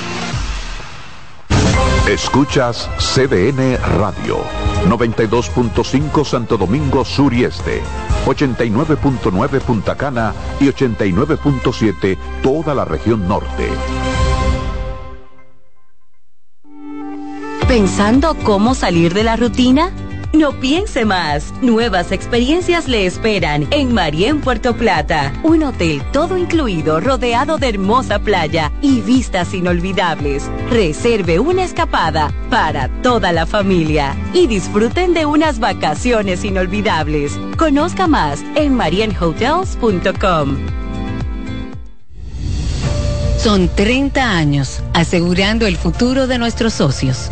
Escuchas CDN Radio, 92.5 Santo Domingo Sur y Este, 89.9 Punta Cana y 89.7 toda la región norte. ¿Pensando cómo salir de la rutina? No piense más. Nuevas experiencias le esperan en Marien Puerto Plata. Un hotel todo incluido, rodeado de hermosa playa y vistas inolvidables. Reserve una escapada para toda la familia y disfruten de unas vacaciones inolvidables. Conozca más en marienhotels.com. Son 30 años asegurando el futuro de nuestros socios.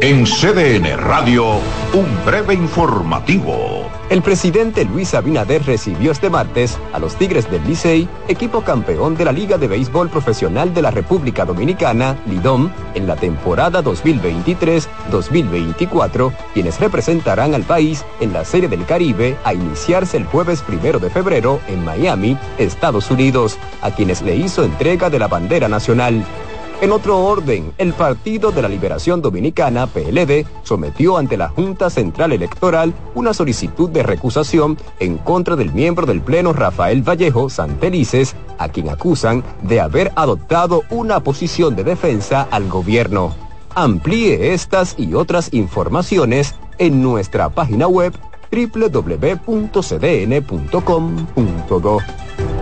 En CDN Radio, un breve informativo. El presidente Luis Abinader recibió este martes a los Tigres del Licey, equipo campeón de la Liga de Béisbol Profesional de la República Dominicana, Lidom, en la temporada 2023-2024, quienes representarán al país en la Serie del Caribe a iniciarse el jueves primero de febrero en Miami, Estados Unidos, a quienes le hizo entrega de la bandera nacional. En otro orden, el Partido de la Liberación Dominicana, PLD, sometió ante la Junta Central Electoral una solicitud de recusación en contra del miembro del Pleno Rafael Vallejo Santelices, a quien acusan de haber adoptado una posición de defensa al gobierno. Amplíe estas y otras informaciones en nuestra página web www.cdn.com.do.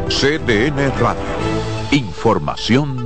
CDN Radio. Información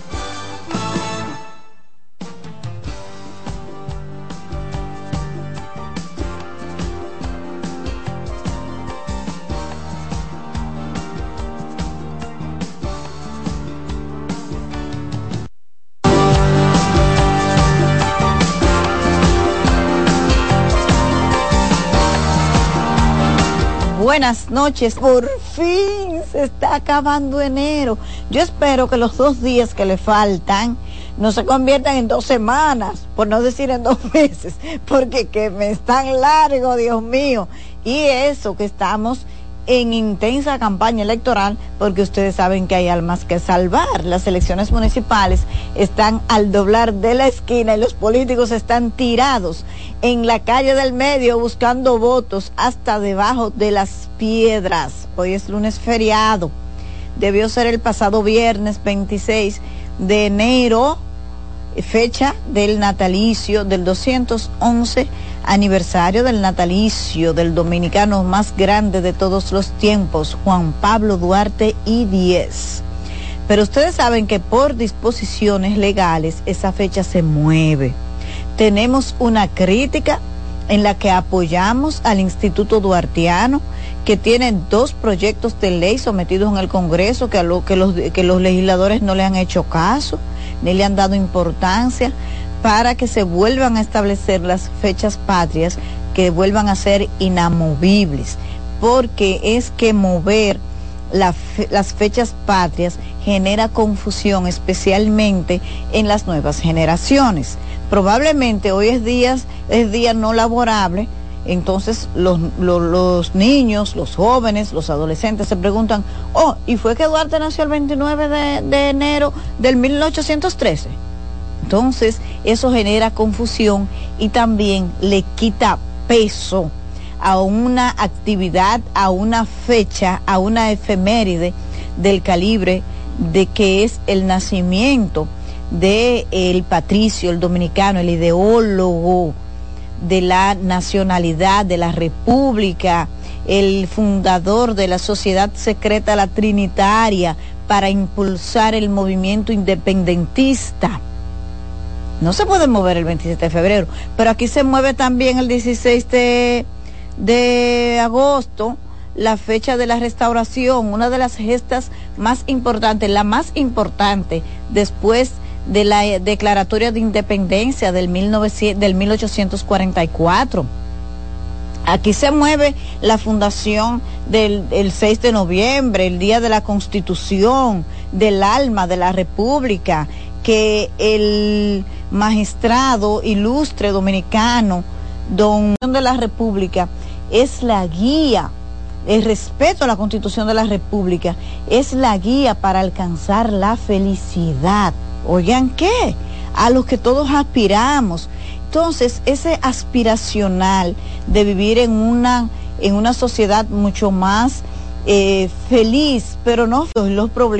Buenas noches, por fin se está acabando enero. Yo espero que los dos días que le faltan no se conviertan en dos semanas, por no decir en dos meses, porque que me están largo, Dios mío. Y eso que estamos en intensa campaña electoral porque ustedes saben que hay almas que salvar. Las elecciones municipales están al doblar de la esquina y los políticos están tirados en la calle del medio buscando votos hasta debajo de las piedras. Hoy es lunes feriado. Debió ser el pasado viernes 26 de enero fecha del natalicio del 211 aniversario del natalicio del dominicano más grande de todos los tiempos, Juan Pablo Duarte y 10. Pero ustedes saben que por disposiciones legales esa fecha se mueve. Tenemos una crítica en la que apoyamos al Instituto Duartiano, que tiene dos proyectos de ley sometidos en el Congreso que, los, que los legisladores no le han hecho caso, ni le han dado importancia para que se vuelvan a establecer las fechas patrias que vuelvan a ser inamovibles, porque es que mover las fechas patrias genera confusión, especialmente en las nuevas generaciones. Probablemente hoy es día, es día no laborable, entonces los, niños, los jóvenes, los adolescentes se preguntan, oh, ¿y fue que Duarte nació el 29 de, de enero del 1813? Entonces, eso genera confusión y también le quita peso a una actividad, a una fecha, a una efeméride del calibre de que es el nacimiento de el patricio, el dominicano, el ideólogo de la nacionalidad, de la república, el fundador de la sociedad secreta la Trinitaria para impulsar el movimiento independentista. No se puede mover el 27 de febrero, pero aquí se mueve también el 16 de, agosto, la fecha de la restauración, una de las gestas más importantes, la más importante después de la declaratoria de independencia del, 1900, del 1844. Aquí se mueve la fundación del el 6 de noviembre, el Día de la Constitución, del alma de la República, que el magistrado ilustre dominicano, don de la República, es la guía, el respeto a la Constitución de la República, es la guía para alcanzar la felicidad. Oigan, ¿qué? A los que todos aspiramos. Entonces, ese aspiracional de vivir en una, en una sociedad mucho más eh, feliz, pero no los problemas